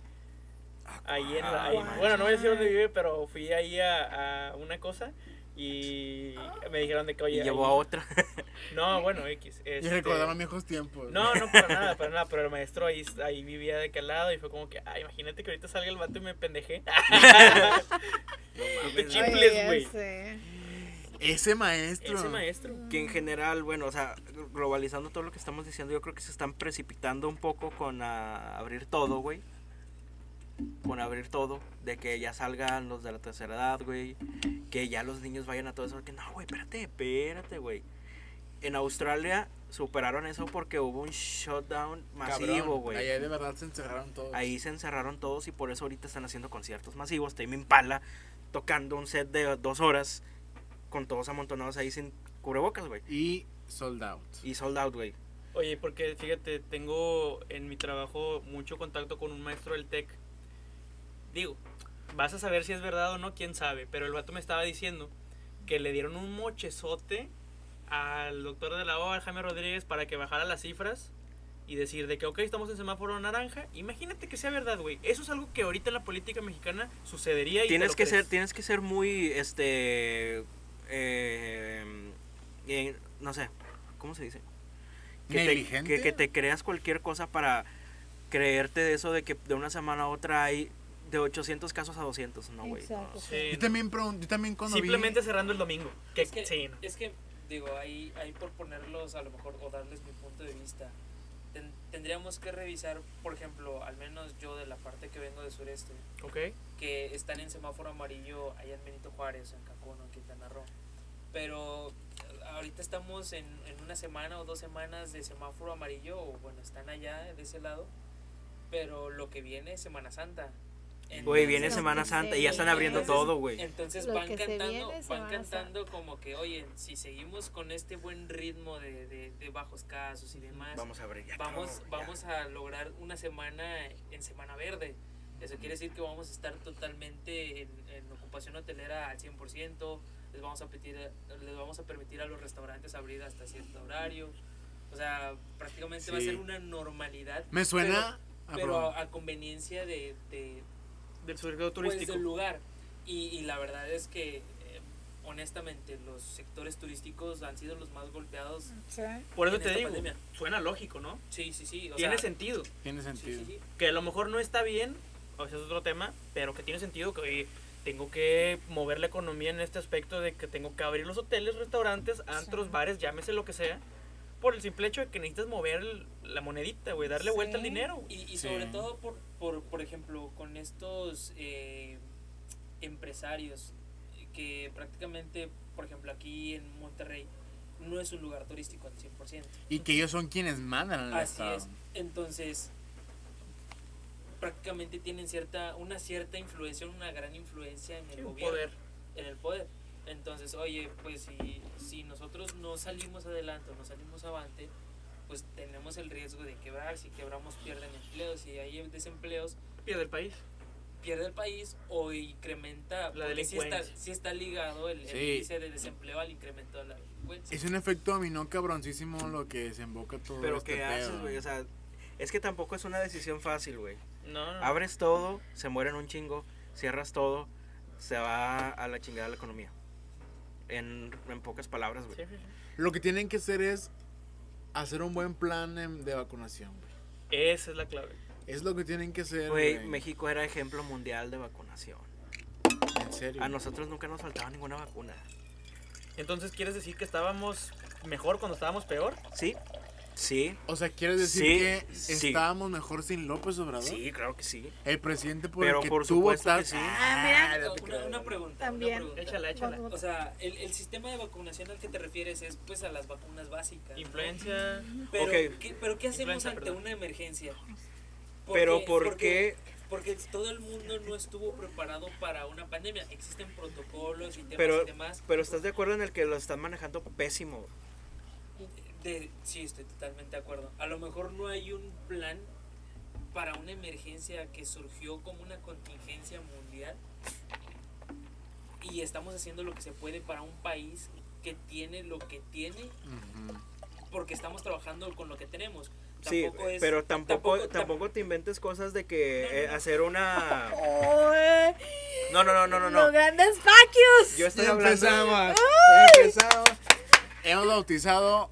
Speaker 4: Ahí en la, ahí-
Speaker 2: Ah,
Speaker 4: bueno, no voy a decir dónde vive, pero fui ahí a, a una cosa y me dijeron de que, oye,
Speaker 2: y llevó
Speaker 4: ahí-
Speaker 2: a otra.
Speaker 4: No, bueno, X.
Speaker 3: Y
Speaker 4: este,
Speaker 3: recordaron viejos tiempos.
Speaker 4: No, no, para nada, para nada, pero el maestro ahí, ahí vivía de aquel lado y fue como que, ah, imagínate que ahorita salga el vato y me pendeje. No te chifles,
Speaker 1: Oye,
Speaker 4: güey.
Speaker 3: Ese maestro.
Speaker 4: Ese maestro.
Speaker 2: que en general, bueno, o sea, globalizando todo lo que estamos diciendo, yo creo que se están precipitando un poco con ah, abrir todo, güey. Con abrir todo, de que ya salgan los de la tercera edad, güey. Que ya los niños vayan a todo eso. Que no, güey, espérate, espérate, güey. En Australia superaron eso porque hubo un shutdown masivo, güey.
Speaker 3: Allá de verdad se encerraron todos.
Speaker 2: Ahí se encerraron todos y por eso ahorita están haciendo conciertos masivos. Tame Impala tocando un set de dos horas con todos amontonados ahí sin cubrebocas, güey.
Speaker 3: Y sold out.
Speaker 2: Y sold out, güey.
Speaker 4: Oye, porque fíjate, tengo en mi trabajo mucho contacto con un maestro del TEC. Digo, vas a saber si es verdad o no, quién sabe. Pero el vato me estaba diciendo que le dieron un mochezote al doctor de la OA, Jaime Rodríguez, para que bajara las cifras y decir de que, ok, estamos en semáforo naranja. Imagínate que sea verdad, güey. Eso es algo que ahorita en la política mexicana sucedería. Y te
Speaker 2: Tienes
Speaker 4: lo
Speaker 2: que
Speaker 4: crees.
Speaker 2: ser, tienes que ser muy, este, eh, eh, no sé, ¿cómo se dice? Que te, que, que te creas cualquier cosa para creerte de eso de que de una semana a otra hay de 800 casos a 200, no, güey. no.
Speaker 1: Exacto.
Speaker 4: Sí.
Speaker 3: Yo también, yo también cuando
Speaker 4: Simplemente
Speaker 3: vi...
Speaker 4: cerrando el domingo. Que,
Speaker 5: es que,
Speaker 4: sí, no.
Speaker 5: es que, digo, ahí, ahí por ponerlos a lo mejor o darles mi punto de vista, tendríamos que revisar, por ejemplo, al menos yo de la parte que vengo de sureste, que están en semáforo amarillo allá en Benito Juárez, en Cancún o en Quintana Roo. Pero ahorita estamos en, en una semana o dos semanas de semáforo amarillo, o bueno, están allá de ese lado, pero lo que viene es Semana Santa.
Speaker 2: Güey, viene Semana Santa
Speaker 1: se
Speaker 2: y ya están abriendo
Speaker 5: Entonces-
Speaker 2: todo, güey.
Speaker 5: Entonces van cantando, van cantando como que, oye, si seguimos con este buen ritmo de, de, de bajos casos y demás,
Speaker 2: Vamos a abrir ya.
Speaker 5: vamos,
Speaker 2: ya.
Speaker 5: vamos a lograr una semana en semana verde. Eso quiere decir que vamos a estar totalmente en, en ocupación hotelera al 100%, les vamos, a pedir, les vamos a permitir a los restaurantes abrir hasta cierto horario. O sea, prácticamente va a
Speaker 3: Sí.
Speaker 5: ser una normalidad.
Speaker 3: Me suena...
Speaker 5: Pero,
Speaker 3: ah,
Speaker 5: pero a, a conveniencia de, de,
Speaker 4: Del surgido
Speaker 5: pues,
Speaker 4: turístico.
Speaker 5: del lugar. Y, y la verdad es que, eh, honestamente, los sectores turísticos han sido los más golpeados.
Speaker 1: Sí.
Speaker 4: Por eso
Speaker 5: en
Speaker 4: te
Speaker 5: esta
Speaker 4: digo,
Speaker 5: pandemia.
Speaker 4: suena lógico, ¿no?
Speaker 5: Sí, sí, sí. o
Speaker 4: Tiene
Speaker 5: sea,
Speaker 4: sentido.
Speaker 3: Tiene
Speaker 5: sí,
Speaker 3: sentido.
Speaker 5: sí, sí.
Speaker 4: Que a lo mejor no está bien, o sea, es otro tema, pero que tiene sentido que tengo que mover la economía en este aspecto de que tengo que abrir los hoteles, restaurantes, antros,
Speaker 1: Sí.
Speaker 4: bares, llámese lo que sea, por el simple hecho de que necesitas mover la monedita, güey, darle vuelta al
Speaker 1: Sí.
Speaker 4: dinero.
Speaker 5: Y, y
Speaker 3: Sí.
Speaker 5: sobre todo, por, por, por ejemplo, con estos eh, empresarios que prácticamente, por ejemplo, aquí en Monterrey, no es un lugar turístico al 100%.
Speaker 3: Y que ellos son quienes mandan en el
Speaker 5: Así
Speaker 3: estado.
Speaker 5: es. Entonces, prácticamente tienen cierta una cierta influencia, una gran influencia en el gobierno,
Speaker 4: poder.
Speaker 5: en el poder. Entonces, oye, pues si, si nosotros no salimos adelante o no salimos avante, pues tenemos el riesgo de quebrar. Si quebramos, pierden empleos. Si hay desempleos,
Speaker 4: Pierde el país.
Speaker 5: pierde el país o incrementa.
Speaker 4: La
Speaker 5: porque sí está, sí está ligado el, el
Speaker 3: Sí.
Speaker 5: índice de desempleo al incremento de la delincuencia.
Speaker 3: Es un efecto dominó cabroncísimo lo que desemboca todo
Speaker 2: Pero
Speaker 3: este
Speaker 2: ¿qué haces, güey? O sea, es que tampoco es una decisión fácil, güey.
Speaker 4: No, no.
Speaker 2: Abres todo, se mueren un chingo, cierras todo, se va a la chingada la economía. En, en pocas palabras, güey.
Speaker 4: Sí, sí, sí.
Speaker 3: Lo que tienen que hacer es hacer un buen plan em, de vacunación, güey.
Speaker 4: Esa es la clave.
Speaker 3: Es lo que tienen que hacer,
Speaker 2: Güey,
Speaker 3: güey.
Speaker 2: México era ejemplo mundial de vacunación.
Speaker 3: En serio.
Speaker 2: A nosotros nunca nos faltaba ninguna vacuna.
Speaker 4: Entonces, ¿quieres decir que estábamos mejor cuando estábamos peor?
Speaker 2: ¿Sí? Sí.
Speaker 3: O sea, ¿quieres decir
Speaker 2: Sí,
Speaker 3: que
Speaker 2: sí.
Speaker 3: estábamos mejor sin López Obrador?
Speaker 2: Sí, claro que sí.
Speaker 3: El presidente por
Speaker 2: Pero
Speaker 3: el que
Speaker 2: por
Speaker 3: tuvo
Speaker 2: supuesto
Speaker 3: tal...
Speaker 2: que sí.
Speaker 1: Ah, mira.
Speaker 3: no te
Speaker 5: una, pregunta.
Speaker 1: También.
Speaker 5: Una pregunta.
Speaker 4: Échala, échala.
Speaker 5: O sea, el, el sistema de vacunación al que te refieres es pues a las vacunas básicas. ¿no?
Speaker 4: Influencia.
Speaker 5: Pero,
Speaker 2: Ok.
Speaker 5: ¿qué, pero ¿qué hacemos
Speaker 4: Influenza,
Speaker 5: ante
Speaker 4: perdón.
Speaker 5: una emergencia?
Speaker 2: Pero ¿por
Speaker 5: porque-
Speaker 2: qué?
Speaker 5: Porque todo el mundo no estuvo preparado para una pandemia. Existen protocolos y temas
Speaker 2: Pero,
Speaker 5: y demás.
Speaker 2: pero estás de acuerdo en el que lo están manejando pésimo.
Speaker 5: De, sí, estoy totalmente de acuerdo. A lo mejor no hay un plan para una emergencia que surgió como una contingencia mundial. Y estamos haciendo lo que se puede para un país que tiene lo que tiene porque estamos trabajando con lo que tenemos.
Speaker 2: Sí,
Speaker 5: Tampoco es-
Speaker 2: pero tampoco,
Speaker 5: tampoco-
Speaker 2: tampoco, te inventes cosas de que
Speaker 5: No, no,
Speaker 2: eh,
Speaker 5: no.
Speaker 2: hacer una...
Speaker 1: Oye,
Speaker 2: No, no, no, no, no.
Speaker 1: Los
Speaker 2: no.
Speaker 1: grandes facios.
Speaker 2: Yo estoy
Speaker 3: Ya
Speaker 2: hablando...
Speaker 3: empezamos. Ya empezamos. Hemos bautizado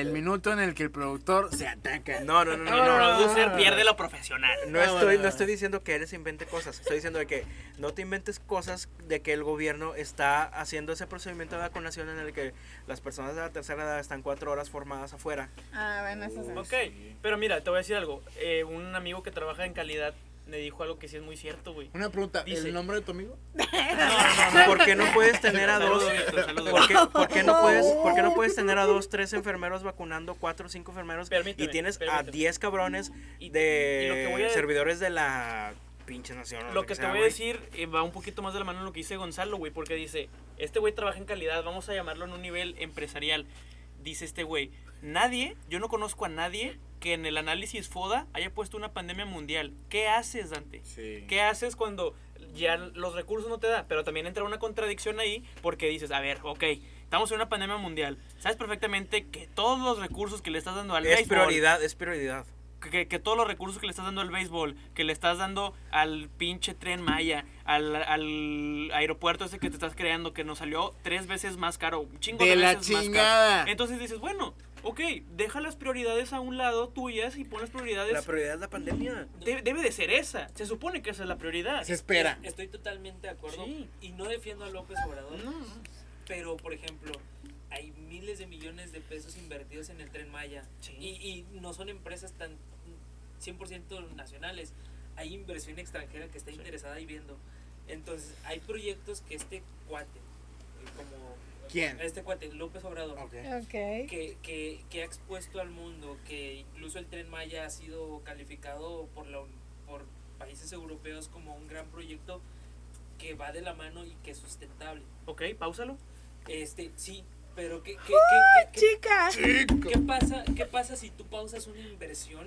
Speaker 3: el minuto en el que el productor se ataca.
Speaker 2: No, no, no, no.
Speaker 4: El
Speaker 2: no.
Speaker 4: producer pierde lo profesional.
Speaker 2: No
Speaker 3: Ah,
Speaker 2: estoy, no estoy diciendo que eres invente cosas, estoy diciendo de que no te inventes cosas de que el gobierno está haciendo ese procedimiento de vacunación en el que las personas de la tercera edad están cuatro horas formadas afuera.
Speaker 1: Ah, bueno, eso sí.
Speaker 4: Ok, pero mira, te voy a decir algo. Eh, un amigo que trabaja en calidad me dijo algo que sí es muy cierto, güey.
Speaker 3: Una pregunta,
Speaker 4: Dice-
Speaker 3: ¿el nombre de tu amigo?
Speaker 2: ¿Por qué no puedes tener a dos? ¿Por qué, por qué no puedes, por qué no puedes tener a dos, tres enfermeros vacunando, cuatro o cinco enfermeros
Speaker 4: Permíteme,
Speaker 2: y tienes a diez cabrones de
Speaker 4: y lo que voy a-
Speaker 2: servidores de la pinche nación?
Speaker 4: Lo que te
Speaker 2: sea,
Speaker 4: voy a decir eh, va un poquito más de la mano en lo que dice Gonzalo, güey, porque dice, este güey trabaja en calidad, vamos a llamarlo en un nivel empresarial. Dice este güey, nadie, yo no conozco a nadie que en el análisis FODA haya puesto una pandemia mundial. ¿Qué haces, Dante?
Speaker 3: Sí.
Speaker 4: ¿Qué haces cuando ya los recursos no te da? Pero también entra una contradicción ahí porque dices, a ver, ok, estamos en una pandemia mundial. Sabes perfectamente que todos los recursos que le estás dando al
Speaker 2: Es
Speaker 4: béisbol,
Speaker 2: prioridad, es prioridad.
Speaker 4: Que, que todos los recursos que le estás dando al béisbol, que le estás dando al pinche tren Maya, al, al aeropuerto ese que te estás creando, que nos salió tres veces más caro, un chingo de,
Speaker 3: De la
Speaker 4: veces más
Speaker 3: chingada.
Speaker 4: caro. Entonces dices, bueno, ok, deja las prioridades a un lado tuyas y pon las prioridades.
Speaker 2: La prioridad es la pandemia.
Speaker 4: Debe, debe de ser esa. Se supone que esa es la prioridad.
Speaker 3: Se espera.
Speaker 5: Estoy totalmente de acuerdo.
Speaker 4: Sí.
Speaker 5: Y no defiendo a López Obrador.
Speaker 4: No, no.
Speaker 5: Pero, por ejemplo, hay miles de millones de pesos invertidos en el tren Maya.
Speaker 4: Sí.
Speaker 5: Y, y no son empresas tan 100% nacionales. Hay inversión extranjera que está interesada y viendo. Entonces, hay proyectos que este cuate, eh, como.
Speaker 3: ¿Quién?
Speaker 5: Este cuate, López Obrador.
Speaker 3: Ok.
Speaker 1: Ok.
Speaker 5: Que, que, que ha expuesto al mundo, que incluso el tren Maya ha sido calificado por, la, por países europeos como un gran proyecto que va de la mano y que es sustentable.
Speaker 4: Ok, pausalo.
Speaker 5: Este, sí, pero ¿qué, qué, qué, qué-
Speaker 1: Chica.
Speaker 5: qué pasa, ¿qué pasa si tú pausas una inversión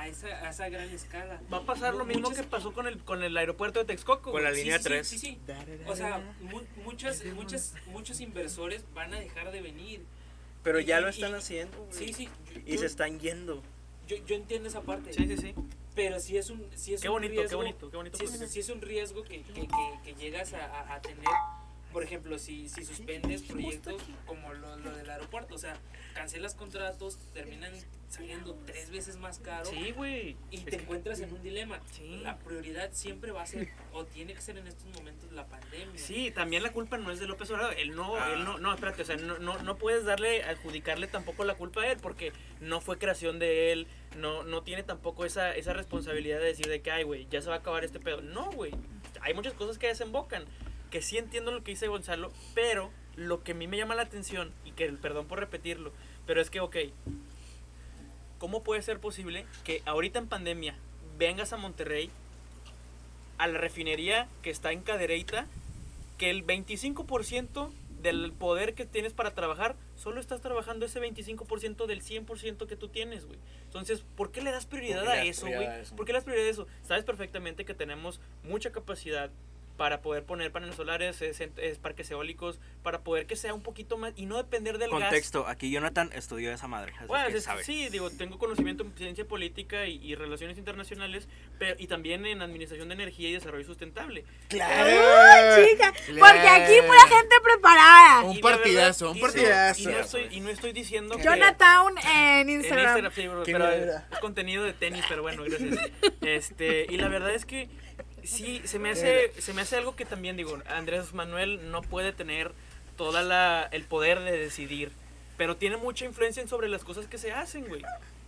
Speaker 5: a esa, a esa gran escala?
Speaker 4: Va a pasar lo mismo
Speaker 5: muchas-
Speaker 4: que pasó con el, con el aeropuerto de Texcoco.
Speaker 2: Con la.
Speaker 5: Sí,
Speaker 2: línea
Speaker 5: sí, sí,
Speaker 2: 3.
Speaker 5: Sí, sí, O sea, mu- muchas, muchas, muchos inversores van a dejar de venir.
Speaker 2: Pero
Speaker 5: Y-
Speaker 2: ya lo están
Speaker 5: y-
Speaker 2: haciendo. güey.
Speaker 5: Sí, sí. yo-
Speaker 2: Y
Speaker 5: yo-
Speaker 2: se están yendo.
Speaker 5: yo, yo entiendo esa parte.
Speaker 4: Sí, sí, sí.
Speaker 5: Pero si es un, si es
Speaker 4: Qué
Speaker 5: un
Speaker 4: bonito,
Speaker 5: riesgo,
Speaker 4: qué bonito, qué bonito.
Speaker 5: Si es, si es un riesgo que, que, que, que llegas a, a- a tener, por ejemplo, si, si suspendes proyectos como lo, lo del aeropuerto, o sea, cancelas contratos, terminan saliendo tres veces más caro
Speaker 4: Sí, güey.
Speaker 5: y
Speaker 4: Es
Speaker 5: te
Speaker 4: que-
Speaker 5: encuentras en un dilema.
Speaker 4: Sí.
Speaker 5: La prioridad siempre va a ser, o tiene que ser en estos momentos, la pandemia.
Speaker 4: Sí, también la culpa no es de López Obrador. Él no,
Speaker 2: Ah.
Speaker 4: él no, no, espérate, o sea, no, no, no puedes darle, adjudicarle tampoco la culpa a él porque no fue creación de él, no, no tiene tampoco esa, esa responsabilidad de decir de que, ay, güey, ya se va a acabar este pedo. No, güey, hay muchas cosas que desembocan, que sí entiendo lo que dice Gonzalo, pero lo que a mí me llama la atención, y que, perdón por repetirlo, pero es que, ok, ¿cómo puede ser posible que ahorita en pandemia vengas a Monterrey, a la refinería que está en Cadereyta, que el 25% del poder que tienes para trabajar, solo estás trabajando ese 25% del 100% que tú tienes, güey. Entonces, ¿por qué le das prioridad
Speaker 2: ¿Por qué le
Speaker 4: a eso, güey? ¿Por qué le das prioridad a eso? Sabes perfectamente que tenemos mucha capacidad para poder poner paneles solares, es- es parques eólicos, para poder que sea un poquito más y no depender del gas.
Speaker 2: Contexto, aquí Jonathan estudió esa madre. Así
Speaker 4: Bueno,
Speaker 2: que
Speaker 4: es-
Speaker 2: sabe.
Speaker 4: sí, digo, tengo conocimiento en ciencia política y, y relaciones internacionales, pero, y también en administración de energía y desarrollo sustentable.
Speaker 1: Ah, chica.
Speaker 3: Claro.
Speaker 1: Porque aquí pura gente preparada.
Speaker 3: Un partidazo,
Speaker 4: verdad-
Speaker 3: un
Speaker 4: y-
Speaker 3: partidazo.
Speaker 4: Y no estoy, y no estoy diciendo que...
Speaker 1: Jonathan en
Speaker 4: En
Speaker 1: Instagram.
Speaker 4: Instagram, sí, pero
Speaker 3: mierda.
Speaker 4: es contenido de tenis, pero bueno, gracias. Este, y la verdad es que sí, se me hace, se me hace algo que también digo, Andrés Manuel no puede tener toda la, el poder de decidir, pero tiene mucha influencia en sobre las cosas que se hacen, güey.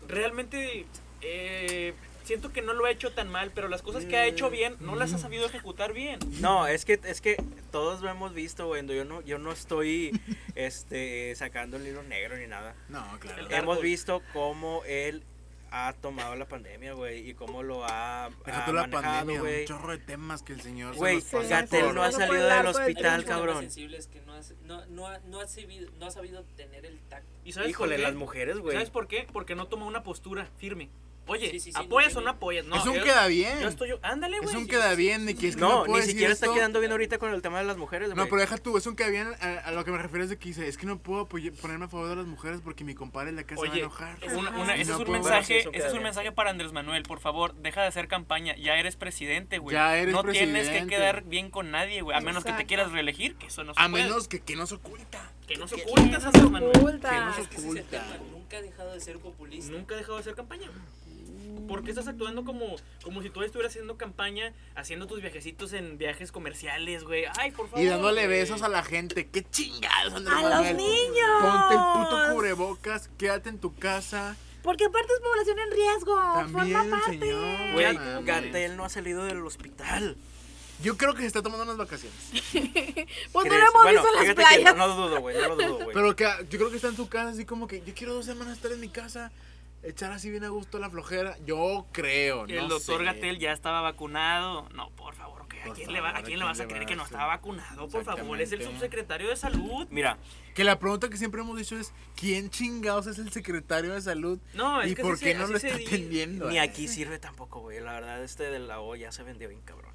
Speaker 4: Realmente eh, siento que no lo ha hecho tan mal, pero las cosas que ha hecho bien no las ha sabido ejecutar bien.
Speaker 2: No, es que es que todos lo hemos visto, güey. Yo no, yo no estoy este, sacando el hilo negro ni nada.
Speaker 3: No, claro.
Speaker 2: Hemos visto cómo él ha tomado la pandemia, güey, y cómo lo ha, ha
Speaker 3: tú la
Speaker 2: manejado,
Speaker 3: pandemia, un
Speaker 2: güey.
Speaker 3: chorro de temas que el señor se
Speaker 2: Güey,
Speaker 3: pasa
Speaker 2: Gatel no ha salido
Speaker 1: el
Speaker 2: del
Speaker 1: de
Speaker 2: hospital, cabrón.
Speaker 5: sensibles que no, has- no, no, ha- no, ha sabido, no ha sabido tener el tacto.
Speaker 4: ¿Y sabes
Speaker 2: Híjole, las mujeres, güey.
Speaker 4: ¿Sabes por qué? Porque no toma una postura firme. Oye,
Speaker 5: Sí, sí, sí,
Speaker 4: ¿apoyas
Speaker 5: no
Speaker 4: o no apoyas? No,
Speaker 3: es un
Speaker 4: yo-
Speaker 3: queda bien.
Speaker 4: Yo estoy... Ándale,
Speaker 3: Es
Speaker 4: güey.
Speaker 3: un queda bien que es que
Speaker 2: No,
Speaker 3: no, puedo
Speaker 2: ni
Speaker 3: decir
Speaker 2: siquiera está
Speaker 3: esto.
Speaker 2: quedando bien ahorita con el tema de las mujeres, güey.
Speaker 3: No, pero deja tú, es un queda bien a, a lo que me refiero es de que dice, es que no puedo ponerme a favor de las mujeres porque mi compadre en la casa se va a
Speaker 4: Oye,
Speaker 3: enojar.
Speaker 4: una- ese
Speaker 3: no
Speaker 4: es un mensaje, ese es un
Speaker 2: bien.
Speaker 4: mensaje para Andrés Manuel, por favor, deja de hacer campaña, ya eres presidente, güey.
Speaker 3: Ya eres
Speaker 4: no tienes que quedar bien con nadie, güey, a menos que te quieras reelegir, que eso no se
Speaker 3: A
Speaker 4: puede.
Speaker 3: menos que, que no se oculta.
Speaker 4: que no se
Speaker 3: que-
Speaker 4: ocultes, Andrés Manuel.
Speaker 3: Que no se
Speaker 5: Es que ese es el
Speaker 3: oculta.
Speaker 5: Nunca ha dejado de ser populista.
Speaker 4: Nunca he dejado de hacer campaña, güey. ¿Por qué estás actuando como, como si tú estuvieras haciendo campaña, haciendo tus viajecitos en viajes comerciales, güey? Ay, por favor.
Speaker 3: Y dándole
Speaker 4: güey.
Speaker 3: besos a la gente. ¡Qué chingados, Andrés
Speaker 1: A los niños.
Speaker 3: Ponte el puto cubrebocas, quédate en tu casa.
Speaker 1: Porque aparte es población en riesgo.
Speaker 3: También,
Speaker 1: forma parte.
Speaker 3: señor.
Speaker 2: Güey. Gatel no ha salido del hospital.
Speaker 3: Yo creo que se está tomando unas vacaciones.
Speaker 1: Pues no lo hemos
Speaker 2: Bueno,
Speaker 1: visto en las playas.
Speaker 2: no, no lo dudo, güey, no lo dudo, güey.
Speaker 3: Pero que yo creo que está en su casa así como que yo quiero dos semanas estar en mi casa, echar así bien a gusto la flojera. Yo creo,
Speaker 4: Y el
Speaker 3: no
Speaker 4: doctor. Gatel ya estaba vacunado. No, por favor. ¿a
Speaker 3: Por
Speaker 4: quién, le, va- ¿a quién le vas a creer que no estaba vacunado? Por favor, es el subsecretario de salud.
Speaker 2: Mira,
Speaker 3: Que la pregunta que siempre hemos dicho es ¿quién chingados es el secretario de salud?
Speaker 4: No, es
Speaker 3: ¿Y
Speaker 4: que
Speaker 3: por qué
Speaker 4: se-
Speaker 3: no lo está
Speaker 4: di-
Speaker 3: atendiendo?
Speaker 2: ni aquí sirve tampoco, güey. La verdad, este de la O ya se vendió bien, cabrón.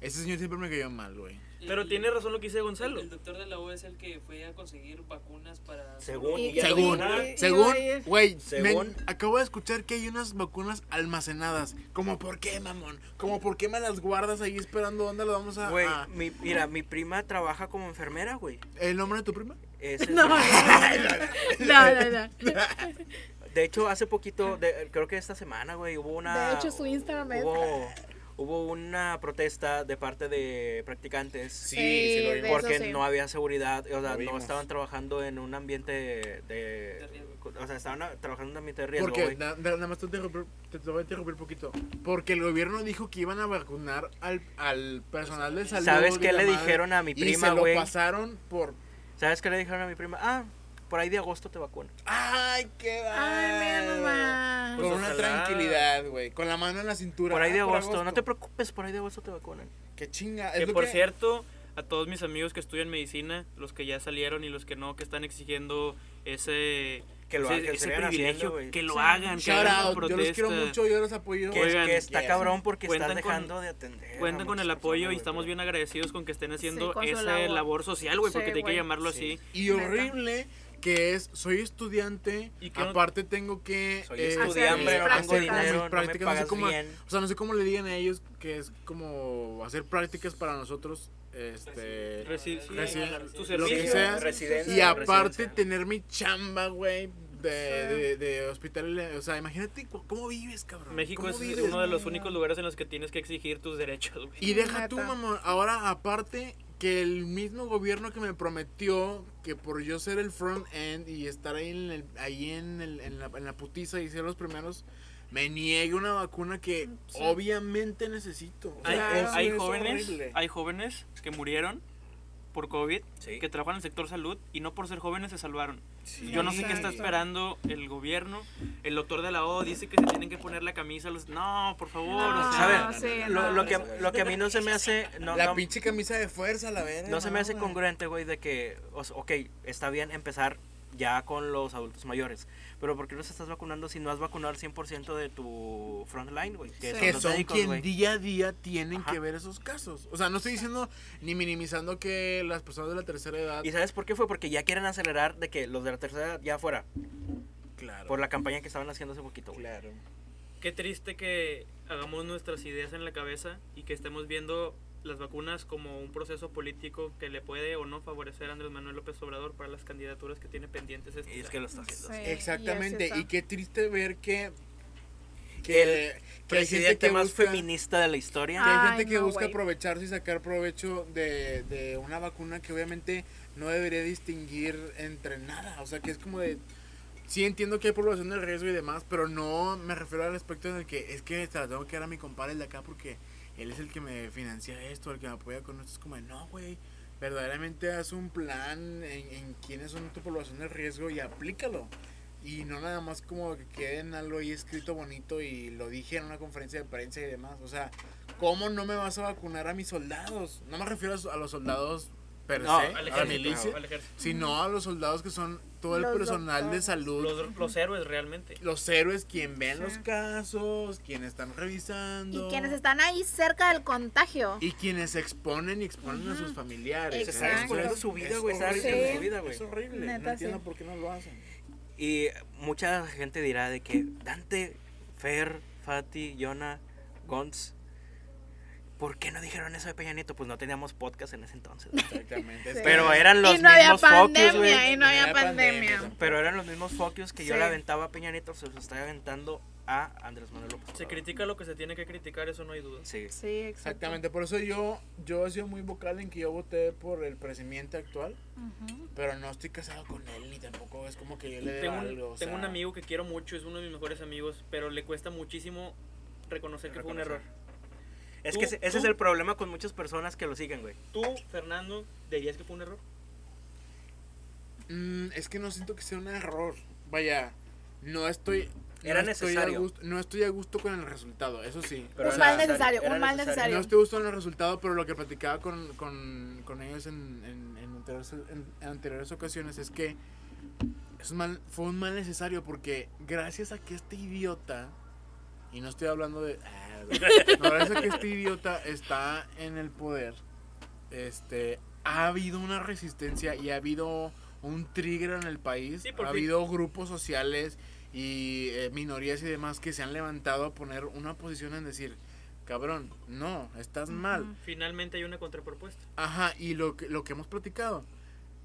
Speaker 3: Ese señor siempre me cayó mal, güey.
Speaker 4: Pero tiene razón lo que dice Gonzalo.
Speaker 5: El doctor de la U es el que fue a conseguir vacunas para...
Speaker 2: Según,
Speaker 1: Y-
Speaker 2: ya
Speaker 3: Según,
Speaker 1: y-
Speaker 3: según, güey, acabo de escuchar que hay unas vacunas almacenadas. Como, ¿por qué, mamón? Como, ¿por qué me las guardas ahí esperando? ¿Dónde las vamos a...?
Speaker 2: Güey,
Speaker 3: a-
Speaker 2: mi, mira, mi prima trabaja como enfermera, güey.
Speaker 3: ¿El nombre de tu prima?
Speaker 2: Es
Speaker 1: No, no, no, no, no.
Speaker 2: De hecho, hace poquito, de- creo que esta semana, güey, hubo una...
Speaker 1: De hecho, su Instagram es-
Speaker 2: Hubo, hubo una protesta de parte de practicantes.
Speaker 3: Sí,
Speaker 1: Sí,
Speaker 3: sí lo vimos.
Speaker 2: Porque
Speaker 1: sí.
Speaker 2: no había seguridad, o sea, no estaban trabajando en un ambiente de...
Speaker 5: De
Speaker 2: o sea, estaban trabajando en un ambiente de riesgo,
Speaker 3: Porque,
Speaker 2: güey.
Speaker 3: na- na- nada más te, interrumpir- te, te voy a interrumpir un poquito. Porque el gobierno dijo que iban a vacunar al, al personal de salud.
Speaker 2: ¿Sabes
Speaker 3: y
Speaker 2: qué le
Speaker 3: madre,
Speaker 2: dijeron a mi
Speaker 3: y
Speaker 2: prima,
Speaker 3: se lo
Speaker 2: güey?
Speaker 3: pasaron por...
Speaker 2: ¿Sabes qué le dijeron a mi prima? Ah, por ahí de agosto te vacunan.
Speaker 3: ¡Ay, qué
Speaker 1: nomás.
Speaker 3: Con
Speaker 4: Pues
Speaker 3: una tranquilidad, güey. Con la mano en la cintura.
Speaker 2: Por ahí de
Speaker 3: Ah,
Speaker 2: agosto. No te preocupes, por ahí de agosto te vacunan.
Speaker 3: Qué chinga.
Speaker 4: Que por
Speaker 3: que-
Speaker 4: cierto, a todos mis amigos que estudian medicina, los que ya salieron y los que no, que están exigiendo ese,
Speaker 2: Que lo
Speaker 4: ese,
Speaker 2: hagan,
Speaker 4: ese privilegio,
Speaker 2: haciendo,
Speaker 4: que lo
Speaker 1: Sí.
Speaker 4: hagan, que hagan.
Speaker 3: Yo los quiero mucho, yo los apoyo.
Speaker 2: Que,
Speaker 4: Oigan,
Speaker 2: que está
Speaker 3: yes.
Speaker 2: cabrón porque están
Speaker 4: con-
Speaker 2: dejando de atender.
Speaker 4: Cuentan con el apoyo
Speaker 2: personas,
Speaker 4: y estamos bien agradecidos con que estén haciendo
Speaker 1: su
Speaker 4: esa
Speaker 1: labor.
Speaker 4: labor. social, güey,
Speaker 1: Sí,
Speaker 4: porque hay que llamarlo
Speaker 2: Sí.
Speaker 4: así.
Speaker 3: Y horrible que es, soy estudiante,
Speaker 4: Y que no-
Speaker 3: aparte tengo que...
Speaker 2: Soy
Speaker 3: eh,
Speaker 2: estudiante,
Speaker 1: mis
Speaker 2: no tengo
Speaker 1: prácticas.
Speaker 2: dinero, no me
Speaker 3: prácticas, no sé
Speaker 2: pagas
Speaker 3: cómo-
Speaker 2: bien.
Speaker 3: O sea, no sé cómo le digan a ellos que es como hacer prácticas para nosotros, este...
Speaker 4: Reci-
Speaker 3: Reci- lo que sea. Y aparte tener mi chamba, güey, de, de, de hospital. O sea, imagínate cómo vives, cabrón.
Speaker 4: México
Speaker 3: ¿Cómo
Speaker 4: es
Speaker 3: vives?
Speaker 4: uno de los únicos lugares en los que tienes que exigir tus derechos, güey.
Speaker 3: Y deja tú, mamón. Ahora, aparte, que el mismo gobierno que me prometió que por yo ser el front end y estar ahí en, el, ahí en, el- en, la, en la putiza y ser los primeros, me niegue una vacuna que obviamente necesito. O
Speaker 4: Hay,
Speaker 3: sea, eso
Speaker 4: hay
Speaker 3: es
Speaker 4: jóvenes,
Speaker 3: horrible.
Speaker 4: hay jóvenes que murieron por COVID,
Speaker 2: Sí.
Speaker 4: que trabajan en el sector salud y no por ser jóvenes se salvaron.
Speaker 3: Sí.
Speaker 4: Yo no sé qué está esperando el gobierno. El doctor de la O dice que se tienen que poner la camisa. Los... No, por favor.
Speaker 1: No,
Speaker 4: o sea,
Speaker 2: ¿Saben?
Speaker 1: sí,
Speaker 2: lo,
Speaker 1: no.
Speaker 2: lo que, lo que a mí no se me hace. No,
Speaker 3: la
Speaker 2: no-
Speaker 3: pinche camisa de fuerza, la verga.
Speaker 2: no se me hace congruente, güey, de que, o sea, ok, está bien empezar ya con los adultos mayores, pero ¿por qué los estás vacunando si no has vacunado al 100% de tu frontline, güey? Que
Speaker 1: Sí.
Speaker 2: son
Speaker 3: que
Speaker 2: los
Speaker 3: son
Speaker 2: médicos,
Speaker 3: quien día a día tienen
Speaker 2: Ajá.
Speaker 3: que ver esos casos. O sea, no estoy diciendo ni minimizando que las personas de la tercera edad.
Speaker 2: ¿Y sabes por qué fue? Porque ya quieren acelerar de que los de la tercera edad ya fuera,
Speaker 3: Claro.
Speaker 2: por la campaña que estaban haciendo hace poquito, güey.
Speaker 3: Claro.
Speaker 4: Qué triste que hagamos nuestras ideas en la cabeza y que estemos viendo las vacunas como un proceso político que le puede o no favorecer a Andrés Manuel López Obrador para las candidaturas que tiene pendientes. este
Speaker 2: Y es
Speaker 4: año.
Speaker 2: que lo está haciendo.
Speaker 1: Sí,
Speaker 2: así.
Speaker 3: Exactamente.
Speaker 1: y
Speaker 3: Y, qué triste ver que.
Speaker 2: El
Speaker 3: que, que hay gente
Speaker 2: Presidente
Speaker 3: que
Speaker 2: más
Speaker 3: busca,
Speaker 2: feminista de la historia.
Speaker 3: que hay
Speaker 1: Ay,
Speaker 3: gente que
Speaker 1: no,
Speaker 3: busca aprovecharse y sacar provecho de, de una vacuna que obviamente no debería distinguir entre nada. O sea, que es como de. Sí entiendo que hay población de riesgo y demás, pero no me refiero al aspecto en el que es que se la tengo que dar a mi compadre el de acá porque él es el que me financia esto, el que me apoya con esto. Es como no, güey, verdaderamente haz un plan en, en quiénes son tu población de riesgo y aplícalo. Y no nada más como que quede en algo ahí escrito bonito y lo dije en una conferencia de prensa y demás. O sea, ¿cómo no me vas a vacunar a mis soldados? No me refiero a los soldados per
Speaker 2: No,
Speaker 3: se, a la milicia,
Speaker 4: al ejército.
Speaker 3: sino a los soldados que son todo el
Speaker 1: Los
Speaker 3: personal de salud
Speaker 4: Los, los héroes realmente.
Speaker 3: los héroes, quien ven
Speaker 1: Sí.
Speaker 3: los casos, quienes están revisando.
Speaker 1: Y quienes están ahí cerca del contagio.
Speaker 3: Y quienes se exponen y exponen a sus familiares.
Speaker 2: Se están
Speaker 1: Exacto.
Speaker 2: exponiendo su vida,
Speaker 3: Es
Speaker 2: güey.
Speaker 1: Sí.
Speaker 3: Es horrible.
Speaker 1: Neta,
Speaker 3: no entiendo
Speaker 1: sí.
Speaker 3: por qué no lo hacen.
Speaker 2: Y mucha gente dirá de que Dante, Fer, Fati, Yona, Gonz, ¿por qué no dijeron eso de Peña Nieto? Pues no teníamos podcast en ese entonces. ¿no?
Speaker 3: Exactamente.
Speaker 1: Sí.
Speaker 2: Pero eran los
Speaker 1: y no había
Speaker 2: mismos focus, güey.
Speaker 1: y no había
Speaker 3: pandemia.
Speaker 2: Pero eran los mismos focus que yo le aventaba a Peña Nieto, se los estaba aventando a Andrés Manuel López
Speaker 4: Se critica lo que se tiene que criticar, eso no hay duda.
Speaker 2: Sí.
Speaker 1: Sí.
Speaker 3: Exactamente, por eso yo, yo he sido muy vocal en que yo voté por el presidente actual, pero no estoy casado con él ni tampoco es como que yo le dé
Speaker 4: Tengo, un,
Speaker 3: algo. o
Speaker 4: tengo un amigo que quiero mucho, es uno de mis mejores amigos, pero le cuesta muchísimo reconocer que fue un error.
Speaker 2: Es
Speaker 4: Tú-
Speaker 2: que ese, ese es el problema con muchas personas que lo siguen, güey.
Speaker 4: ¿Tú, Fernando, dirías que fue un error?
Speaker 3: Mm, es que no siento que sea un error. Vaya, no estoy.
Speaker 2: Era
Speaker 3: no estoy a
Speaker 2: necesario.
Speaker 3: gusto- no estoy a gusto con el resultado, eso sí.
Speaker 2: Pero
Speaker 1: un
Speaker 2: era
Speaker 1: mal
Speaker 2: necesario,
Speaker 1: necesario,
Speaker 2: era
Speaker 1: un mal
Speaker 2: necesario.
Speaker 1: necesario.
Speaker 3: No estoy a gusto con el resultado, pero lo que platicaba con, con, con ellos en, en, en anteriores, en- en anteriores ocasiones es que es un mal, fue un mal necesario porque gracias a que este idiota, y no estoy hablando de... ah, no, gracias a que este idiota está en el poder, este, ha habido una resistencia y ha habido un trigger en el país,
Speaker 4: Sí,
Speaker 3: ha
Speaker 4: fin.
Speaker 3: habido grupos sociales y eh, minorías y demás que se han levantado a poner una posición en decir, cabrón, no, estás mal.
Speaker 1: Ujú.
Speaker 4: Finalmente hay una contrapropuesta.
Speaker 3: Ajá, y lo que, lo que hemos platicado,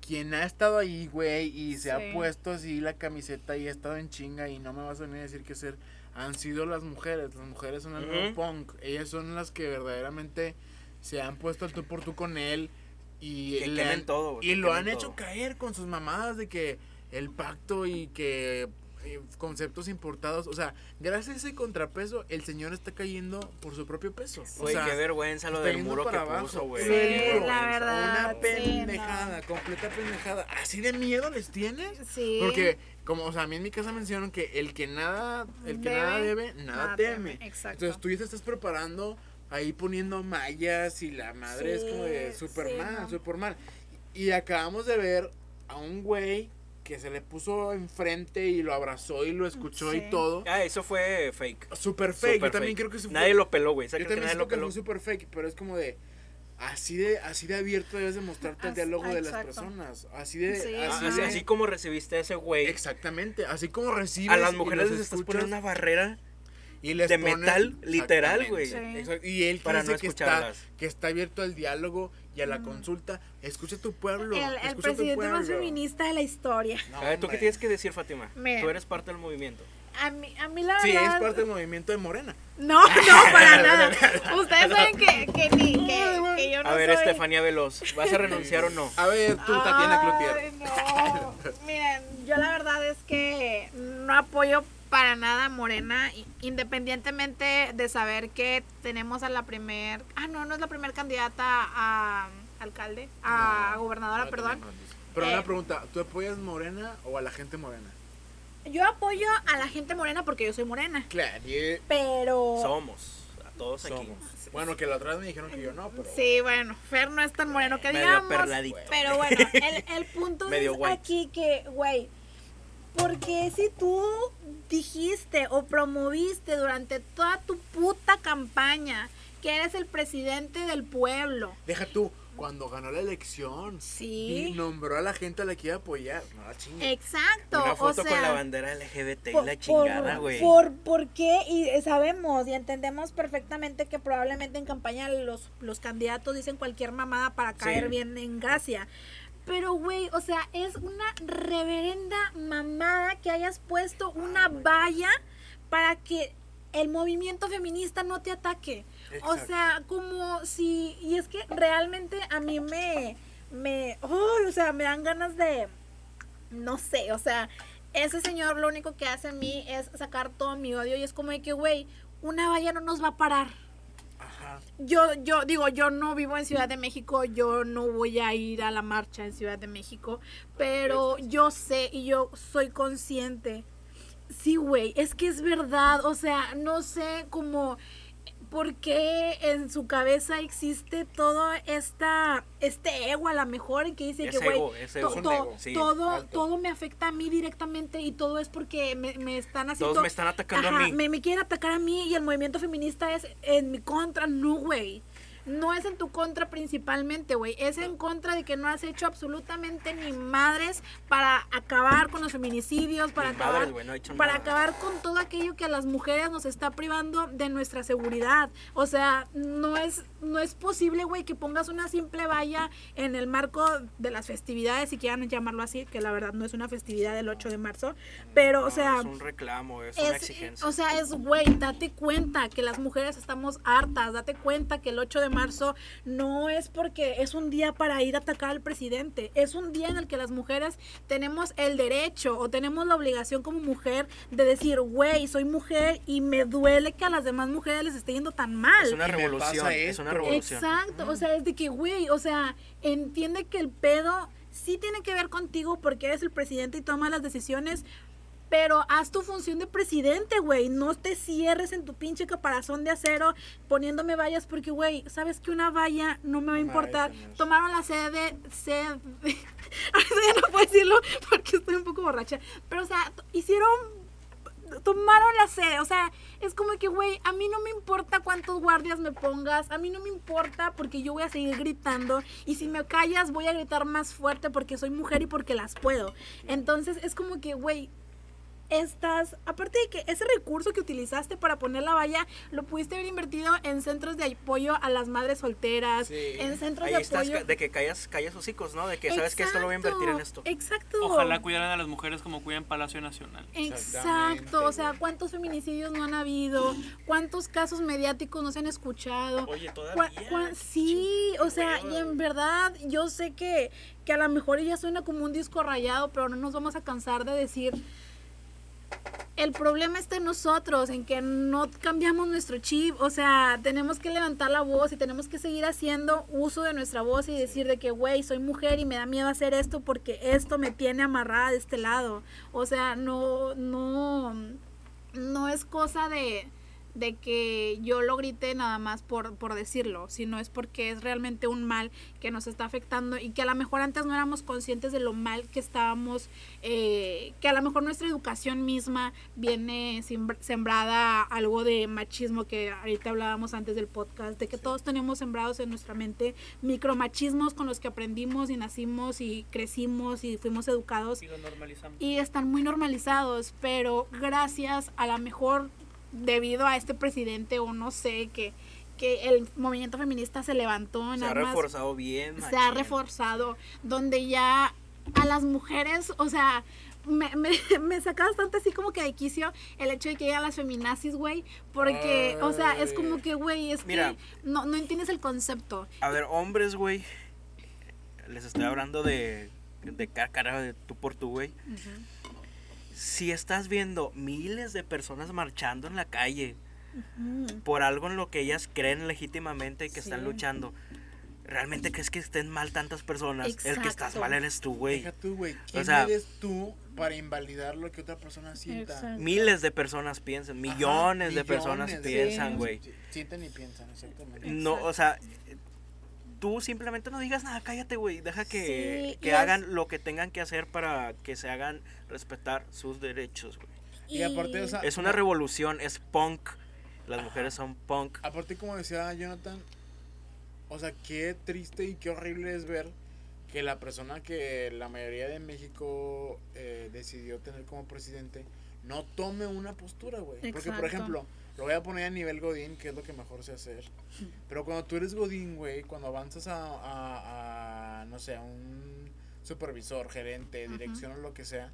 Speaker 3: quien ha estado ahí, güey, y se ha
Speaker 1: Sí.
Speaker 3: puesto así la camiseta y ha estado en chinga y no me vas a venir a decir qué hacer, han sido las mujeres. Las mujeres son el nuevo
Speaker 2: Ujú.
Speaker 3: punk. Ellas son las que verdaderamente se han puesto al tú por tú con él y,
Speaker 2: Que
Speaker 3: le han-
Speaker 2: todo,
Speaker 3: y
Speaker 2: que
Speaker 3: lo han hecho caer con sus mamadas de que el pacto y que conceptos importados, o sea, gracias a ese contrapeso el señor está cayendo por su propio peso. O
Speaker 2: Güey,
Speaker 3: sea,
Speaker 2: qué vergüenza lo del muro que
Speaker 3: abajo.
Speaker 2: puso, güey.
Speaker 1: Sí, la verdad,
Speaker 3: Una
Speaker 1: sí,
Speaker 3: pendejada, completa pendejada. ¿Así de miedo les tienes?
Speaker 1: Sí.
Speaker 3: Porque, como, o sea, a mí en mi casa mencionaron que el que nada, el que
Speaker 1: Debe,
Speaker 3: nada debe, nada,
Speaker 1: nada
Speaker 3: teme.
Speaker 1: teme, exacto.
Speaker 3: Entonces tú ya te estás preparando ahí poniendo mallas y la madre es como de mal,
Speaker 1: no.
Speaker 3: súper mal. Y acabamos de ver a un güey que se le puso enfrente y lo abrazó y lo escuchó
Speaker 1: Sí.
Speaker 3: y todo.
Speaker 2: Ah, eso fue fake.
Speaker 3: Súper fake. Yo también
Speaker 2: fake.
Speaker 3: creo que eso fue-
Speaker 2: Nadie lo peló, güey.
Speaker 3: yo
Speaker 2: Saca que
Speaker 3: también
Speaker 2: nadie lo
Speaker 3: que
Speaker 2: peló.
Speaker 3: fue super fake, pero es como de así de así de abierto debes de mostrarte el diálogo de las personas, así de
Speaker 1: Sí.
Speaker 2: Ah,
Speaker 3: así,
Speaker 2: así,
Speaker 3: de-
Speaker 2: así como recibiste a ese güey,
Speaker 3: exactamente, así como recibes
Speaker 2: a las mujeres les estás poniendo una barrera
Speaker 3: y les
Speaker 2: de metal, literal, güey.
Speaker 1: Sí.
Speaker 3: Y él
Speaker 2: Para
Speaker 3: dice
Speaker 2: no
Speaker 3: que está
Speaker 2: escucharlas.
Speaker 3: que está abierto al diálogo y a la consulta. Escucha a tu pueblo,
Speaker 1: el, el presidente más feminista de la historia.
Speaker 3: No,
Speaker 2: a ver, ¿tú qué tienes que decir, Fátima?
Speaker 1: Mira.
Speaker 2: Tú eres parte del movimiento.
Speaker 1: A mí, a mí la
Speaker 3: Sí,
Speaker 1: verdad.
Speaker 3: es parte del movimiento de Morena.
Speaker 1: No, no, para nada. Ustedes saben que, que, ni, que, que yo no
Speaker 2: A ver,
Speaker 1: soy...
Speaker 2: Estefanía Veloz, ¿vas a renunciar o no?
Speaker 3: A ver, tú, Tatiana
Speaker 1: Ay,
Speaker 3: Cloutier.
Speaker 1: no. Miren, yo la verdad es que no apoyo para nada Morena, independientemente de saber que tenemos a la primer, ah no, no es la primer candidata a alcalde, a
Speaker 3: No,
Speaker 1: gobernadora,
Speaker 3: no
Speaker 1: perdón.
Speaker 3: Pero
Speaker 1: Eh,
Speaker 3: una pregunta, ¿tú apoyas Morena o a la gente morena?
Speaker 1: Yo apoyo a la gente morena porque yo soy morena,
Speaker 3: Claro, y-
Speaker 1: pero
Speaker 2: Somos, a todos aquí.
Speaker 3: somos. Bueno, que la otra vez me dijeron que yo no, pero
Speaker 1: Sí, bueno, Fer no es tan moreno que
Speaker 2: Medio
Speaker 1: digamos.
Speaker 2: perladito.
Speaker 1: Pero bueno, el, el punto
Speaker 2: Medio
Speaker 1: es aquí que, güey, porque si tú dijiste o promoviste durante toda tu puta campaña que eres el presidente del pueblo,
Speaker 3: deja tú, cuando ganó la elección,
Speaker 1: Sí.
Speaker 3: y nombró a la gente a la que iba a apoyar. No, chingue.
Speaker 1: exacto,
Speaker 2: Una foto
Speaker 1: o sea,
Speaker 2: con la bandera LGBT y la chingada,
Speaker 1: por-
Speaker 2: güey.
Speaker 1: Por, ¿Por qué? Y sabemos y entendemos perfectamente que probablemente en campaña los, los candidatos dicen cualquier mamada para caer
Speaker 2: Sí.
Speaker 1: bien en gracia. Pero, güey, o sea, es una reverenda mamada que hayas puesto una valla para que el movimiento feminista no te ataque. O sea, como si... Y es que realmente a mí me... me o sea, me dan ganas de... No sé, o sea, ese señor lo único que hace en mí es sacar todo mi odio y es como de que, güey, una valla no nos va a parar.
Speaker 3: Ajá.
Speaker 1: Yo, yo digo, yo no vivo en Ciudad de México, yo no voy a ir a la marcha en Ciudad de México, pero yo sé y yo soy consciente. Sí, güey, es que es verdad, o sea, no sé cómo, por qué en su cabeza existe todo esta, este ego a lo mejor que dice
Speaker 2: Es
Speaker 1: que, güey, to- to-
Speaker 2: sí,
Speaker 1: todo,
Speaker 3: alto.
Speaker 1: todo me afecta a mí directamente y todo es porque me, me están haciendo...
Speaker 2: Todos me están atacando
Speaker 1: Ajá,
Speaker 2: a mí.
Speaker 1: Me, me quieren atacar a mí y el movimiento feminista es en mi contra. No, güey. No es en tu contra principalmente, güey. Es en contra de que no has hecho absolutamente ni madres para acabar con los feminicidios, para acabar,
Speaker 2: madres, güey, no he hecho
Speaker 1: para
Speaker 2: nada.
Speaker 1: acabar con todo aquello que a las mujeres nos está privando de nuestra seguridad. O sea, no es, no es posible, güey, que pongas una simple valla en el marco de las festividades, si quieran llamarlo así, que la verdad no es una festividad del 8 de marzo, pero, o sea...
Speaker 2: Es un reclamo, es, una exigencia.
Speaker 1: o sea, es, güey, date cuenta que las mujeres estamos hartas, date cuenta que el 8 de marzo no es porque es un día para ir a atacar al presidente, es un día en el que las mujeres tenemos el derecho o tenemos la obligación como mujer de decir, güey, soy mujer y me duele que a las demás mujeres les esté yendo tan mal.
Speaker 2: es una revolución,
Speaker 3: pasa
Speaker 2: es una revolución.
Speaker 1: Exacto, o sea, es de que, güey, o sea, entiende que el pedo sí tiene que ver contigo porque eres el presidente y tomas las decisiones, pero haz tu función de presidente, güey. No te cierres en tu pinche caparazón de acero poniéndome vallas porque, güey, sabes que una valla no me va a importar.
Speaker 3: detener.
Speaker 1: Tomaron la sede, sede, ahorita ya no puedo decirlo porque estoy un poco borracha, pero, o sea, hicieron tomaron la sede. O sea, es como que, güey, a mí no me importa cuántos guardias me pongas. A mí no me importa porque yo voy a seguir gritando. Y si me callas, voy a gritar más fuerte porque soy mujer y porque las puedo. Entonces, es como que, güey. Estás, aparte de que ese recurso que utilizaste para poner la valla, lo pudiste haber invertido en centros de apoyo a las madres solteras,
Speaker 3: Sí.
Speaker 1: en centros
Speaker 2: Ahí
Speaker 1: de
Speaker 2: estás,
Speaker 1: apoyo.
Speaker 2: de que callas, callas hocicos, ¿no? De que sabes que esto lo voy a invertir en esto.
Speaker 1: Exacto.
Speaker 4: Ojalá cuidaran a las mujeres como cuidan Palacio Nacional.
Speaker 1: Exacto, o sea. ¿cuántos feminicidios no han habido? ¿Cuántos casos mediáticos no se han escuchado?
Speaker 4: Oye, todavía.
Speaker 1: sí, o sea, y en verdad yo sé que, que a lo mejor ella suena como un disco rayado, pero no nos vamos a cansar de decir, el problema está en nosotros, en que no cambiamos nuestro chip, o sea, tenemos que levantar la voz y tenemos que seguir haciendo uso de nuestra voz y decir de que, güey, soy mujer y me da miedo hacer esto porque esto me tiene amarrada de este lado. O sea, no, no, no es cosa de, de que yo lo grite nada más por, por decirlo, sino es porque es realmente un mal que nos está afectando y que a lo mejor antes no éramos conscientes de lo mal que estábamos, eh, que a lo mejor nuestra educación misma viene sembrada algo de machismo que ahorita hablábamos antes del podcast, de que todos tenemos sembrados en nuestra mente micromachismos con los que aprendimos y nacimos y crecimos y fuimos educados
Speaker 4: Y lo normalizamos.
Speaker 1: y están muy normalizados, pero gracias a la mejor debido a este presidente o no sé que que el movimiento feminista se levantó en
Speaker 2: Se ha reforzado bien.
Speaker 1: se ha reforzado, donde ya a las mujeres, o sea, me, me, me saca bastante así como que de quicio el hecho de que llegan las feminazis, güey, porque, o sea, es como que, güey, es
Speaker 2: Mira.
Speaker 1: que no, no entiendes el concepto.
Speaker 2: A ver, hombres, güey. Les estoy hablando de, de cara cara, de tú por tú, güey. Si estás viendo miles de personas marchando en la calle por algo en lo que ellas creen legítimamente y que están luchando, ¿realmente crees que estén mal tantas personas? El que estás mal eres tú, güey.
Speaker 3: Deja tú, güey. ¿Quién
Speaker 2: sea-
Speaker 3: eres tú para invalidar lo que otra persona sienta?
Speaker 1: Exacto.
Speaker 2: Miles de personas piensan,
Speaker 3: Ajá,
Speaker 2: millones de personas piensan,
Speaker 1: sí.
Speaker 2: güey.
Speaker 3: Sienten y piensan, exactamente.
Speaker 2: No, o sea, tú simplemente no digas nada, cállate, güey. Deja que,
Speaker 1: Sí,
Speaker 2: que
Speaker 1: es-
Speaker 2: hagan lo que tengan que hacer para que se hagan respetar sus derechos, güey.
Speaker 3: Y aparte, o sea,
Speaker 2: Es una revolución, es punk. Las mujeres son punk.
Speaker 3: Aparte, como decía Jonathan, o sea, qué triste y qué horrible es ver que la persona que la mayoría de México eh, decidió tener como presidente no tome una postura, güey. Porque, por ejemplo, lo voy a poner a nivel Godín, que es lo que mejor sé hacer. Pero cuando tú eres Godín, güey, cuando avanzas a, a- a, no sé, a un supervisor, gerente, dirección o lo que sea,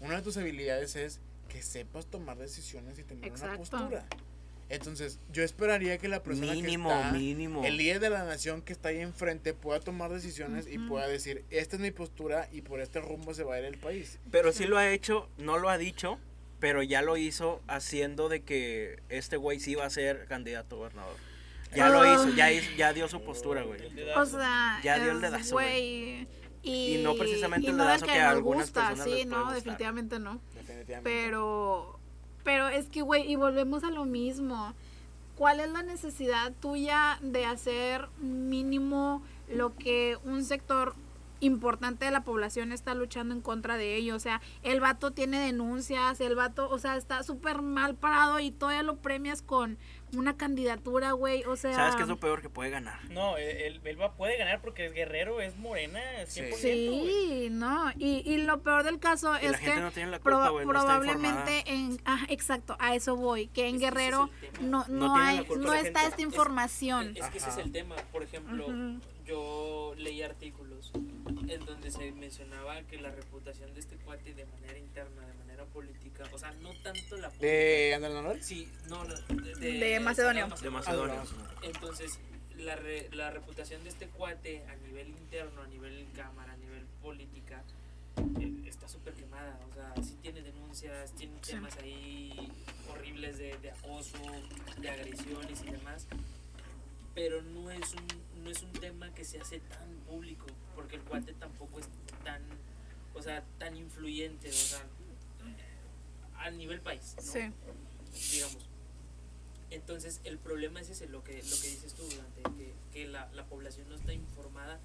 Speaker 3: una de tus habilidades es que sepas tomar decisiones y tener una
Speaker 1: Exacto.
Speaker 3: postura. Entonces, yo esperaría que la persona
Speaker 2: Mínimo,
Speaker 3: que está,
Speaker 2: mínimo.
Speaker 3: el líder de la nación que está ahí enfrente, pueda tomar decisiones y
Speaker 1: Ujú.
Speaker 3: pueda decir, esta es mi postura y por este rumbo se va a ir el país.
Speaker 2: Pero sí lo ha hecho, no lo ha dicho, pero ya lo hizo haciendo de que este güey sí iba a ser candidato a gobernador. Ya lo hizo, ya, hizo- ya dio su postura, güey.
Speaker 1: O sea,
Speaker 2: Ya dio el dedazo,
Speaker 1: güey. Y,
Speaker 2: Y no precisamente
Speaker 1: y
Speaker 2: el
Speaker 1: no
Speaker 2: dedazo que a
Speaker 1: nos
Speaker 2: algunas
Speaker 1: gusta,
Speaker 2: personas
Speaker 1: sí,
Speaker 2: les
Speaker 1: no, definitivamente no.
Speaker 3: Definitivamente.
Speaker 1: Pero, pero es que, güey, y volvemos a lo mismo. ¿Cuál es la necesidad tuya de hacer mínimo lo que un sector importante de la población está luchando en contra de ello? O sea, el vato tiene denuncias, el vato, o sea, está súper mal parado y todavía lo premias con, una candidatura, güey. O sea.
Speaker 2: ¿Sabes qué es lo peor que puede ganar?
Speaker 4: No, él, él va, puede ganar porque es guerrero, es morena, 100%. güey.
Speaker 1: Sí, no. Y, y lo peor del caso
Speaker 2: Y
Speaker 1: es
Speaker 2: la gente
Speaker 1: que
Speaker 2: no tiene la
Speaker 1: proba-
Speaker 2: culpa, güey, no está
Speaker 1: probablemente en. Ah, exacto, a eso voy. Que en
Speaker 5: Es es
Speaker 1: Guerrero no,
Speaker 2: No
Speaker 1: hay, no está
Speaker 2: gente.
Speaker 1: esta
Speaker 2: Es-
Speaker 1: información.
Speaker 5: Es que ese es el tema. Por ejemplo. Yo leí artículos en donde se mencionaba que la reputación de este cuate de manera interna, de manera política, o sea, no tanto la política.
Speaker 3: ¿De Andrés Manuel?
Speaker 5: Sí, no, no, de,
Speaker 1: De Macedonio.
Speaker 2: De Macedonia.
Speaker 5: Entonces, la, re- la reputación de este cuate a nivel interno, a nivel cámara, a nivel política, eh, está súper quemada. O sea, sí tiene denuncias, tiene
Speaker 1: Sí.
Speaker 5: temas ahí horribles de, de acoso, de agresiones y demás. Pero no es, un, no es un tema que se hace tan público, porque el cuate tampoco es tan, o sea, tan influyente, o sea, a nivel país, ¿no?
Speaker 1: Sí.
Speaker 5: digamos. Entonces, el problema es ese, lo que, lo que dices tú, Dante, que, que la, la población no está informada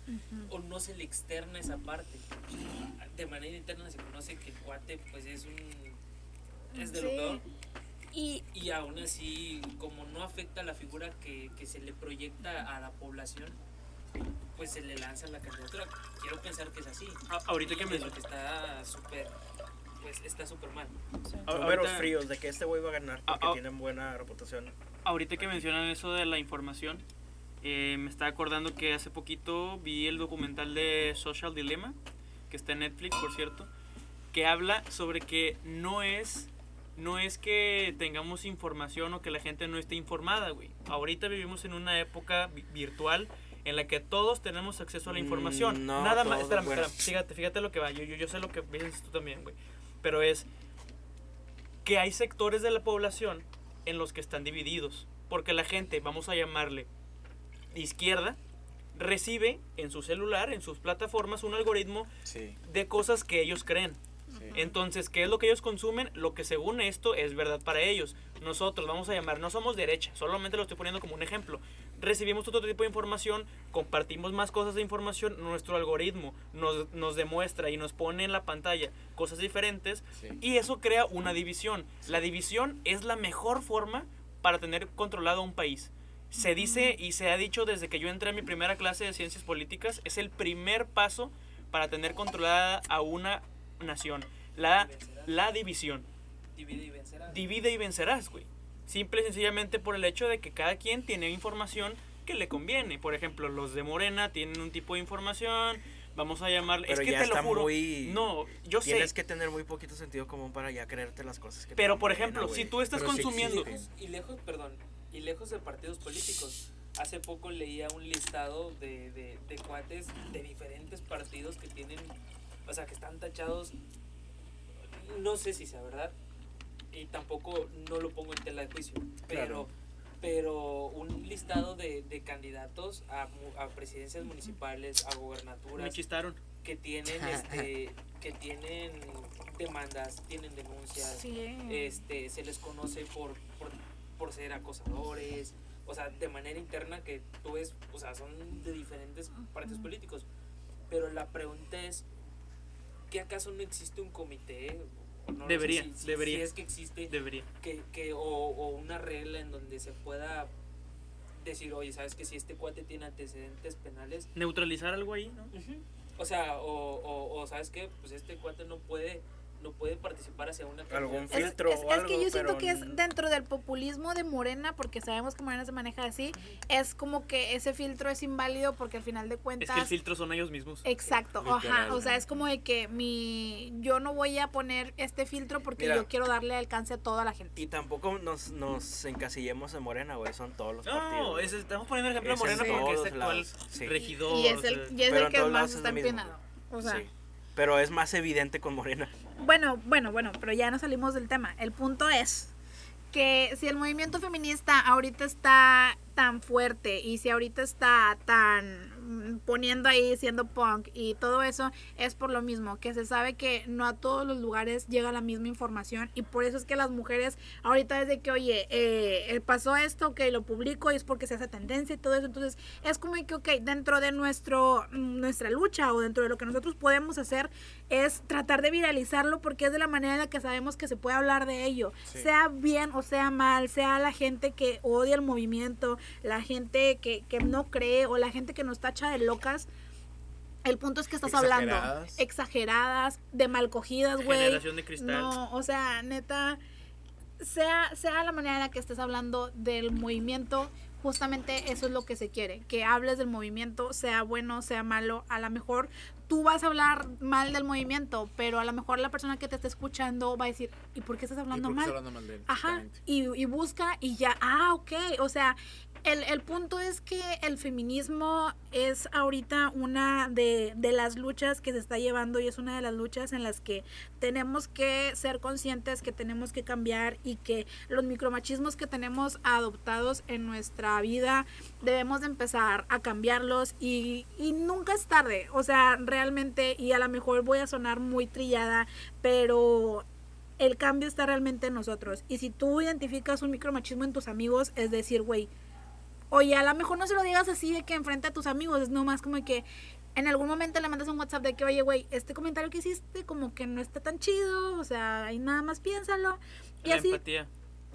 Speaker 5: o no se le externa esa parte. De manera interna se conoce que el cuate, pues es un. es de lo peor.
Speaker 1: Y
Speaker 5: Y aún así, como no afecta la figura que, que se le proyecta a la población, pues se le lanza la candidatura. Quiero pensar que es así.
Speaker 4: A- ahorita
Speaker 5: Y
Speaker 4: que me
Speaker 5: lo que está súper. Pues está súper mal.
Speaker 4: a-
Speaker 2: Números fríos de que este güey va a ganar porque
Speaker 4: ah.
Speaker 2: tienen buena reputación.
Speaker 4: Ahorita que mencionan eso de la información, eh, me está acordando que hace poquito vi el documental de Social Dilemma, que está en Netflix, por cierto, que habla sobre que no es no es que tengamos información o que la gente no esté informada, güey. Ahorita vivimos en una época vi- virtual en la que todos tenemos acceso a la
Speaker 2: Mm,
Speaker 4: información.
Speaker 2: no,
Speaker 4: Nada más, espérame,
Speaker 2: bueno.
Speaker 4: espérame, fíjate, fíjate lo que va. Yo, yo, yo sé lo que dices tú también, güey. Pero es que hay sectores de la población en los que están divididos. Porque la gente, vamos a llamarle izquierda, recibe en su celular, en sus plataformas, un algoritmo
Speaker 3: Sí.
Speaker 4: de cosas que ellos creen.
Speaker 3: Sí.
Speaker 4: Entonces, ¿qué es lo que ellos consumen? Lo que según esto es verdad para ellos. Nosotros, vamos a llamar, no somos derecha, solamente lo estoy poniendo como un ejemplo. Recibimos otro tipo de información, compartimos más cosas de información, nuestro algoritmo nos, nos demuestra y nos pone en la pantalla cosas diferentes
Speaker 3: Sí.
Speaker 4: y eso crea una división. La división es la mejor forma para tener controlado a un país. Se dice y se ha dicho desde que yo entré a mi primera clase de ciencias políticas, es el primer paso para tener controlada a una nación. La, la división.
Speaker 5: Divide y vencerá.
Speaker 4: Divide y vencerás, güey. Simple y sencillamente por el hecho de que cada quien tiene información que le conviene. Por ejemplo, los de Morena tienen un tipo de información. Vamos a llamarle.
Speaker 2: Pero
Speaker 4: es que
Speaker 2: ya
Speaker 4: te lo
Speaker 2: está
Speaker 4: juro.
Speaker 2: muy-
Speaker 4: No, yo sé.
Speaker 2: Tienes que tener muy poquito sentido común para ya creerte las cosas que te
Speaker 4: Pero por ejemplo,
Speaker 2: güey.
Speaker 4: si tú estás
Speaker 3: Pero sí
Speaker 4: consumiendo.
Speaker 3: existe.
Speaker 5: Y lejos, perdón, y lejos de partidos políticos. Hace poco leía un listado de, de, de cuates de diferentes partidos que tienen, o sea, que están tachados, no sé si sea verdad, y tampoco no lo pongo en tela de juicio, pero,
Speaker 3: Claro.
Speaker 5: pero un listado de, de candidatos a, a presidencias municipales, a
Speaker 4: Me
Speaker 5: gobernaturas,
Speaker 4: chistaron.
Speaker 5: que tienen, este, que tienen demandas, tienen denuncias,
Speaker 1: sí.
Speaker 5: este, se les conoce por, por, por ser acosadores, o sea, de manera interna que tú ves, o sea, son de diferentes partidos políticos. Pero la pregunta es, ¿qué acaso no existe un comité? No sé
Speaker 4: Debería,
Speaker 5: si-
Speaker 4: debería.
Speaker 5: Si es que existe,
Speaker 4: Debería.
Speaker 5: que, que, o, o una regla en donde se pueda decir, oye, ¿sabes que si este cuate tiene antecedentes penales,
Speaker 4: Neutralizar algo ahí, ¿no?
Speaker 5: o sea, o, o, o sabes que pues este cuate no puede no puede participar hacia una
Speaker 2: Algún
Speaker 5: candidatura.
Speaker 1: Es,
Speaker 2: filtro
Speaker 1: es-
Speaker 2: o
Speaker 1: es que
Speaker 2: algo,
Speaker 1: yo siento que es dentro del populismo de Morena, porque sabemos que Morena se maneja así, es como que ese filtro es inválido porque al final de
Speaker 4: Es
Speaker 1: cuentas...
Speaker 4: que el filtro son ellos mismos.
Speaker 1: Exacto,
Speaker 3: Literal.
Speaker 1: ajá, o sea, es como de que mi yo no voy a poner este filtro porque
Speaker 2: Mira.
Speaker 1: yo quiero darle alcance a toda la gente.
Speaker 2: Y tampoco nos, nos encasillemos en Morena, güey. Son todos los
Speaker 4: No,
Speaker 2: partidos.
Speaker 4: es- estamos poniendo el ejemplo de
Speaker 2: Es en
Speaker 4: Morena porque es
Speaker 2: todos
Speaker 4: el actual
Speaker 2: sí.
Speaker 4: regidor.
Speaker 1: Y es el, y es el que más
Speaker 2: es
Speaker 1: está empinado. O sea,
Speaker 2: Sí. Pero es más evidente con Morena.
Speaker 1: bueno, bueno, bueno, pero ya no salimos del tema. El punto es que si el movimiento feminista ahorita está tan fuerte y si ahorita está tan poniendo ahí siendo punk y todo eso es por lo mismo, que se sabe que no a todos los lugares llega la misma información y por eso es que las mujeres ahorita es de que, oye, eh, pasó esto, que lo publico y es porque se hace tendencia y todo eso, entonces es como que, ok, dentro de nuestro, mm, nuestra lucha o dentro de lo que nosotros podemos hacer es tratar de viralizarlo porque es de la manera en la que sabemos que se puede hablar de ello, sea bien o sea mal, sea la gente que odia el movimiento, la gente que, que no cree o la gente que nos de locas. El punto es que estás hablando
Speaker 3: Exageradas.
Speaker 1: exageradas, de mal cogidas, güey.
Speaker 4: Generación de cristal.
Speaker 1: No, o sea, neta, sea, sea la manera en la que estés hablando del movimiento, justamente eso es lo que se quiere, que hables del movimiento, sea bueno, sea malo, a lo mejor tú vas a hablar mal del movimiento, pero a lo mejor la persona que te está escuchando va a decir, ¿y por qué estás
Speaker 3: ¿Y
Speaker 1: hablando
Speaker 3: por qué
Speaker 1: mal?
Speaker 3: hablando mal de él?
Speaker 1: Ajá, y, y busca y ya, ah, ok, o sea, el, el punto es que el feminismo es ahorita una de, de las luchas que se está llevando y es una de las luchas en las que tenemos que ser conscientes, que tenemos que cambiar y que los micromachismos que tenemos adoptados en nuestra vida debemos de empezar a cambiarlos y, y nunca es tarde, o sea, realmente, y a lo mejor voy a sonar muy trillada, pero el cambio está realmente en nosotros. Y si tú identificas un micromachismo en tus amigos, es decir, güey, oye, a lo mejor no se lo digas así de que enfrente a tus amigos, es nomás como que en algún momento le mandas un WhatsApp de que, oye, güey, este comentario que hiciste como que no está tan chido, o sea, ahí nada más piénsalo. Y
Speaker 4: La
Speaker 1: así,
Speaker 4: empatía.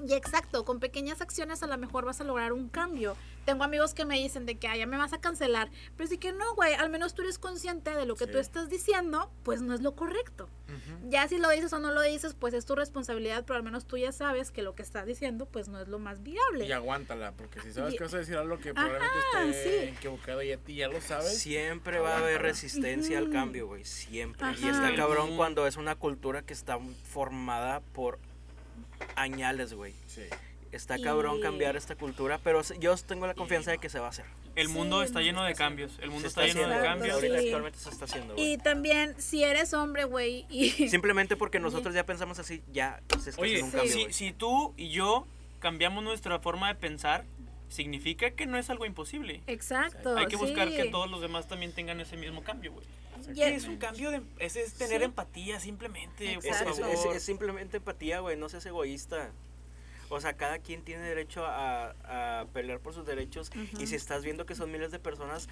Speaker 1: Y exacto, con pequeñas acciones a lo mejor vas a lograr un cambio. Tengo amigos que me dicen de que, ah, ya me vas a cancelar. Pero sí que no, güey, al menos tú eres consciente de lo que
Speaker 3: Sí.
Speaker 1: tú estás diciendo, pues no es lo correcto.
Speaker 3: Ujú.
Speaker 1: Ya si lo dices o no lo dices, pues es tu responsabilidad, pero al menos tú ya sabes que lo que estás diciendo, pues no es lo más viable.
Speaker 3: Y aguántala, porque si sabes
Speaker 1: Y-
Speaker 3: que vas a decir algo que
Speaker 1: Ajá,
Speaker 3: probablemente esté
Speaker 1: sí.
Speaker 3: equivocado y a ti ya lo sabes.
Speaker 2: Siempre va a haber
Speaker 3: Aguántala.
Speaker 2: resistencia al
Speaker 1: Ujú.
Speaker 2: cambio, güey. Siempre. Y
Speaker 1: Ajá.
Speaker 2: está
Speaker 4: Sí.
Speaker 2: cabrón
Speaker 4: Ujú.
Speaker 2: cuando es una cultura que está formada por añales, güey.
Speaker 3: Sí.
Speaker 2: Está
Speaker 1: Y-
Speaker 2: cabrón cambiar esta cultura, pero yo tengo la confianza de que se va a hacer.
Speaker 4: El mundo
Speaker 1: Sí,
Speaker 4: está
Speaker 1: no,
Speaker 4: lleno de cambios. El mundo está, lleno de cambios.
Speaker 2: Ahorita
Speaker 1: Sí.
Speaker 2: actualmente se está haciendo.
Speaker 1: Y también, si eres hombre, güey, y...
Speaker 2: Simplemente porque nosotros ya pensamos así, ya se está
Speaker 4: Oye,
Speaker 2: haciendo un
Speaker 1: Sí.
Speaker 2: cambio,
Speaker 4: si, si tú y yo cambiamos nuestra forma de pensar, significa que no es algo imposible.
Speaker 1: Exacto.
Speaker 4: Hay que buscar
Speaker 1: sí.
Speaker 4: que todos los demás también tengan ese mismo cambio, güey.
Speaker 1: Y-
Speaker 4: Es un cambio de... Es, es tener
Speaker 1: Sí.
Speaker 4: empatía simplemente, por
Speaker 2: Es, es-
Speaker 1: Exacto.
Speaker 2: es- simplemente empatía, güey, no seas egoísta. O sea, cada quien tiene derecho a, a pelear por sus derechos y si estás viendo que son miles de personas,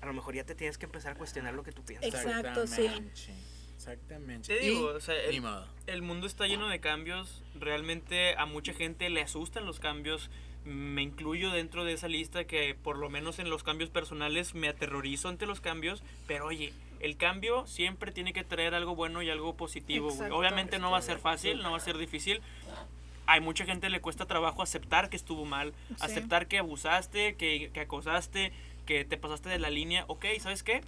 Speaker 2: a lo mejor ya te tienes que empezar a cuestionar lo que tú piensas.
Speaker 1: Exacto, sí.
Speaker 3: Exactamente. Exactamente.
Speaker 4: Te digo, o sea, el, el mundo está lleno de cambios. Realmente a mucha gente le asustan los cambios. Me incluyo dentro de esa lista que por lo menos en los cambios personales me aterrorizo ante los cambios. Pero oye, el cambio siempre tiene que traer algo bueno y algo positivo.
Speaker 1: Exacto.
Speaker 4: Obviamente no va a ser fácil, no va a ser difícil. Hay mucha gente le cuesta trabajo aceptar que estuvo mal,
Speaker 1: Sí.
Speaker 4: aceptar que abusaste, que, que acosaste, que te pasaste de la línea. Ok, ¿sabes qué?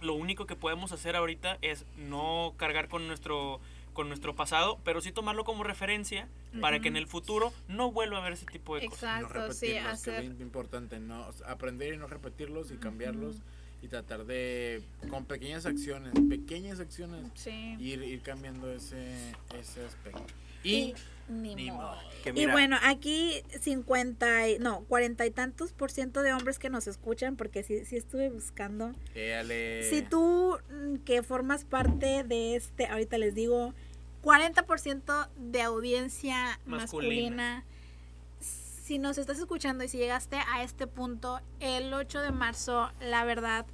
Speaker 4: lo único que podemos hacer ahorita es no cargar con nuestro con nuestro pasado, pero sí tomarlo como referencia para que en el futuro no vuelva a haber ese tipo de cosas.
Speaker 3: no
Speaker 1: Exacto, sí,
Speaker 3: repetirlos, que
Speaker 1: hacer...
Speaker 3: es importante, ¿no? O sea, aprender y no repetirlos y cambiarlos y tratar de, con pequeñas acciones, pequeñas acciones,
Speaker 1: Sí.
Speaker 3: ir, ir cambiando ese, ese aspecto. Y,
Speaker 1: Ni
Speaker 3: ni
Speaker 1: modo.
Speaker 3: modo.
Speaker 2: Que
Speaker 1: Y bueno, aquí 50, y- no, 40 y tantos por ciento de hombres que nos escuchan, porque sí, sí estuve buscando.
Speaker 3: éale.
Speaker 1: Si tú mm, que formas parte de este, ahorita les digo, 40% de audiencia masculina.
Speaker 4: Masculina.
Speaker 1: Si nos estás escuchando y si llegaste a este punto, el 8 de marzo, la verdad,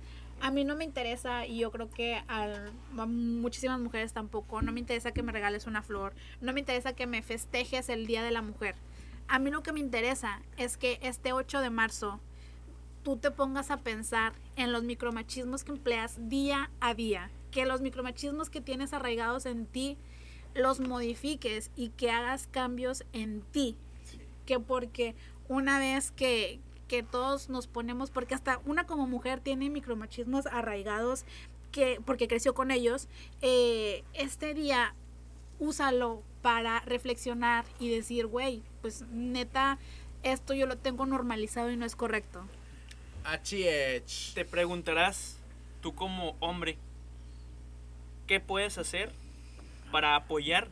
Speaker 1: a mí no me interesa y yo creo que al- a muchísimas mujeres tampoco, no me interesa que me regales una flor, no me interesa que me festejes el Día de la Mujer. A mí lo que me interesa es que este 8 de marzo tú te pongas a pensar en los micromachismos que empleas día a día, que los micromachismos que tienes arraigados en ti los modifiques y que hagas cambios en ti. Que porque una vez que, que todos nos ponemos, porque hasta una como mujer tiene micromachismos arraigados, que, porque creció con ellos, eh, este día úsalo para reflexionar y decir, güey, pues neta, esto yo lo tengo normalizado y no es correcto.
Speaker 3: HH.
Speaker 4: Te preguntarás, tú como hombre, ¿qué puedes hacer para apoyar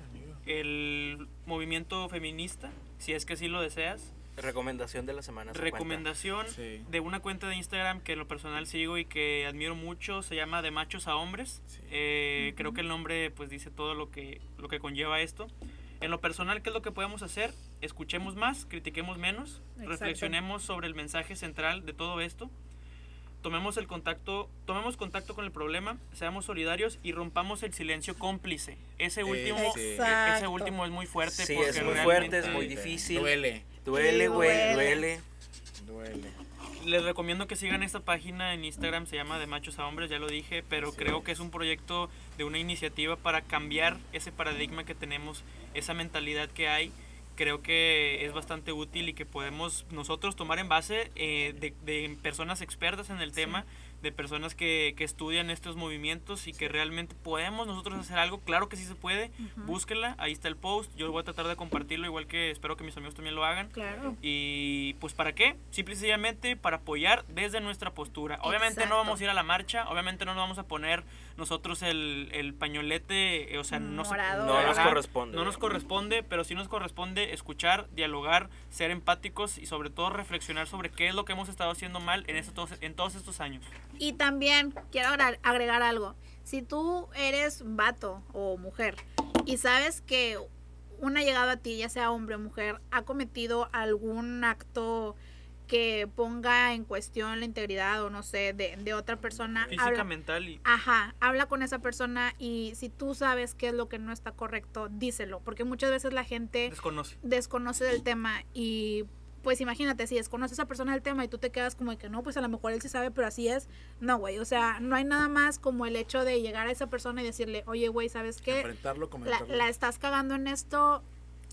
Speaker 4: el movimiento feminista, si es que así lo deseas?
Speaker 2: Recomendación de la semana.
Speaker 4: Recomendación
Speaker 3: Sí.
Speaker 4: de una cuenta de Instagram que en lo personal sigo y que admiro mucho, se llama De Machos a Hombres.
Speaker 3: Sí.
Speaker 4: Eh, Creo que el nombre pues dice todo lo que, lo que conlleva esto. En lo personal, ¿qué es lo que podemos hacer? Escuchemos más, critiquemos menos,
Speaker 1: Exacto.
Speaker 4: reflexionemos sobre el mensaje central de todo esto. Tomemos el contacto, tomemos contacto con el problema, seamos solidarios y rompamos el silencio cómplice. Ese último, e-
Speaker 1: Exacto.
Speaker 4: ese último es muy fuerte
Speaker 2: Sí,
Speaker 4: porque
Speaker 2: es muy fuerte, es muy difícil.
Speaker 3: Duele,
Speaker 2: Duele, güey,
Speaker 1: duele.
Speaker 2: duele.
Speaker 3: duele.
Speaker 4: Les recomiendo que sigan esta página en Instagram, se llama De Machos a Hombres, ya lo dije, pero creo que es un proyecto de una iniciativa para cambiar ese paradigma que tenemos, esa mentalidad que hay. Creo que es bastante útil y que podemos nosotros tomar en base eh, de, de personas expertas en el tema, de personas que, que estudian estos movimientos y que realmente podemos nosotros hacer algo. Claro que sí se puede, búsquenla, ahí está el post, yo voy a tratar de compartirlo, igual que espero que mis amigos también lo hagan.
Speaker 1: Claro.
Speaker 4: Y pues para qué? Simple y sencillamente para apoyar desde nuestra postura. Obviamente
Speaker 1: Exacto.
Speaker 4: no vamos a ir a la marcha, obviamente no nos vamos a poner nosotros el, el pañolete, eh, o sea, no, se-
Speaker 1: Morado.
Speaker 2: No nos corresponde,
Speaker 4: No nos corresponde, pero sí nos corresponde escuchar, dialogar, ser empáticos y sobre todo reflexionar sobre qué es lo que hemos estado haciendo mal en, estos, en todos estos años.
Speaker 1: Y también quiero agregar algo. Si tú eres vato o mujer y sabes que una llegada a ti, ya sea hombre o mujer, ha cometido algún acto que ponga en cuestión la integridad o no sé, de, de otra persona,
Speaker 4: Física,
Speaker 1: habla,
Speaker 4: mental y...
Speaker 1: ajá, habla con esa persona y si tú sabes qué es lo que no está correcto, díselo, porque muchas veces la gente
Speaker 4: Desconoce.
Speaker 1: desconoce del tema y pues imagínate, si desconoce a esa persona del tema y tú te quedas como de que no, pues a lo mejor él sí sabe, pero así es. No, güey, o sea, no hay nada más como el hecho de llegar a esa persona y decirle, oye, güey, ¿sabes qué? La, la estás cagando en esto,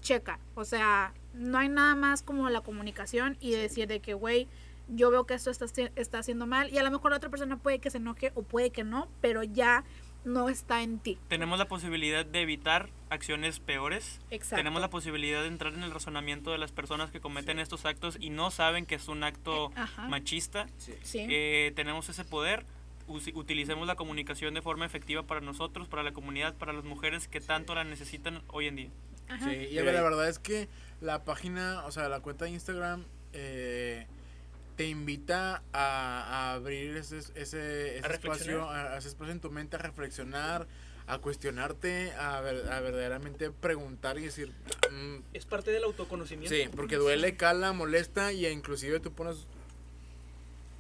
Speaker 1: checa. O sea, no hay nada más como la comunicación y decir de que, güey, yo veo que esto está, está haciendo mal y a lo mejor la otra persona puede que se enoje o puede que no, pero ya no está en ti.
Speaker 4: Tenemos la posibilidad de evitar acciones peores.
Speaker 1: Exacto.
Speaker 4: Tenemos la posibilidad de entrar en el razonamiento de las personas que cometen estos actos y no saben que es un acto
Speaker 1: Eh, ajá.
Speaker 4: machista.
Speaker 1: Sí.
Speaker 4: Eh, tenemos ese poder. Utilicemos la comunicación de forma efectiva para nosotros, para la comunidad, para las mujeres que tanto la necesitan hoy en día.
Speaker 1: Ajá.
Speaker 3: Sí, y la verdad es que la página, o sea, la cuenta de Instagram eh, te invita a, a abrir ese, ese, ese
Speaker 4: A
Speaker 3: espacio, a ese espacio en tu mente, a reflexionar, a cuestionarte, a, ver- a verdaderamente preguntar y decir, mm,
Speaker 4: Es parte del autoconocimiento.
Speaker 3: sí, porque duele, cala, molesta y inclusive tú pones,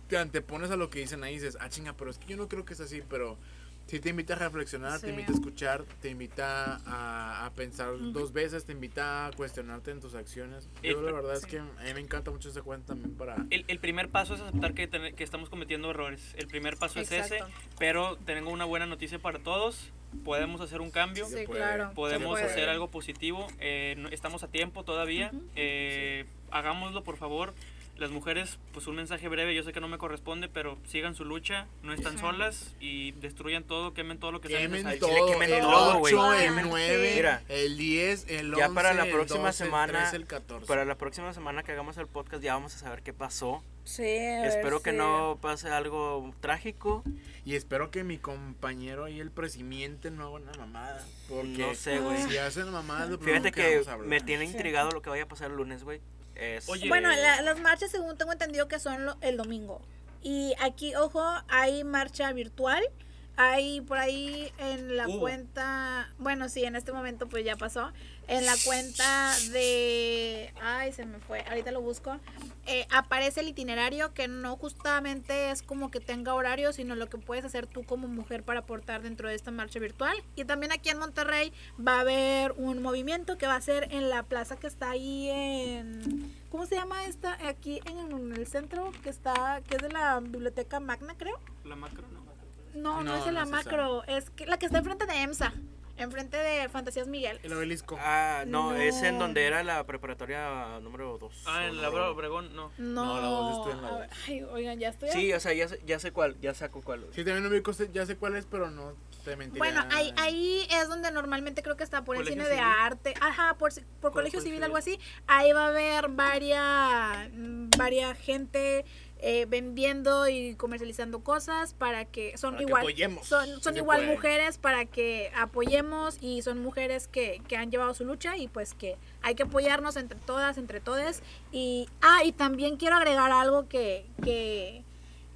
Speaker 3: te antepones a lo que dicen ahí y dices, ah, chinga, pero es que yo no creo que es así, pero... Sí te invita a reflexionar,
Speaker 1: Sí.
Speaker 3: te invita a escuchar, te invita a, a pensar dos veces, te invita a cuestionarte en tus acciones. Yo
Speaker 4: El-
Speaker 3: la verdad es
Speaker 1: sí.
Speaker 3: que a mí me encanta mucho esa cuenta también para...
Speaker 4: El, el primer paso es aceptar que, ten- que estamos cometiendo errores. El primer paso es ese,
Speaker 1: Exacto.
Speaker 4: pero tengo una buena noticia para todos. Podemos hacer un cambio.
Speaker 1: Sí, claro.
Speaker 4: Podemos hacer algo positivo. eh, no- estamos a tiempo todavía.
Speaker 1: Ujú.
Speaker 4: eh, Hagámoslo, por favor. Las mujeres, pues un mensaje breve. Yo sé que no me corresponde, pero sigan su lucha. No están
Speaker 1: Sí.
Speaker 4: solas y destruyan todo, quemen todo lo que sea
Speaker 3: Quemen todo,
Speaker 2: quemen
Speaker 3: el
Speaker 2: todo, güey.
Speaker 3: 8, el
Speaker 1: Quemen.
Speaker 3: 9,
Speaker 2: Mira,
Speaker 3: el 10, el 11,
Speaker 2: ya para la
Speaker 3: el
Speaker 2: próxima
Speaker 3: 12, el
Speaker 2: semana-
Speaker 3: 13, el 14.
Speaker 2: Para la próxima semana que hagamos el podcast ya vamos a saber qué pasó.
Speaker 1: Sí,
Speaker 2: Espero que
Speaker 1: si-
Speaker 2: no pase algo trágico.
Speaker 3: Y espero que mi compañero y el presidente no hagan una mamada. Porque
Speaker 2: No sé, güey.
Speaker 3: si hacen mamadas, lo
Speaker 2: Fíjate que
Speaker 3: hablar.
Speaker 2: me tiene
Speaker 1: Sí.
Speaker 2: intrigado lo que vaya a pasar el lunes, güey. Es-
Speaker 4: Oye,
Speaker 1: Bueno, la- las marchas, según tengo entendido, que son lo- el domingo. Y aquí, ojo, hay marcha virtual. Hay por ahí en la cuenta, bueno, sí, en este momento pues ya pasó. En la cuenta de, ay, se me fue, ahorita lo busco. eh, aparece el itinerario que no justamente es como que tenga horario, sino lo que puedes hacer tú como mujer para aportar dentro de esta marcha virtual. Y también aquí en Monterrey va a haber un movimiento que va a ser en la plaza que está ahí en, ¿cómo se llama esta? Aquí en el centro que está, que es de la biblioteca Magna, creo.
Speaker 4: la macro, ¿no?
Speaker 1: No, no,
Speaker 3: No,
Speaker 1: es de
Speaker 3: no
Speaker 1: la macro, es que la que está enfrente de EMSA, enfrente de Fantasías Miguel.
Speaker 3: El obelisco.
Speaker 2: Ah, no, es en donde era la preparatoria número 2.
Speaker 4: Ah, en la Bra- Obregón, no.
Speaker 1: No,
Speaker 3: No, la dos, yo estoy en la
Speaker 1: ver, ay, oigan, ya estoy.
Speaker 2: Sí, o sea, ya sé, ya sé cuál, ya saco cuál.
Speaker 3: Sí, también no me ya sé cuál es, pero no te mentiría.
Speaker 1: Bueno, ahí, ahí es donde normalmente creo que está por el cine de arte. Ajá, por, por colegio
Speaker 4: Colegio
Speaker 1: civil,
Speaker 4: Civil.
Speaker 1: algo así. Ahí va a haber varias, mm, varia gente eh, vendiendo y comercializando cosas para que son
Speaker 3: Para
Speaker 1: igual son, son igual
Speaker 3: puede.
Speaker 1: mujeres para que apoyemos y son mujeres que, que han llevado su lucha y pues que hay que apoyarnos entre todas, entre todes y ah y también quiero agregar algo que que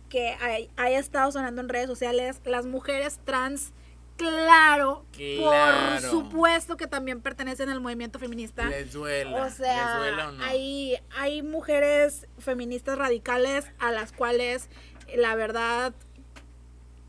Speaker 1: que hay- haya estado sonando en redes sociales, las mujeres trans, claro,
Speaker 3: Claro.
Speaker 1: por supuesto que también pertenecen al movimiento feminista.
Speaker 3: Les duela.
Speaker 1: O sea,
Speaker 3: ¿Les duela o no?
Speaker 1: hay, hay mujeres feministas radicales a las cuales la verdad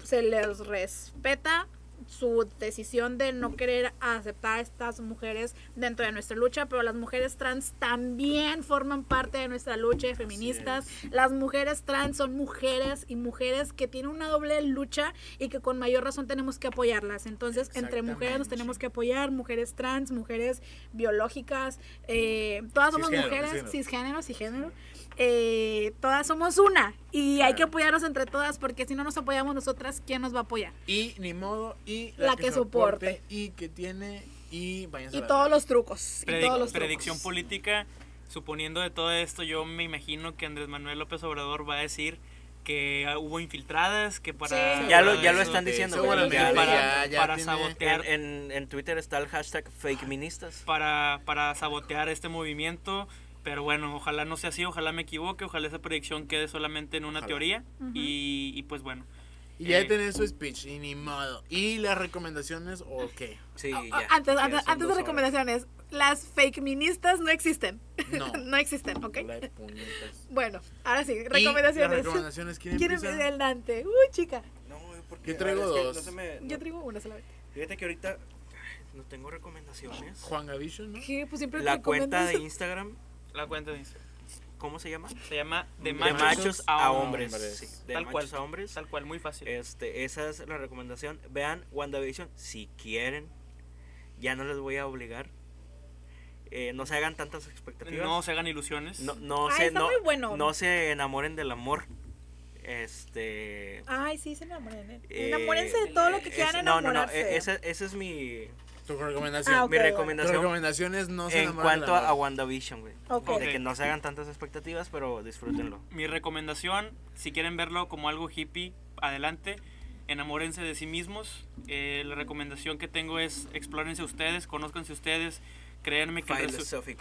Speaker 1: se les respeta su decisión de no querer aceptar a estas mujeres dentro de nuestra lucha, pero las mujeres trans también forman parte de nuestra lucha de feministas. Las mujeres trans son mujeres y mujeres que tienen una doble lucha y que con mayor razón tenemos que apoyarlas. Entonces, entre mujeres nos tenemos que apoyar, mujeres trans, mujeres biológicas, eh, todas somos
Speaker 3: Cisgénero,
Speaker 1: mujeres,
Speaker 3: cisgénero.
Speaker 1: cisgénero, cisgénero. Eh, todas somos una y hay que apoyarnos entre todas porque si no nos apoyamos nosotras, ¿quién nos va a apoyar?
Speaker 3: Y ni modo, y
Speaker 1: La que soporte.
Speaker 3: Y que tiene, y vayan
Speaker 1: Y todos los trucos. y todos los
Speaker 4: predicción
Speaker 1: trucos.
Speaker 4: política, suponiendo de todo esto, yo me imagino que Andrés Manuel López Obrador va a decir que hubo infiltradas, que para...
Speaker 1: Sí.
Speaker 2: Ya lo, ya lo están diciendo. Ya-
Speaker 4: para,
Speaker 3: ya- ya
Speaker 4: para
Speaker 3: tiene-
Speaker 4: sabotear
Speaker 2: en, en, en Twitter está el hashtag fake ministas.
Speaker 4: para, para sabotear este movimiento. Pero bueno, ojalá no sea así, ojalá me equivoque, ojalá esa predicción quede solamente en una
Speaker 3: Ojalá.
Speaker 4: teoría. y, y pues bueno,
Speaker 3: Y ya
Speaker 4: Eh.
Speaker 3: tenés su speech, y ni modo. ¿Y las recomendaciones o qué?
Speaker 2: Sí,
Speaker 1: Ah,
Speaker 2: ya.
Speaker 1: antes
Speaker 2: Ya
Speaker 1: antes, antes
Speaker 2: dos
Speaker 1: de
Speaker 2: horas.
Speaker 1: recomendaciones, las fake ministas no existen.
Speaker 3: No.
Speaker 1: no existen, ¿ok? Bueno, ahora sí,
Speaker 3: Y las
Speaker 1: recomendaciones.
Speaker 3: recomendaciones, ¿quién
Speaker 1: ¿Quién
Speaker 3: empieza?
Speaker 1: empieza el Dante? Uy, chica.
Speaker 2: No, porque
Speaker 3: Yo traigo
Speaker 2: ver, es que
Speaker 3: dos.
Speaker 2: no se me-
Speaker 1: Yo
Speaker 2: no-
Speaker 1: traigo una solamente.
Speaker 2: Fíjate que ahorita no tengo recomendaciones.
Speaker 3: Juan Gavision, ¿no?
Speaker 1: ¿Qué? Pues siempre
Speaker 2: La cuenta de Instagram,
Speaker 4: la cuenta dice.
Speaker 2: ¿cómo se llama?
Speaker 4: Se llama De
Speaker 2: De
Speaker 4: machos,
Speaker 2: machos a hombres.
Speaker 3: hombres.
Speaker 2: sí, de
Speaker 4: Tal
Speaker 2: machos
Speaker 4: cual.
Speaker 2: a hombres.
Speaker 4: Tal cual, muy fácil.
Speaker 2: Este, esa es la recomendación. Vean WandaVision si quieren. Ya no les voy a obligar. Eh, no se hagan tantas expectativas.
Speaker 4: no se hagan ilusiones.
Speaker 2: no, no
Speaker 1: Ay,
Speaker 2: se,
Speaker 1: está
Speaker 2: no,
Speaker 1: muy bueno.
Speaker 2: no se enamoren del amor. Este.
Speaker 1: Ay, sí, se enamoren. ¿eh?
Speaker 2: eh,
Speaker 1: Enamórense de todo lo que
Speaker 2: es-
Speaker 1: quieran
Speaker 2: No, no, no.
Speaker 1: enamorarse.
Speaker 2: eh, Esa, esa es mi,
Speaker 3: Tu recomendación.
Speaker 1: Ah, ok,
Speaker 2: mi
Speaker 1: bueno.
Speaker 3: Tu
Speaker 2: recomendación.
Speaker 3: recomendación es no se
Speaker 2: en cuanto a. WandaVision, güey.
Speaker 1: Ok.
Speaker 4: Ok.
Speaker 2: De que no se hagan tantas expectativas, pero disfrútenlo.
Speaker 4: Mi recomendación, si quieren verlo como algo hippie, adelante. Enamórense de sí mismos. Eh, la recomendación que tengo es explórense ustedes, conózcanse ustedes. Créanme que, el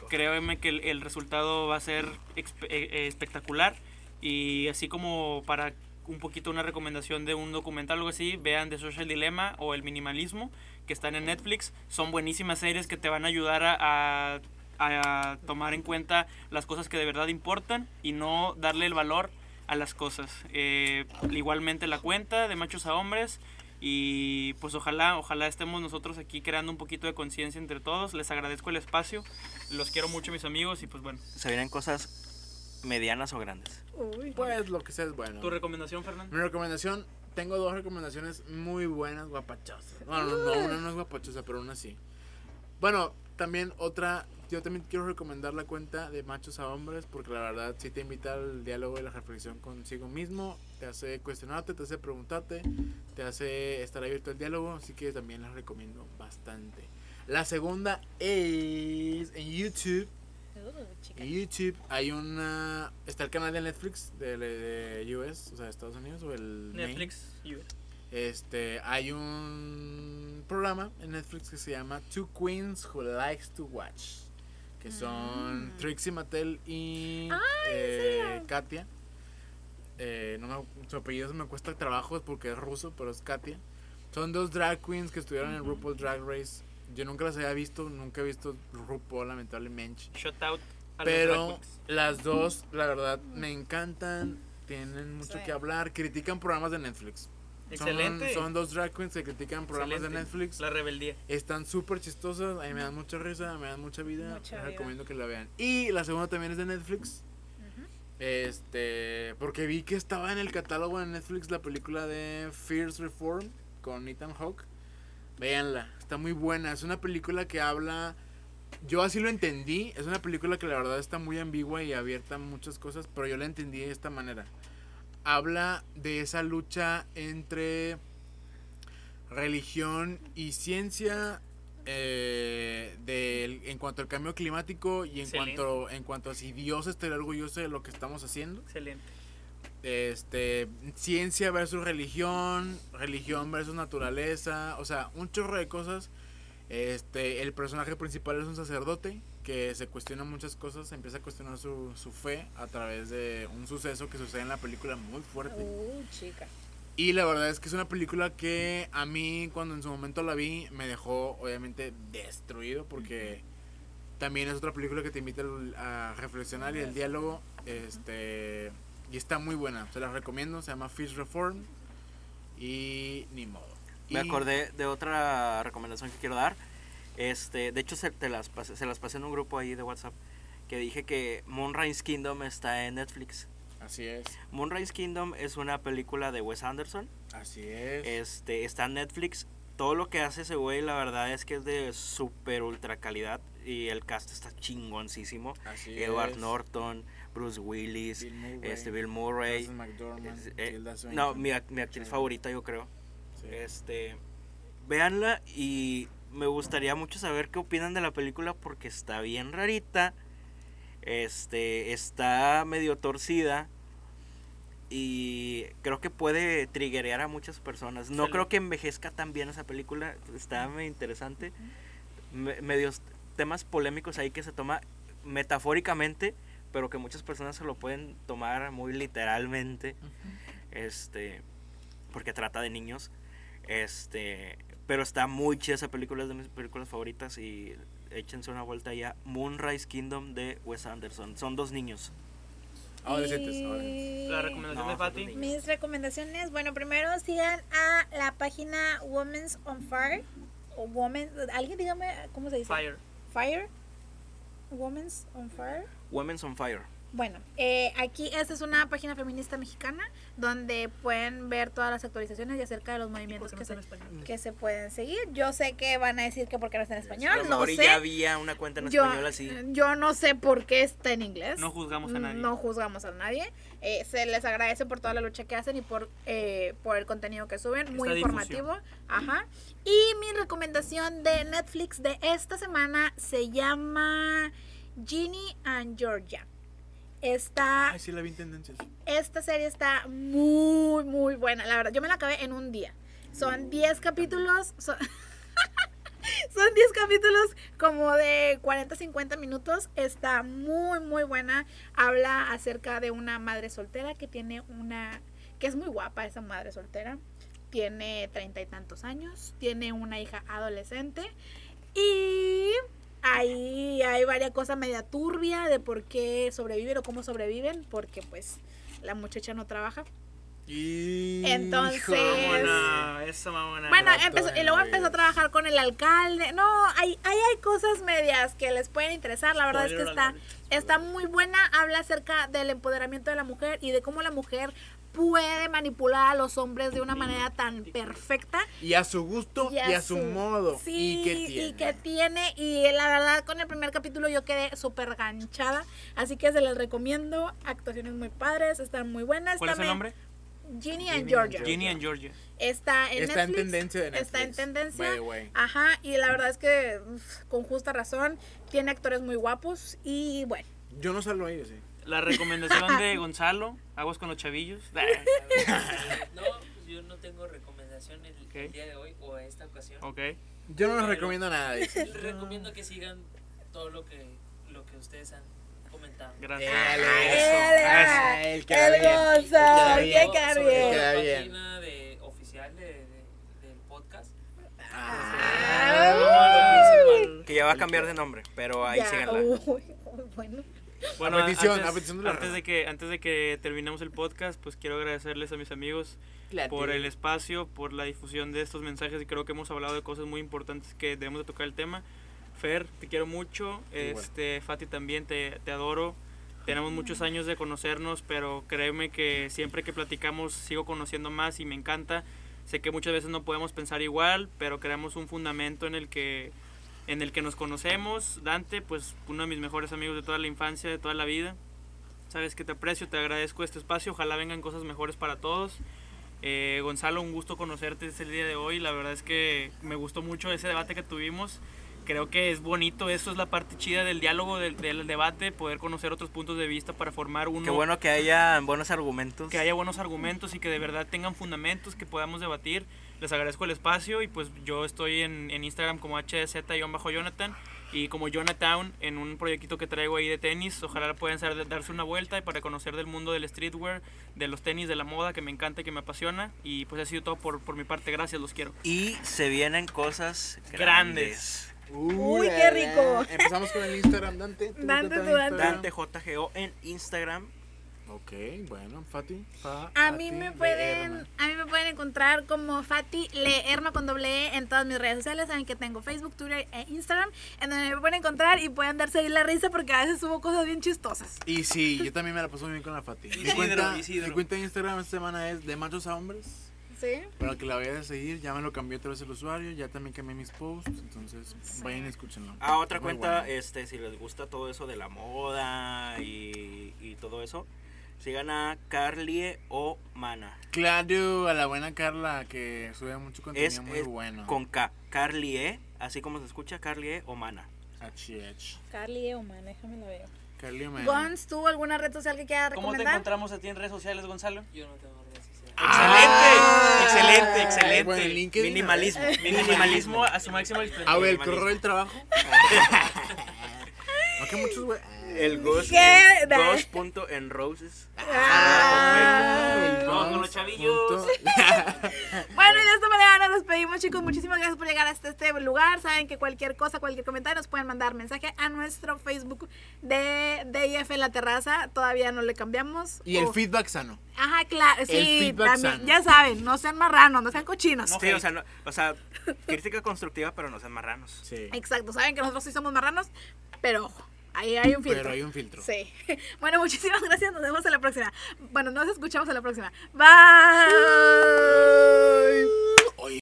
Speaker 4: créanme que el, el resultado va a ser eh, eh, espectacular. Y así como para un poquito una recomendación de un documental o algo así, vean The Social Dilemma o El Minimalismo, que están en Netflix. Son buenísimas series que te van a ayudar a, a- a tomar en cuenta las cosas que de verdad importan y no darle el valor a las cosas. Eh, igualmente la cuenta de machos a hombres. Y pues ojalá, ojalá estemos nosotros aquí creando un poquito de conciencia entre todos. Les agradezco el espacio. Los quiero mucho mis amigos y pues bueno.
Speaker 2: Se vienen cosas medianas o grandes.
Speaker 1: Uy.
Speaker 3: Pues lo que sea es bueno.
Speaker 4: ¿Tu recomendación, Fernando?
Speaker 3: Mi recomendación, tengo dos recomendaciones muy buenas, guapachosas. Bueno, no, no, una no es guapachosa, pero una sí. Bueno, también otra, yo también quiero recomendar la cuenta de machos a hombres, porque la verdad sí te invita al diálogo y la reflexión consigo mismo, te hace cuestionarte, te hace preguntarte, te hace estar abierto al diálogo, así que también les recomiendo bastante. La segunda es en YouTube.
Speaker 1: Chica.
Speaker 3: En YouTube hay una. Está el canal de Netflix de, de US, o sea, de Estados Unidos, o el.
Speaker 4: Netflix. US.
Speaker 3: Este, hay un programa en Netflix que se llama Two Queens Who Likes to Watch. Que son
Speaker 1: Mm.
Speaker 3: Trixie Mattel y
Speaker 1: Ay,
Speaker 3: eh. Katia. Eh, no me, su apellido me cuesta trabajo porque es ruso, pero es Katia. Son dos drag queens que estuvieron en RuPaul Drag Race. Yo nunca las había visto, nunca he visto RuPaul, lamentablemente.
Speaker 4: Shut out. a los drag
Speaker 3: Pero las dos, la verdad, me encantan. Tienen mucho
Speaker 1: Sí.
Speaker 3: que hablar. Critican programas de Netflix. Son-
Speaker 4: Excelente.
Speaker 3: Son, dos drag queens que critican programas de. Netflix.
Speaker 4: La rebeldía.
Speaker 3: Están súper chistosas. A mí me dan mucha risa, me dan mucha vida.
Speaker 1: Mucha
Speaker 3: Les
Speaker 1: vida.
Speaker 3: recomiendo que la vean. Y la segunda también es de Netflix. Este, porque vi que estaba en el catálogo de Netflix la película de Fierce Reform con Ethan Hawke. Véanla, está muy buena. Es una película que habla. Yo así lo entendí. Es una película que la verdad está muy ambigua y abierta a muchas cosas, pero yo la entendí de esta manera. Habla de esa lucha entre religión y ciencia eh, del- en cuanto al cambio climático y en
Speaker 4: Excelente.
Speaker 3: cuanto, en cuanto a si Dios estaría orgulloso de lo que estamos haciendo.
Speaker 4: Excelente.
Speaker 3: Este, ciencia versus religión, religión versus naturaleza, o sea, un chorro de cosas. Este, el personaje principal es un sacerdote que se cuestiona muchas cosas, empieza a cuestionar su, su fe a través de un suceso que sucede en la película muy fuerte.
Speaker 1: Uh, chica.
Speaker 3: Y la verdad es que es una película que a mí cuando en su momento la vi me dejó obviamente destruido porque también es otra película que te invita a reflexionar y el diálogo este y está muy buena, se la recomiendo, se llama Fish Reform y ni modo.
Speaker 2: Me
Speaker 3: Y-
Speaker 2: acordé de otra recomendación que quiero dar. Este, de hecho se, te las pasé, se las pasé en un grupo ahí de WhatsApp que dije que Moonrise Kingdom está en Netflix.
Speaker 3: Así es,
Speaker 2: Moonrise Kingdom es una película de Wes Anderson.
Speaker 3: así es.
Speaker 2: Este, está en Netflix. Todo lo que hace ese güey, la verdad es que es de super ultra calidad. Y el cast está chingoncísimo.
Speaker 3: así
Speaker 2: Edward
Speaker 3: es.
Speaker 2: Norton, Bruce Willis,
Speaker 3: Bill Murray,
Speaker 2: este, Bill Murray.
Speaker 3: McDormand,
Speaker 2: eh, no, mi, mi actriz
Speaker 3: Sí.
Speaker 2: favorita, yo creo.
Speaker 3: Sí.
Speaker 2: Este, véanla y me gustaría mucho saber qué opinan de la película porque está bien rarita. Este, está medio torcida y creo que puede triggerear a muchas personas. No creo que envejezca tan bien esa película, está muy interesante. Me- medios temas polémicos ahí que se toma metafóricamente, pero que muchas personas se lo pueden tomar muy literalmente. Este, porque trata de niños. Este, pero está muy chida esa película, es de mis películas favoritas y échense una vuelta ya. Moonrise Kingdom de Wes Anderson. Son dos niños.
Speaker 3: Adolescentes,
Speaker 1: Y-.
Speaker 4: La recomendación
Speaker 2: No,
Speaker 4: de Fati.
Speaker 2: son
Speaker 1: Mis recomendaciones, bueno, primero sigan a la página Women's on Fire. O Women, alguien dígame cómo se dice.
Speaker 4: Fire.
Speaker 1: Fire. Women's on Fire.
Speaker 2: Women's on Fire.
Speaker 1: Bueno, eh, aquí esta es una página feminista mexicana donde pueden ver todas las actualizaciones y acerca de los movimientos que se, que se pueden seguir. Yo sé que van a decir que porque no está en español, no sé.
Speaker 2: ya había una cuenta en
Speaker 1: Yo,
Speaker 2: español así.
Speaker 1: yo no sé por qué está en inglés.
Speaker 4: No juzgamos a nadie.
Speaker 1: No juzgamos a nadie. Eh, se les agradece por toda la lucha que hacen y por, eh, por el contenido que suben. Muy informativo. Ajá. Y mi recomendación de Netflix de esta semana se llama Ginny and Georgia. Esta,
Speaker 3: Ay, sí la vi en tendencias.
Speaker 1: esta serie está muy, muy buena. La verdad, yo me la acabé en un día. Son 10 capítulos. Son, son 10 capítulos como de 40, 50 minutos. Está muy, muy buena. Habla acerca de una madre soltera que tiene una... que es muy guapa esa madre soltera. Tiene treinta y tantos años. Tiene una hija adolescente. Y ahí hay varias cosas media turbia de por qué sobreviven o cómo sobreviven. Porque pues la muchacha no trabaja.
Speaker 3: Y
Speaker 1: Entonces-
Speaker 4: Mamona, mamona.
Speaker 1: Bueno, empezó, y luego empezó a trabajar con el alcalde. No, hay, ahí hay cosas medias que les pueden interesar. La verdad es que está, está muy buena. Habla acerca del empoderamiento de la mujer y de cómo la mujer puede manipular a los hombres de una manera tan perfecta.
Speaker 3: Y a su gusto y a, su, modo.
Speaker 1: Sí,
Speaker 3: ¿Y qué tiene?
Speaker 1: y que tiene. Y la verdad, con el primer capítulo yo quedé súper ganchada. Así que se les recomiendo. Actuaciones muy padres, están muy buenas.
Speaker 4: ¿Cuál es el
Speaker 1: También
Speaker 4: nombre?
Speaker 1: Ginny and Georgia.
Speaker 4: Ginny and Georgia.
Speaker 1: Está en
Speaker 3: Está en tendencia de Netflix.
Speaker 1: Está en tendencia.
Speaker 3: By the way.
Speaker 1: Ajá, y la verdad es que uf, con justa razón tiene actores muy guapos y bueno.
Speaker 3: Yo no salgo ahí, sí.
Speaker 4: La recomendación de Gonzalo, Aguas con los chavillos.
Speaker 5: No, pues yo no tengo recomendación el,
Speaker 4: Ok.
Speaker 5: el día de hoy o esta ocasión.
Speaker 4: ok.
Speaker 3: Yo no les recomiendo nada.
Speaker 5: Les recomiendo que sigan todo lo que, lo que ustedes han comentado.
Speaker 4: Gracias.
Speaker 3: Queda
Speaker 1: El quedar
Speaker 5: Sobre
Speaker 1: bien.
Speaker 5: todo
Speaker 3: Queda
Speaker 5: la de, oficial de, de- del podcast.
Speaker 1: Ay.
Speaker 2: Que ya va a cambiar de nombre, pero ahí
Speaker 1: Ya,
Speaker 2: síganla.
Speaker 1: uy, bueno.
Speaker 4: Bueno,
Speaker 3: A petición,
Speaker 4: antes,
Speaker 3: a petición de la
Speaker 4: antes de que antes de que terminemos el podcast, pues quiero agradecerles a mis amigos por el espacio, por la difusión de estos mensajes y creo que hemos hablado de cosas muy importantes que debemos de tocar el tema. Fer, te quiero mucho, este Fati también te, te adoro. Tenemos muchos años de conocernos, pero créeme que siempre que platicamos sigo conociendo más y me encanta. Sé que muchas veces no podemos pensar igual, pero creamos un fundamento en el que en el que nos conocemos. Dante, pues uno de mis mejores amigos de toda la infancia, de toda la vida. Sabes que te aprecio, te agradezco este espacio. Ojalá vengan cosas mejores para todos. Eh, Gonzalo, un gusto conocerte este día de hoy. La verdad es que me gustó mucho ese debate que tuvimos. Creo que es bonito, eso es la parte chida del diálogo, del, del debate, poder conocer otros puntos de vista para formar uno
Speaker 2: Qué bueno que haya buenos argumentos.
Speaker 4: que haya buenos argumentos y que de verdad tengan fundamentos que podamos debatir. Les agradezco el espacio y pues yo estoy en, en Instagram como hz-jonathan y como Jonathan en un proyectito que traigo ahí de tenis. Ojalá puedan ser- darse una vuelta y para conocer del mundo del streetwear, de los tenis, de la moda que me encanta y que me apasiona. Y pues ha sido todo por, por mi parte. Gracias, los quiero.
Speaker 2: Y se vienen cosas
Speaker 4: Grandes.
Speaker 2: grandes.
Speaker 1: Uy, qué rico.
Speaker 3: Empezamos con el Instagram, Dante. ¿Tú
Speaker 1: Dante, Dante.
Speaker 2: Dante JGO en Instagram.
Speaker 3: Ok, bueno, Fati. Fa-
Speaker 1: A mí me pueden, a mí me pueden encontrar como Fati Leerma con doble E en todas mis redes sociales. Saben que tengo Facebook, Twitter e Instagram, en donde me pueden encontrar y pueden darse ahí la risa porque a veces subo cosas bien chistosas.
Speaker 3: Y sí, yo también me la paso muy bien con la Fati. Mi cuenta,
Speaker 5: Isidro.
Speaker 3: mi cuenta de Instagram esta semana es de machos a hombres.
Speaker 1: ¿Sí?
Speaker 3: Para que la vayan a seguir, ya me lo cambié otra vez el usuario, ya también cambié mis posts, entonces vayan y escúchenlo.
Speaker 2: Ah, otra
Speaker 3: Muy
Speaker 2: cuenta,
Speaker 3: bueno.
Speaker 2: este, si les gusta todo eso de la moda y, y todo eso, sigan a Carlie o Mana.
Speaker 3: Claro, a la buena Carla que sube mucho contenido
Speaker 2: Es,
Speaker 3: muy
Speaker 2: es
Speaker 3: bueno.
Speaker 2: con K, Carlie, así como se escucha, Carlie o Mana.
Speaker 3: HH.
Speaker 1: Carly Eumann, déjame la veo.
Speaker 3: Carly Omena.
Speaker 1: Gons, ¿tú alguna red social que quieras
Speaker 4: ¿Cómo te
Speaker 1: recomendar?
Speaker 4: encontramos a ti en redes sociales, Gonzalo?
Speaker 5: Yo no tengo redes sociales.
Speaker 3: Ah,
Speaker 4: excelente, excelente,
Speaker 3: bueno,
Speaker 4: excelente.
Speaker 3: LinkedIn,
Speaker 2: Minimalismo.
Speaker 4: Minimalismo a su máximo expresión.
Speaker 3: A ver, el correo del trabajo. no que muchos, güey.
Speaker 2: El Ghost,
Speaker 1: ¿Qué?
Speaker 2: el Ghost.enroses.
Speaker 1: Ah.
Speaker 4: Vamos con los chavillos.
Speaker 1: Bueno, y de esta manera nos despedimos, chicos. Muchísimas gracias por llegar hasta este lugar. Saben que cualquier cosa, cualquier comentario, nos pueden mandar mensaje a nuestro Facebook de DIF La Terraza. Todavía no le cambiamos.
Speaker 3: Y el
Speaker 1: O-
Speaker 3: feedback sano.
Speaker 1: Ajá, claro. Sí,
Speaker 3: feedback
Speaker 1: también.
Speaker 3: sano.
Speaker 1: Ya saben, no sean marranos, no sean cochinos.
Speaker 2: Sí, o sea, no- o sea, crítica constructiva, pero no sean marranos.
Speaker 3: Sí.
Speaker 1: Exacto, saben que nosotros sí somos marranos, pero ojo, ahí hay un filtro.
Speaker 3: Pero hay un filtro.
Speaker 1: Sí. Bueno, muchísimas gracias. Nos vemos en la próxima. Bueno, nos escuchamos en la próxima. Bye.